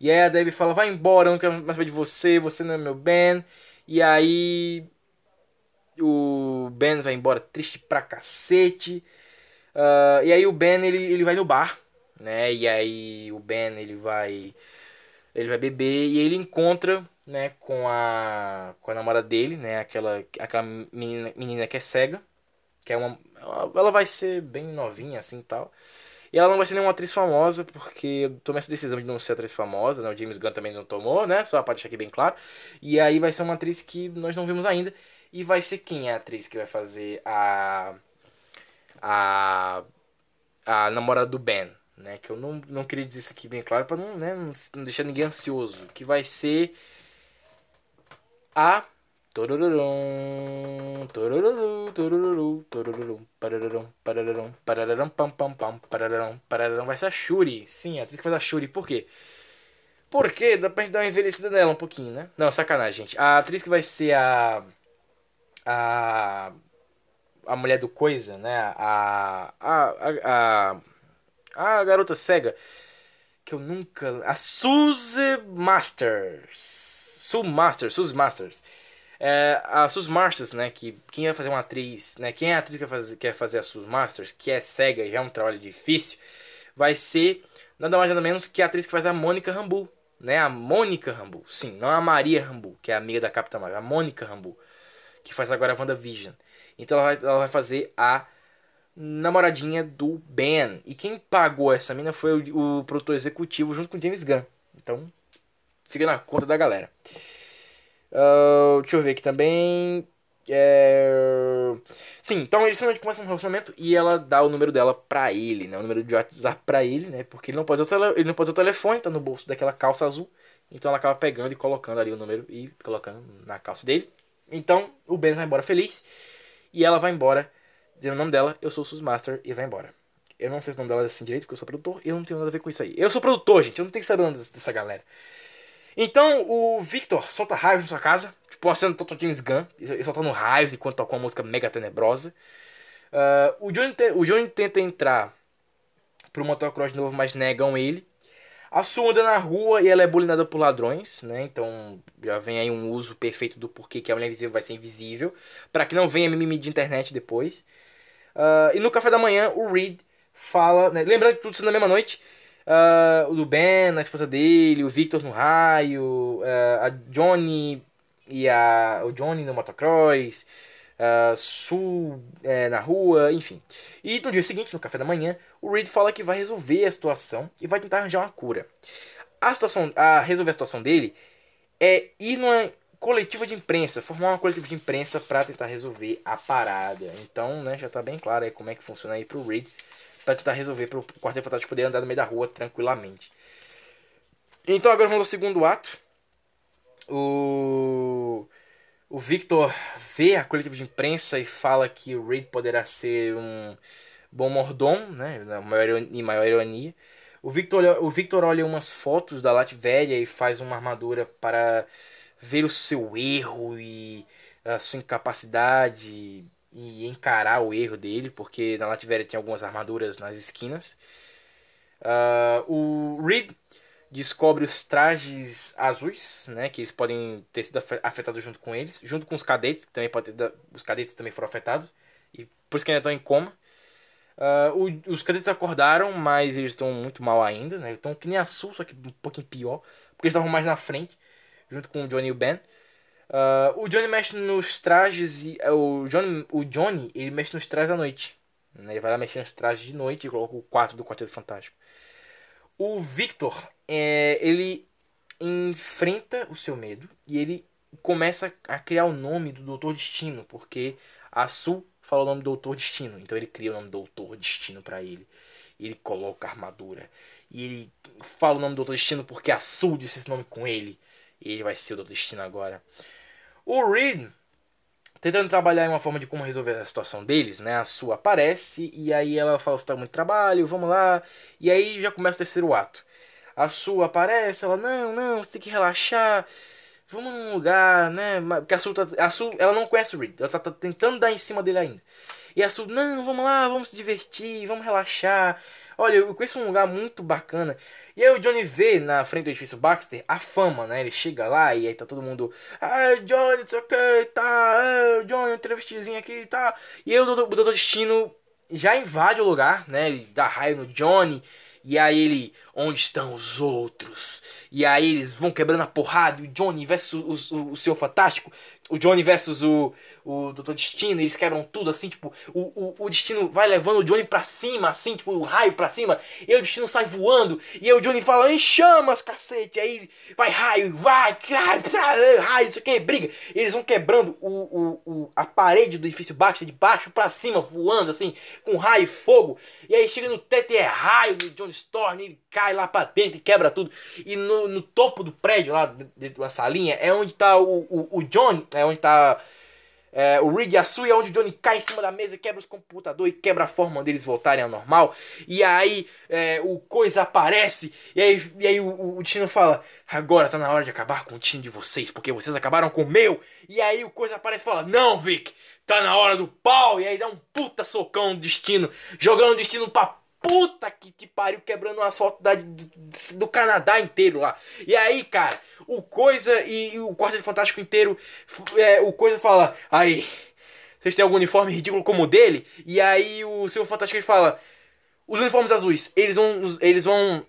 E aí a Debbie fala, vai embora, eu não quero mais saber de você, você não é meu Ben. E aí o Ben vai embora triste pra cacete. Uh, e aí o Ben ele, ele vai no bar, né? E aí o Ben ele vai ele vai beber e ele encontra, né, com a com a namorada dele, né, aquela aquela menina, menina que é cega, que é uma ela vai ser bem novinha assim, tal. E ela não vai ser nenhuma atriz famosa, porque eu tomei essa decisão de não ser atriz famosa, né? O James Gunn também não tomou, né? Só pra deixar aqui bem claro. E aí vai ser uma atriz que nós não vimos ainda. E vai ser quem é a atriz que vai fazer a a, a namorada do Ben, né? Que eu não, não queria dizer isso aqui bem claro para não, né, não deixar ninguém ansioso. Que vai ser a pam, pam, pam. Vai ser a Shuri. Sim, a atriz que faz a Shuri. Por quê? Porque dá pra gente dar uma envelhecida nela um pouquinho, né? Não, sacanagem, gente. A atriz que vai ser a. A a mulher do Coisa, né? A, a, a, a, a garota cega. Que eu nunca. A Suzy Masters. Sue Masters, Suzy Masters. É, a Suzy Masters, né? Que quem vai fazer uma atriz, né? Quem é a atriz que quer fazer, a Suzy Masters, que é cega e já é um trabalho difícil, vai ser nada mais nada menos que a atriz que faz a Mônica Rambu, né? A Mônica Rambu, sim, não a Maria Rambu, que é amiga da Capitã Marvel, a Mônica Rambu, que faz agora a WandaVision. Então ela vai, ela vai fazer a namoradinha do Ben. E quem pagou essa mina foi o, o produtor executivo junto com James Gunn. Então fica na conta da galera. Uh, deixa eu ver aqui também. É... Sim, então eles começam um relacionamento e ela dá o número dela pra ele, né? O número de WhatsApp pra ele, né? Porque ele não pode usar, ele não pode usar o telefone, tá no bolso daquela calça azul. Então ela acaba pegando e colocando ali o número e colocando na calça dele. Então o Ben vai embora feliz. E ela vai embora, dizendo o nome dela, eu sou o Master, e vai embora. Eu não sei se o nome dela é assim direito, porque eu sou produtor, eu não tenho nada a ver com isso aí. Eu sou produtor, gente, eu não tenho que saber o nome dessa galera. Então, o Victor solta raios na sua casa, tipo uma cena Total James Gunn, ele soltando raios enquanto toca uma música mega tenebrosa. Uh, o, Johnny te, o Johnny tenta entrar pro motocross de novo, mas negam ele. A Sue anda na rua e ela é bulinada por ladrões, né? Então já vem aí um uso perfeito do porquê que a mulher invisível vai ser invisível. para que não venha mimimi de internet depois. Uh, e no café da manhã, o Reed fala. Né? Lembrando que tudo isso na mesma noite. Uh, o Ben, a esposa dele, o Victor no raio, uh, a Johnny e a. O Johnny no motocross uh, sul é, na rua, enfim. E no dia seguinte, no café da manhã, o Reed fala que vai resolver a situação e vai tentar arranjar uma cura. A situação, a resolver a situação dele é ir numa coletiva de imprensa, formar uma coletiva de imprensa para tentar resolver a parada. Então, né, já tá bem claro aí como é que funciona aí pro Reed. Pra tentar resolver pro Quarteto Fantástico poder andar no meio da rua tranquilamente. Então agora vamos ao segundo ato. O. O Victor vê a coletiva de imprensa e fala que o Reed poderá ser um bom mordomo, né? Na maior, em maior ironia. O Victor, olha, o Victor olha umas fotos da Latvéria e faz uma armadura para ver o seu erro e a sua incapacidade e encarar o erro dele, porque na Latvéria tem algumas armaduras nas esquinas. Uh, o Reed descobre os trajes azuis, né, que eles podem ter sido afetados junto com eles, junto com os cadetes, que também pode ter, os cadetes também foram afetados, e por isso que ainda estão em coma. Uh, o, os cadetes acordaram, mas eles estão muito mal ainda, né? Estão que nem a Sul, só que um pouquinho pior, porque eles estavam mais na frente, junto com o Johnny e o Ben. Uh, o Johnny mexe nos trajes e o Johnny, o Johnny ele mexe nos trajes à noite. Né? Ele vai lá mexer nos trajes de noite e coloca o 4 do Quarteto Fantástico. O Victor, é, ele enfrenta o seu medo e ele começa a criar o nome do Doutor Destino, porque a Sul fala o nome Doutor Destino, então ele cria o nome Doutor Destino para ele. Ele coloca a armadura. E ele fala o nome Doutor Destino porque a Sul disse esse nome com ele. E ele vai ser o Doutor Destino agora. O Reed, tentando trabalhar em uma forma de como resolver a situação deles, né? A Sue aparece e aí ela fala: Você tá muito trabalho, vamos lá. E aí já começa o terceiro ato. A Sue aparece, ela: Não, não, você tem que relaxar. Vamos num lugar, né? Porque a Sue, tá, a Sue ela não conhece o Reed, ela tá, tá tentando dar em cima dele ainda. E a Sue: Não, vamos lá, vamos se divertir, vamos relaxar. Olha, eu conheço um lugar muito bacana. E aí o Johnny vê na frente do edifício Baxter a fama, né? Ele chega lá e aí tá todo mundo. Ah, Johnny, não sei o que, tá. Ah, Johnny, um aqui, tá. E aí o Doutor Destino já invade o lugar, né? Ele dá raio no Johnny. E aí ele, onde estão os outros? E aí eles vão quebrando a porrada. O Johnny versus o, o, o seu Fantástico o Johnny versus o, o Doutor Destino, eles quebram tudo assim, tipo, o, o, o Destino vai levando o Johnny pra cima, assim, tipo, o raio pra cima, e o Destino sai voando, e aí o Johnny fala, em chamas, cacete, aí vai raio, vai, raio, raio, isso aqui, briga, e eles vão quebrando o, o, o, a parede do edifício baixo, de baixo pra cima, voando, assim, com raio e fogo, e aí chega no teto e é raio do Johnny Storm, ele cai lá pra dentro e quebra tudo, e no, no topo do prédio, lá, dentro da salinha, é onde tá o, o, o Johnny, é onde tá é, o Rig Yasui, é onde o Johnny cai em cima da mesa, quebra os computadores e quebra a forma deles voltarem ao normal. E aí é, o Coisa aparece, e aí, e aí o, o Destino fala: Agora tá na hora de acabar com o time de vocês, porque vocês acabaram com o meu. E aí o Coisa aparece e fala: Não, Vic, tá na hora do pau. E aí dá um puta socão no Destino, jogando o Destino pra puta que te pariu, quebrando o asfalto da, do Canadá inteiro lá. E aí, cara, o Coisa e, e o Quarteto Fantástico inteiro, é, o Coisa fala, aí, vocês têm algum uniforme ridículo como o dele? E aí o seu Fantástico ele fala, os uniformes azuis, eles vão, eles vão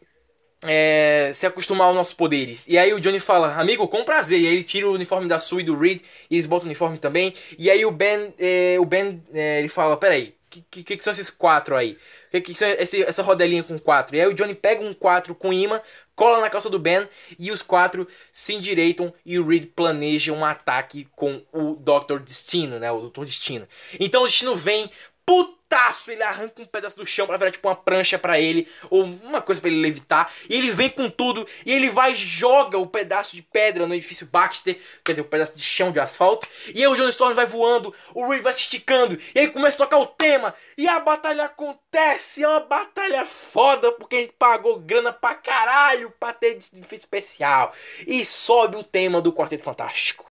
é, se acostumar aos nossos poderes. E aí o Johnny fala, amigo, com prazer. E aí ele tira o uniforme da Sue e do Reed, e eles botam o uniforme também. E aí o Ben, é, o Ben, é, ele fala, peraí, que, que, que são esses quatro aí? Que, esse, essa rodelinha com quatro? E aí o Johnny pega um quatro com imã, cola na calça do Ben e os quatro se endireitam e o Reed planeja um ataque com o Dr. Destino, né? O Dr. Destino. Então o Destino vem, puta putaço, ele arranca um pedaço do chão para virar tipo uma prancha para ele, ou uma coisa para ele levitar, e ele vem com tudo, e ele vai e joga o pedaço de pedra no edifício Baxter, quer dizer, o pedaço de chão de asfalto, e aí o John Storm vai voando, o Reed vai se esticando, e aí começa a tocar o tema, e a batalha acontece, é uma batalha foda, porque a gente pagou grana pra caralho pra ter edifício especial, e sobe o tema do Quarteto Fantástico.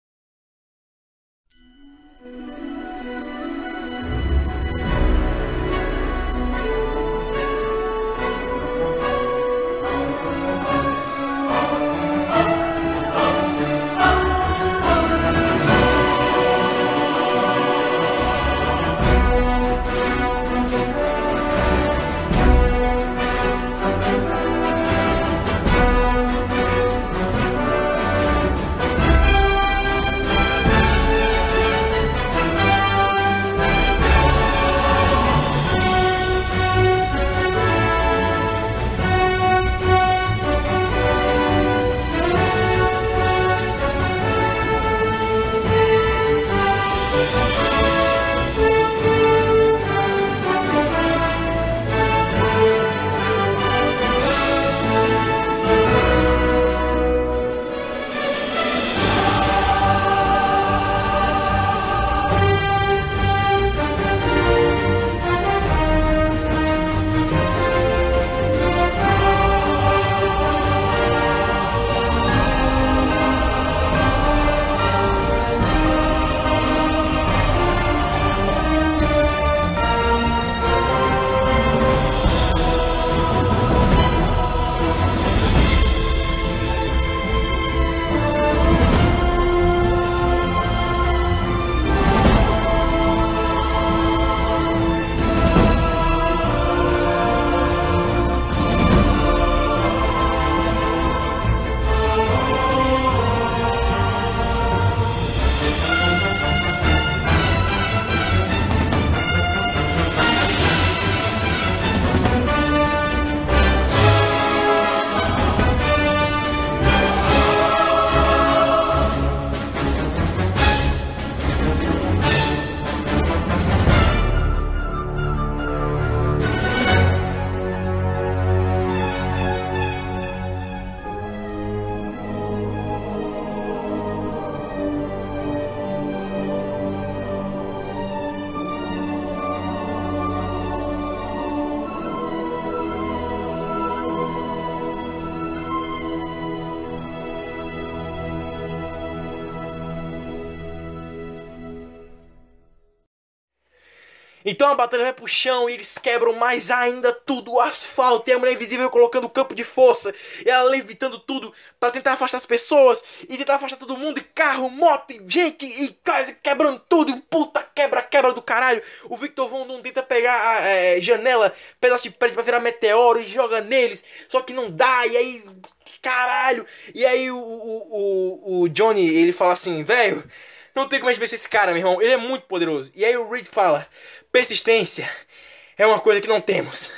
Então a batalha vai pro chão e eles quebram mais ainda tudo, o asfalto, e a mulher invisível colocando campo de força, e ela levitando tudo para tentar afastar as pessoas, e tentar afastar todo mundo, e carro, moto, e gente, e quase quebrando tudo, puta quebra, quebra do caralho. O Victor Von Doom tenta pegar a é, janela, pedaço de prédio pra virar meteoro e joga neles, só que não dá, e aí, caralho, e aí o, o, o, o Johnny, ele fala assim, velho. Não tem como a gente vencer esse cara, meu irmão. Ele é muito poderoso. E aí o Reed fala: persistência é uma coisa que não temos.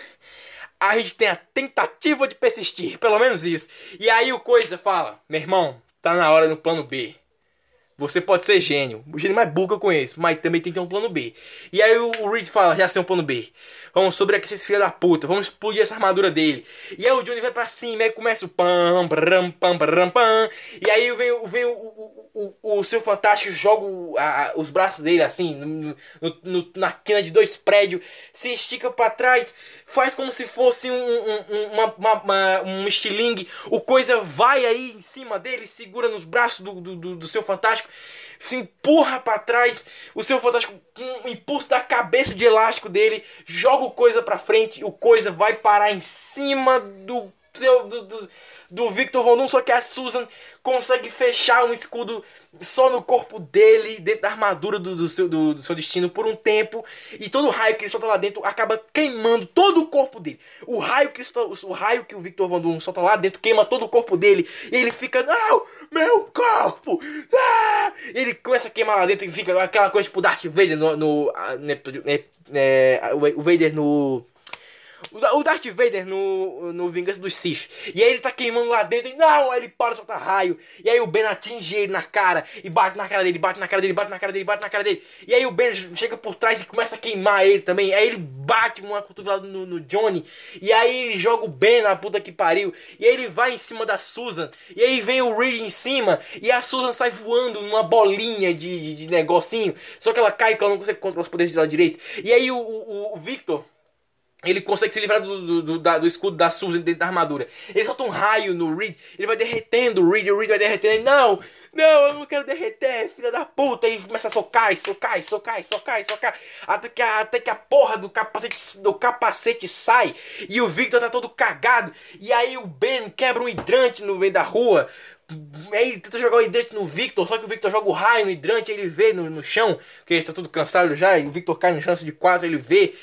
A gente tem a tentativa de persistir, pelo menos isso. E aí o Coisa fala: meu irmão, tá na hora do plano B. Você pode ser gênio, o gênio mais burro que eu conheço, mas também tem que ter um plano B. E aí o Reed fala, já sei um plano B. Vamos sobreaquecer esse filho da puta, vamos explodir essa armadura dele. E aí o Johnny vai pra cima, aí começa o pam, pam, pam, pam, pam. E aí vem, vem o, o, o, o seu fantástico, joga a, os braços dele assim, no, no, na quina de dois prédios, se estica para trás, faz como se fosse um, um, uma, uma, uma, um estilingue. O coisa vai aí em cima dele, segura nos braços do, do, do seu fantástico se empurra para trás, o seu fantástico um impulso da cabeça de elástico dele, joga o coisa para frente, o coisa vai parar em cima do seu do, do, do Victor Von Doom, só que a Susan consegue fechar um escudo só no corpo dele, dentro da armadura do, do, seu, do, do seu destino por um tempo, e todo o raio que ele solta lá dentro acaba queimando todo o corpo dele. O raio que, o raio que o Victor Von Doom solta lá dentro queima todo o corpo dele, e ele fica, não, meu corpo! Ah! Ele começa a queimar lá dentro e fica aquela coisa tipo Darth Vader no. no, no, no o Vader no o Darth Vader no, no Vingança dos Sith. E aí ele tá queimando lá dentro. E não, aí ele para de soltar raio. E aí o Ben atinge ele na cara. E bate na cara dele, bate na cara dele, bate na cara dele, bate na cara dele. E aí o Ben chega por trás e começa a queimar ele também. Aí ele bate uma cotovelada no, no Johnny. E aí ele joga o Ben na puta que pariu. E aí ele vai em cima da Susan. E aí vem o Reed em cima. E a Susan sai voando numa bolinha de, de, de negocinho. Só que ela cai porque ela não consegue controlar os poderes dela direito. E aí o, o, o Victor ele consegue se livrar do, do, do, da, do escudo da Susan dentro da armadura. Ele solta um raio no Reed. Ele vai derretendo o Reed. O Reed vai derretendo. Ele, não, não, eu não quero derreter, filha da puta. Ele começa a socar, socar, socar, socar, socar. Até que a, até que a porra do capacete, do capacete sai. E o Victor tá todo cagado. E aí o Ben quebra um hidrante no meio da rua. Aí ele tenta jogar o hidrante no Victor, só que o Victor joga o raio no hidrante, ele vê no, no chão, que ele está todo cansado já, e o Victor cai no chão de quatro, ele vê.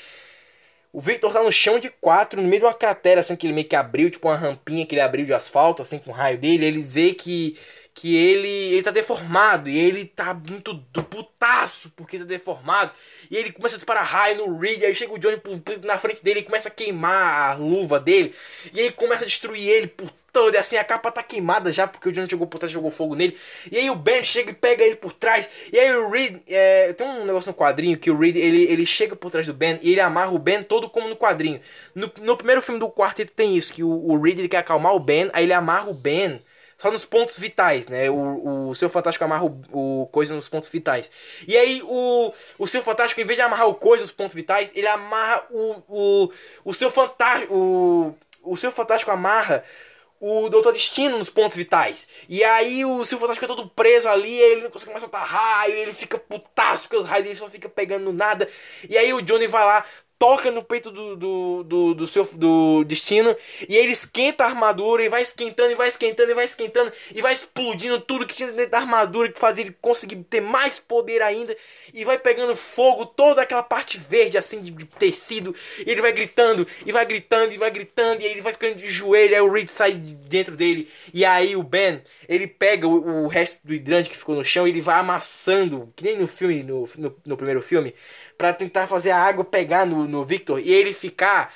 O Victor tá no chão de quatro, no meio de uma cratera, assim, que ele meio que abriu, tipo uma rampinha que ele abriu de asfalto, assim, com o raio dele. Ele vê que, que ele, ele tá deformado, e ele tá muito do putaço porque tá deformado. E ele começa a disparar raio no Reed, aí chega o Johnny na frente dele e começa a queimar a luva dele. E aí começa a destruir ele por todo, assim, a capa tá queimada já, porque o Johnny chegou por trás e jogou fogo nele. E aí o Ben chega e pega ele por trás. E aí o Reed, é, tem um negócio no quadrinho que o Reed, ele, ele chega por trás do Ben e ele amarra o Ben todo como no quadrinho. No, no primeiro filme do quarteto tem isso, que o, o Reed ele quer acalmar o Ben, aí ele amarra o Ben só nos pontos vitais, né? O, o seu Fantástico amarra o, o coisa nos pontos vitais. E aí o, o seu Fantástico, em vez de amarrar o coisa nos pontos vitais, ele amarra o, o, o seu Fantástico. O, o seu Fantástico amarra o Doutor Destino nos pontos vitais. E aí o Silvio Fantástico é todo preso ali, ele não consegue mais soltar raio, ele fica putaço, porque os raios dele só fica pegando nada. E aí o Johnny vai lá, toca no peito do, do, do, do, seu do destino e ele esquenta a armadura e vai esquentando e vai esquentando e vai esquentando e vai explodindo tudo que tinha dentro da armadura que fazia ele conseguir ter mais poder ainda e vai pegando fogo toda aquela parte verde assim de, tecido e ele vai gritando e vai gritando e vai gritando e ele vai ficando de joelho aí o Reed sai de dentro dele e aí o Ben ele pega o, o resto do hidrante que ficou no chão e ele vai amassando que nem no filme no, no, no primeiro filme para tentar fazer a água pegar no, no Victor e ele ficar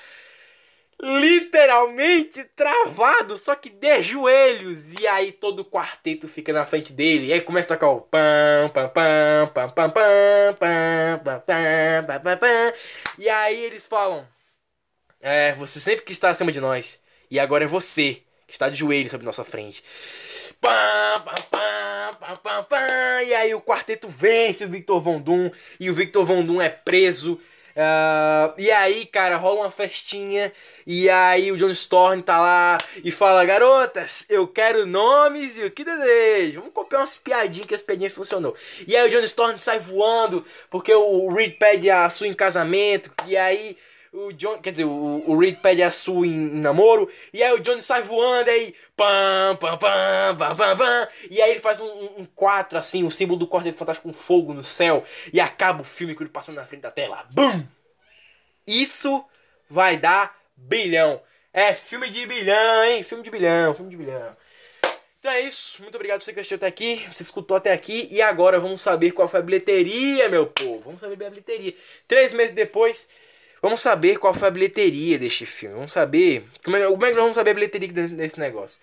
literalmente travado, só que de joelhos. E aí todo o quarteto fica na frente dele. E aí começa a tocar o pam pam pam pam pam pam pam pam pam E aí eles falam: É, você sempre que está acima de nós. E agora é você que está de joelhos sobre nossa frente. E aí o quarteto vence o Victor Von Doom. E o Victor Von Doom é preso Ah, e aí, cara, rola uma festinha. E aí o John Storm tá lá e fala: Garotas, eu quero nomes e o que desejo. Vamos copiar umas piadinhas que as piadinhas funcionou. E aí o John Storm sai voando porque o Reed pede a sua em casamento. E aí o John, quer dizer, o, o Reed pede a sua em, em namoro, e aí o Johnny sai voando, aí pam, pam, pam, pam, pam, pam, e aí ele faz um, um, um 4, assim, o símbolo do Quarteto Fantástico com fogo no céu, e acaba o filme com ele passando na frente da tela. Bum! Isso vai dar bilhão. É filme de bilhão, hein? Filme de bilhão, filme de bilhão. Então é isso. Muito obrigado por você que assistiu até aqui. Você escutou até aqui. E agora vamos saber qual foi a bilheteria, meu povo. Vamos saber a bilheteria. Três meses depois, vamos saber qual foi a bilheteria deste filme. Vamos saber. Como é, como é que nós vamos saber a bilheteria desse, negócio?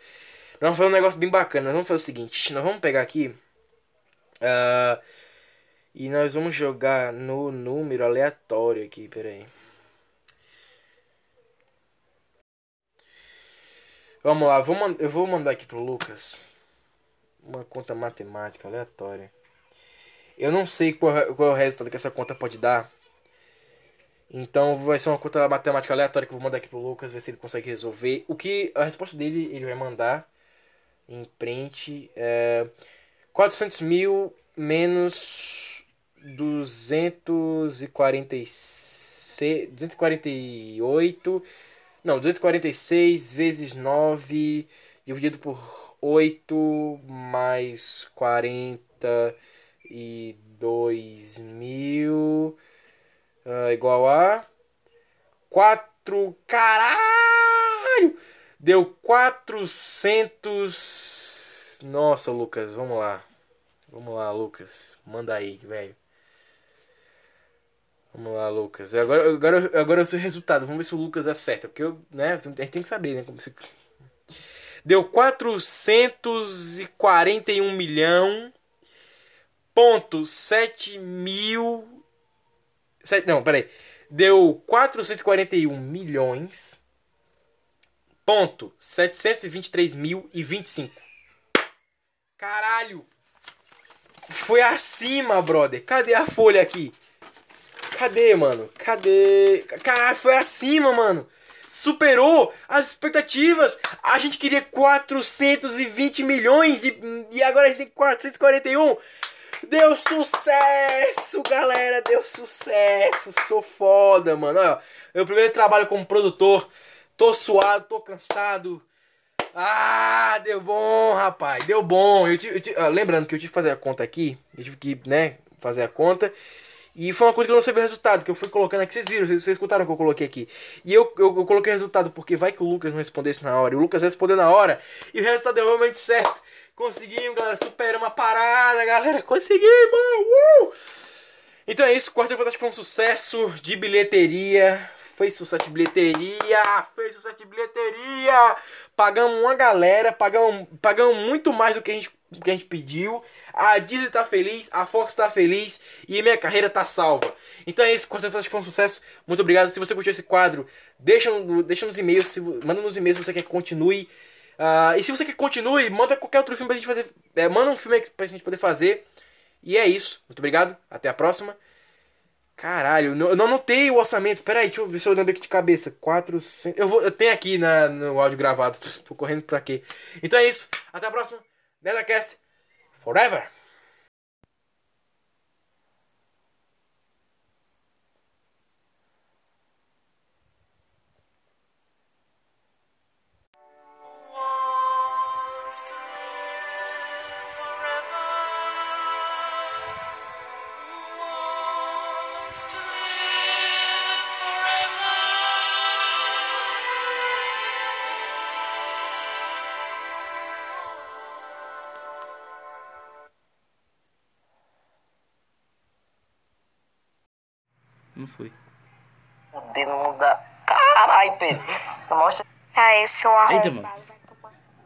Nós vamos fazer um negócio bem bacana. Nós vamos fazer o seguinte: nós vamos pegar aqui. ah, e nós vamos jogar no número aleatório aqui. Pera aí. Vamos lá, vou eu vou mandar aqui pro Lucas uma conta matemática aleatória. Eu não sei qual, qual é o resultado que essa conta pode dar. Então vai ser uma conta matemática aleatória que eu vou mandar aqui pro Lucas, ver se ele consegue resolver. O que a resposta dele ele vai mandar em print é 400 mil menos 246, 248 não, 246 vezes 9 dividido por 8 mais 42 mil ah, igual a 4. Caralho! Deu 400. Nossa, Lucas, vamos lá. Vamos lá, Lucas. Manda aí, velho. Vamos lá, Lucas. Agora, agora, agora o seu resultado. Vamos ver se o Lucas acerta. Porque eu, né, a gente tem que saber, né? Como se... Deu 441 milhão. Ponto 7 mil. Sete- não, peraí. Deu 441 milhões. Ponto 723 mil e 25. Caralho! Foi acima, brother. Cadê a folha aqui? Cadê, mano? Cadê? Caralho, foi acima, mano. Superou as expectativas. A gente queria 420 milhões e, e agora a gente tem 441. Deu sucesso, galera. Deu sucesso. Sou foda, mano. Olha, meu primeiro trabalho como produtor. Tô suado, tô cansado. Ah, deu bom, rapaz. Deu bom. Eu tive- eu tive- ah, lembrando que eu tive que fazer a conta aqui. Eu tive que, né, fazer a conta. E foi uma coisa que eu não sabia o resultado, que eu fui colocando aqui. Vocês viram, vocês, vocês escutaram que eu coloquei aqui. E eu, eu, eu coloquei o resultado porque vai que o Lucas não respondesse na hora. E o Lucas respondeu na hora. E o resultado deu realmente certo. Conseguimos, galera. Superamos a parada, galera. Conseguimos! Uh! Então é isso, o Quarteto Fantástico foi um sucesso de bilheteria. Fez sucesso de bilheteria, fez sucesso de bilheteria. Pagamos uma galera, pagamos, pagamos muito mais do que a gente, que a gente pediu. A Disney tá feliz, a Fox tá feliz e minha carreira tá salva. Então é isso, Quarteto Fantástico foi um sucesso. Muito obrigado. Se você curtiu esse quadro, deixa, deixa nos e-mails, se, manda nos e-mails se você quer que continue. Ah, e se você quer que continue, manda qualquer outro filme pra gente fazer. é, manda um filme pra gente poder fazer. E é isso. Muito obrigado. Até a próxima. Caralho, eu não- anotei o orçamento. Pera aí, deixa eu ver se eu lembro aqui de cabeça. 400. Eu, vou, eu tenho aqui na, no áudio gravado. Tô correndo pra quê? Então é isso. Até a próxima. NerdCast Forever. Não Pedro. Mostra. Aí, o seu Eita, arrombado. mano.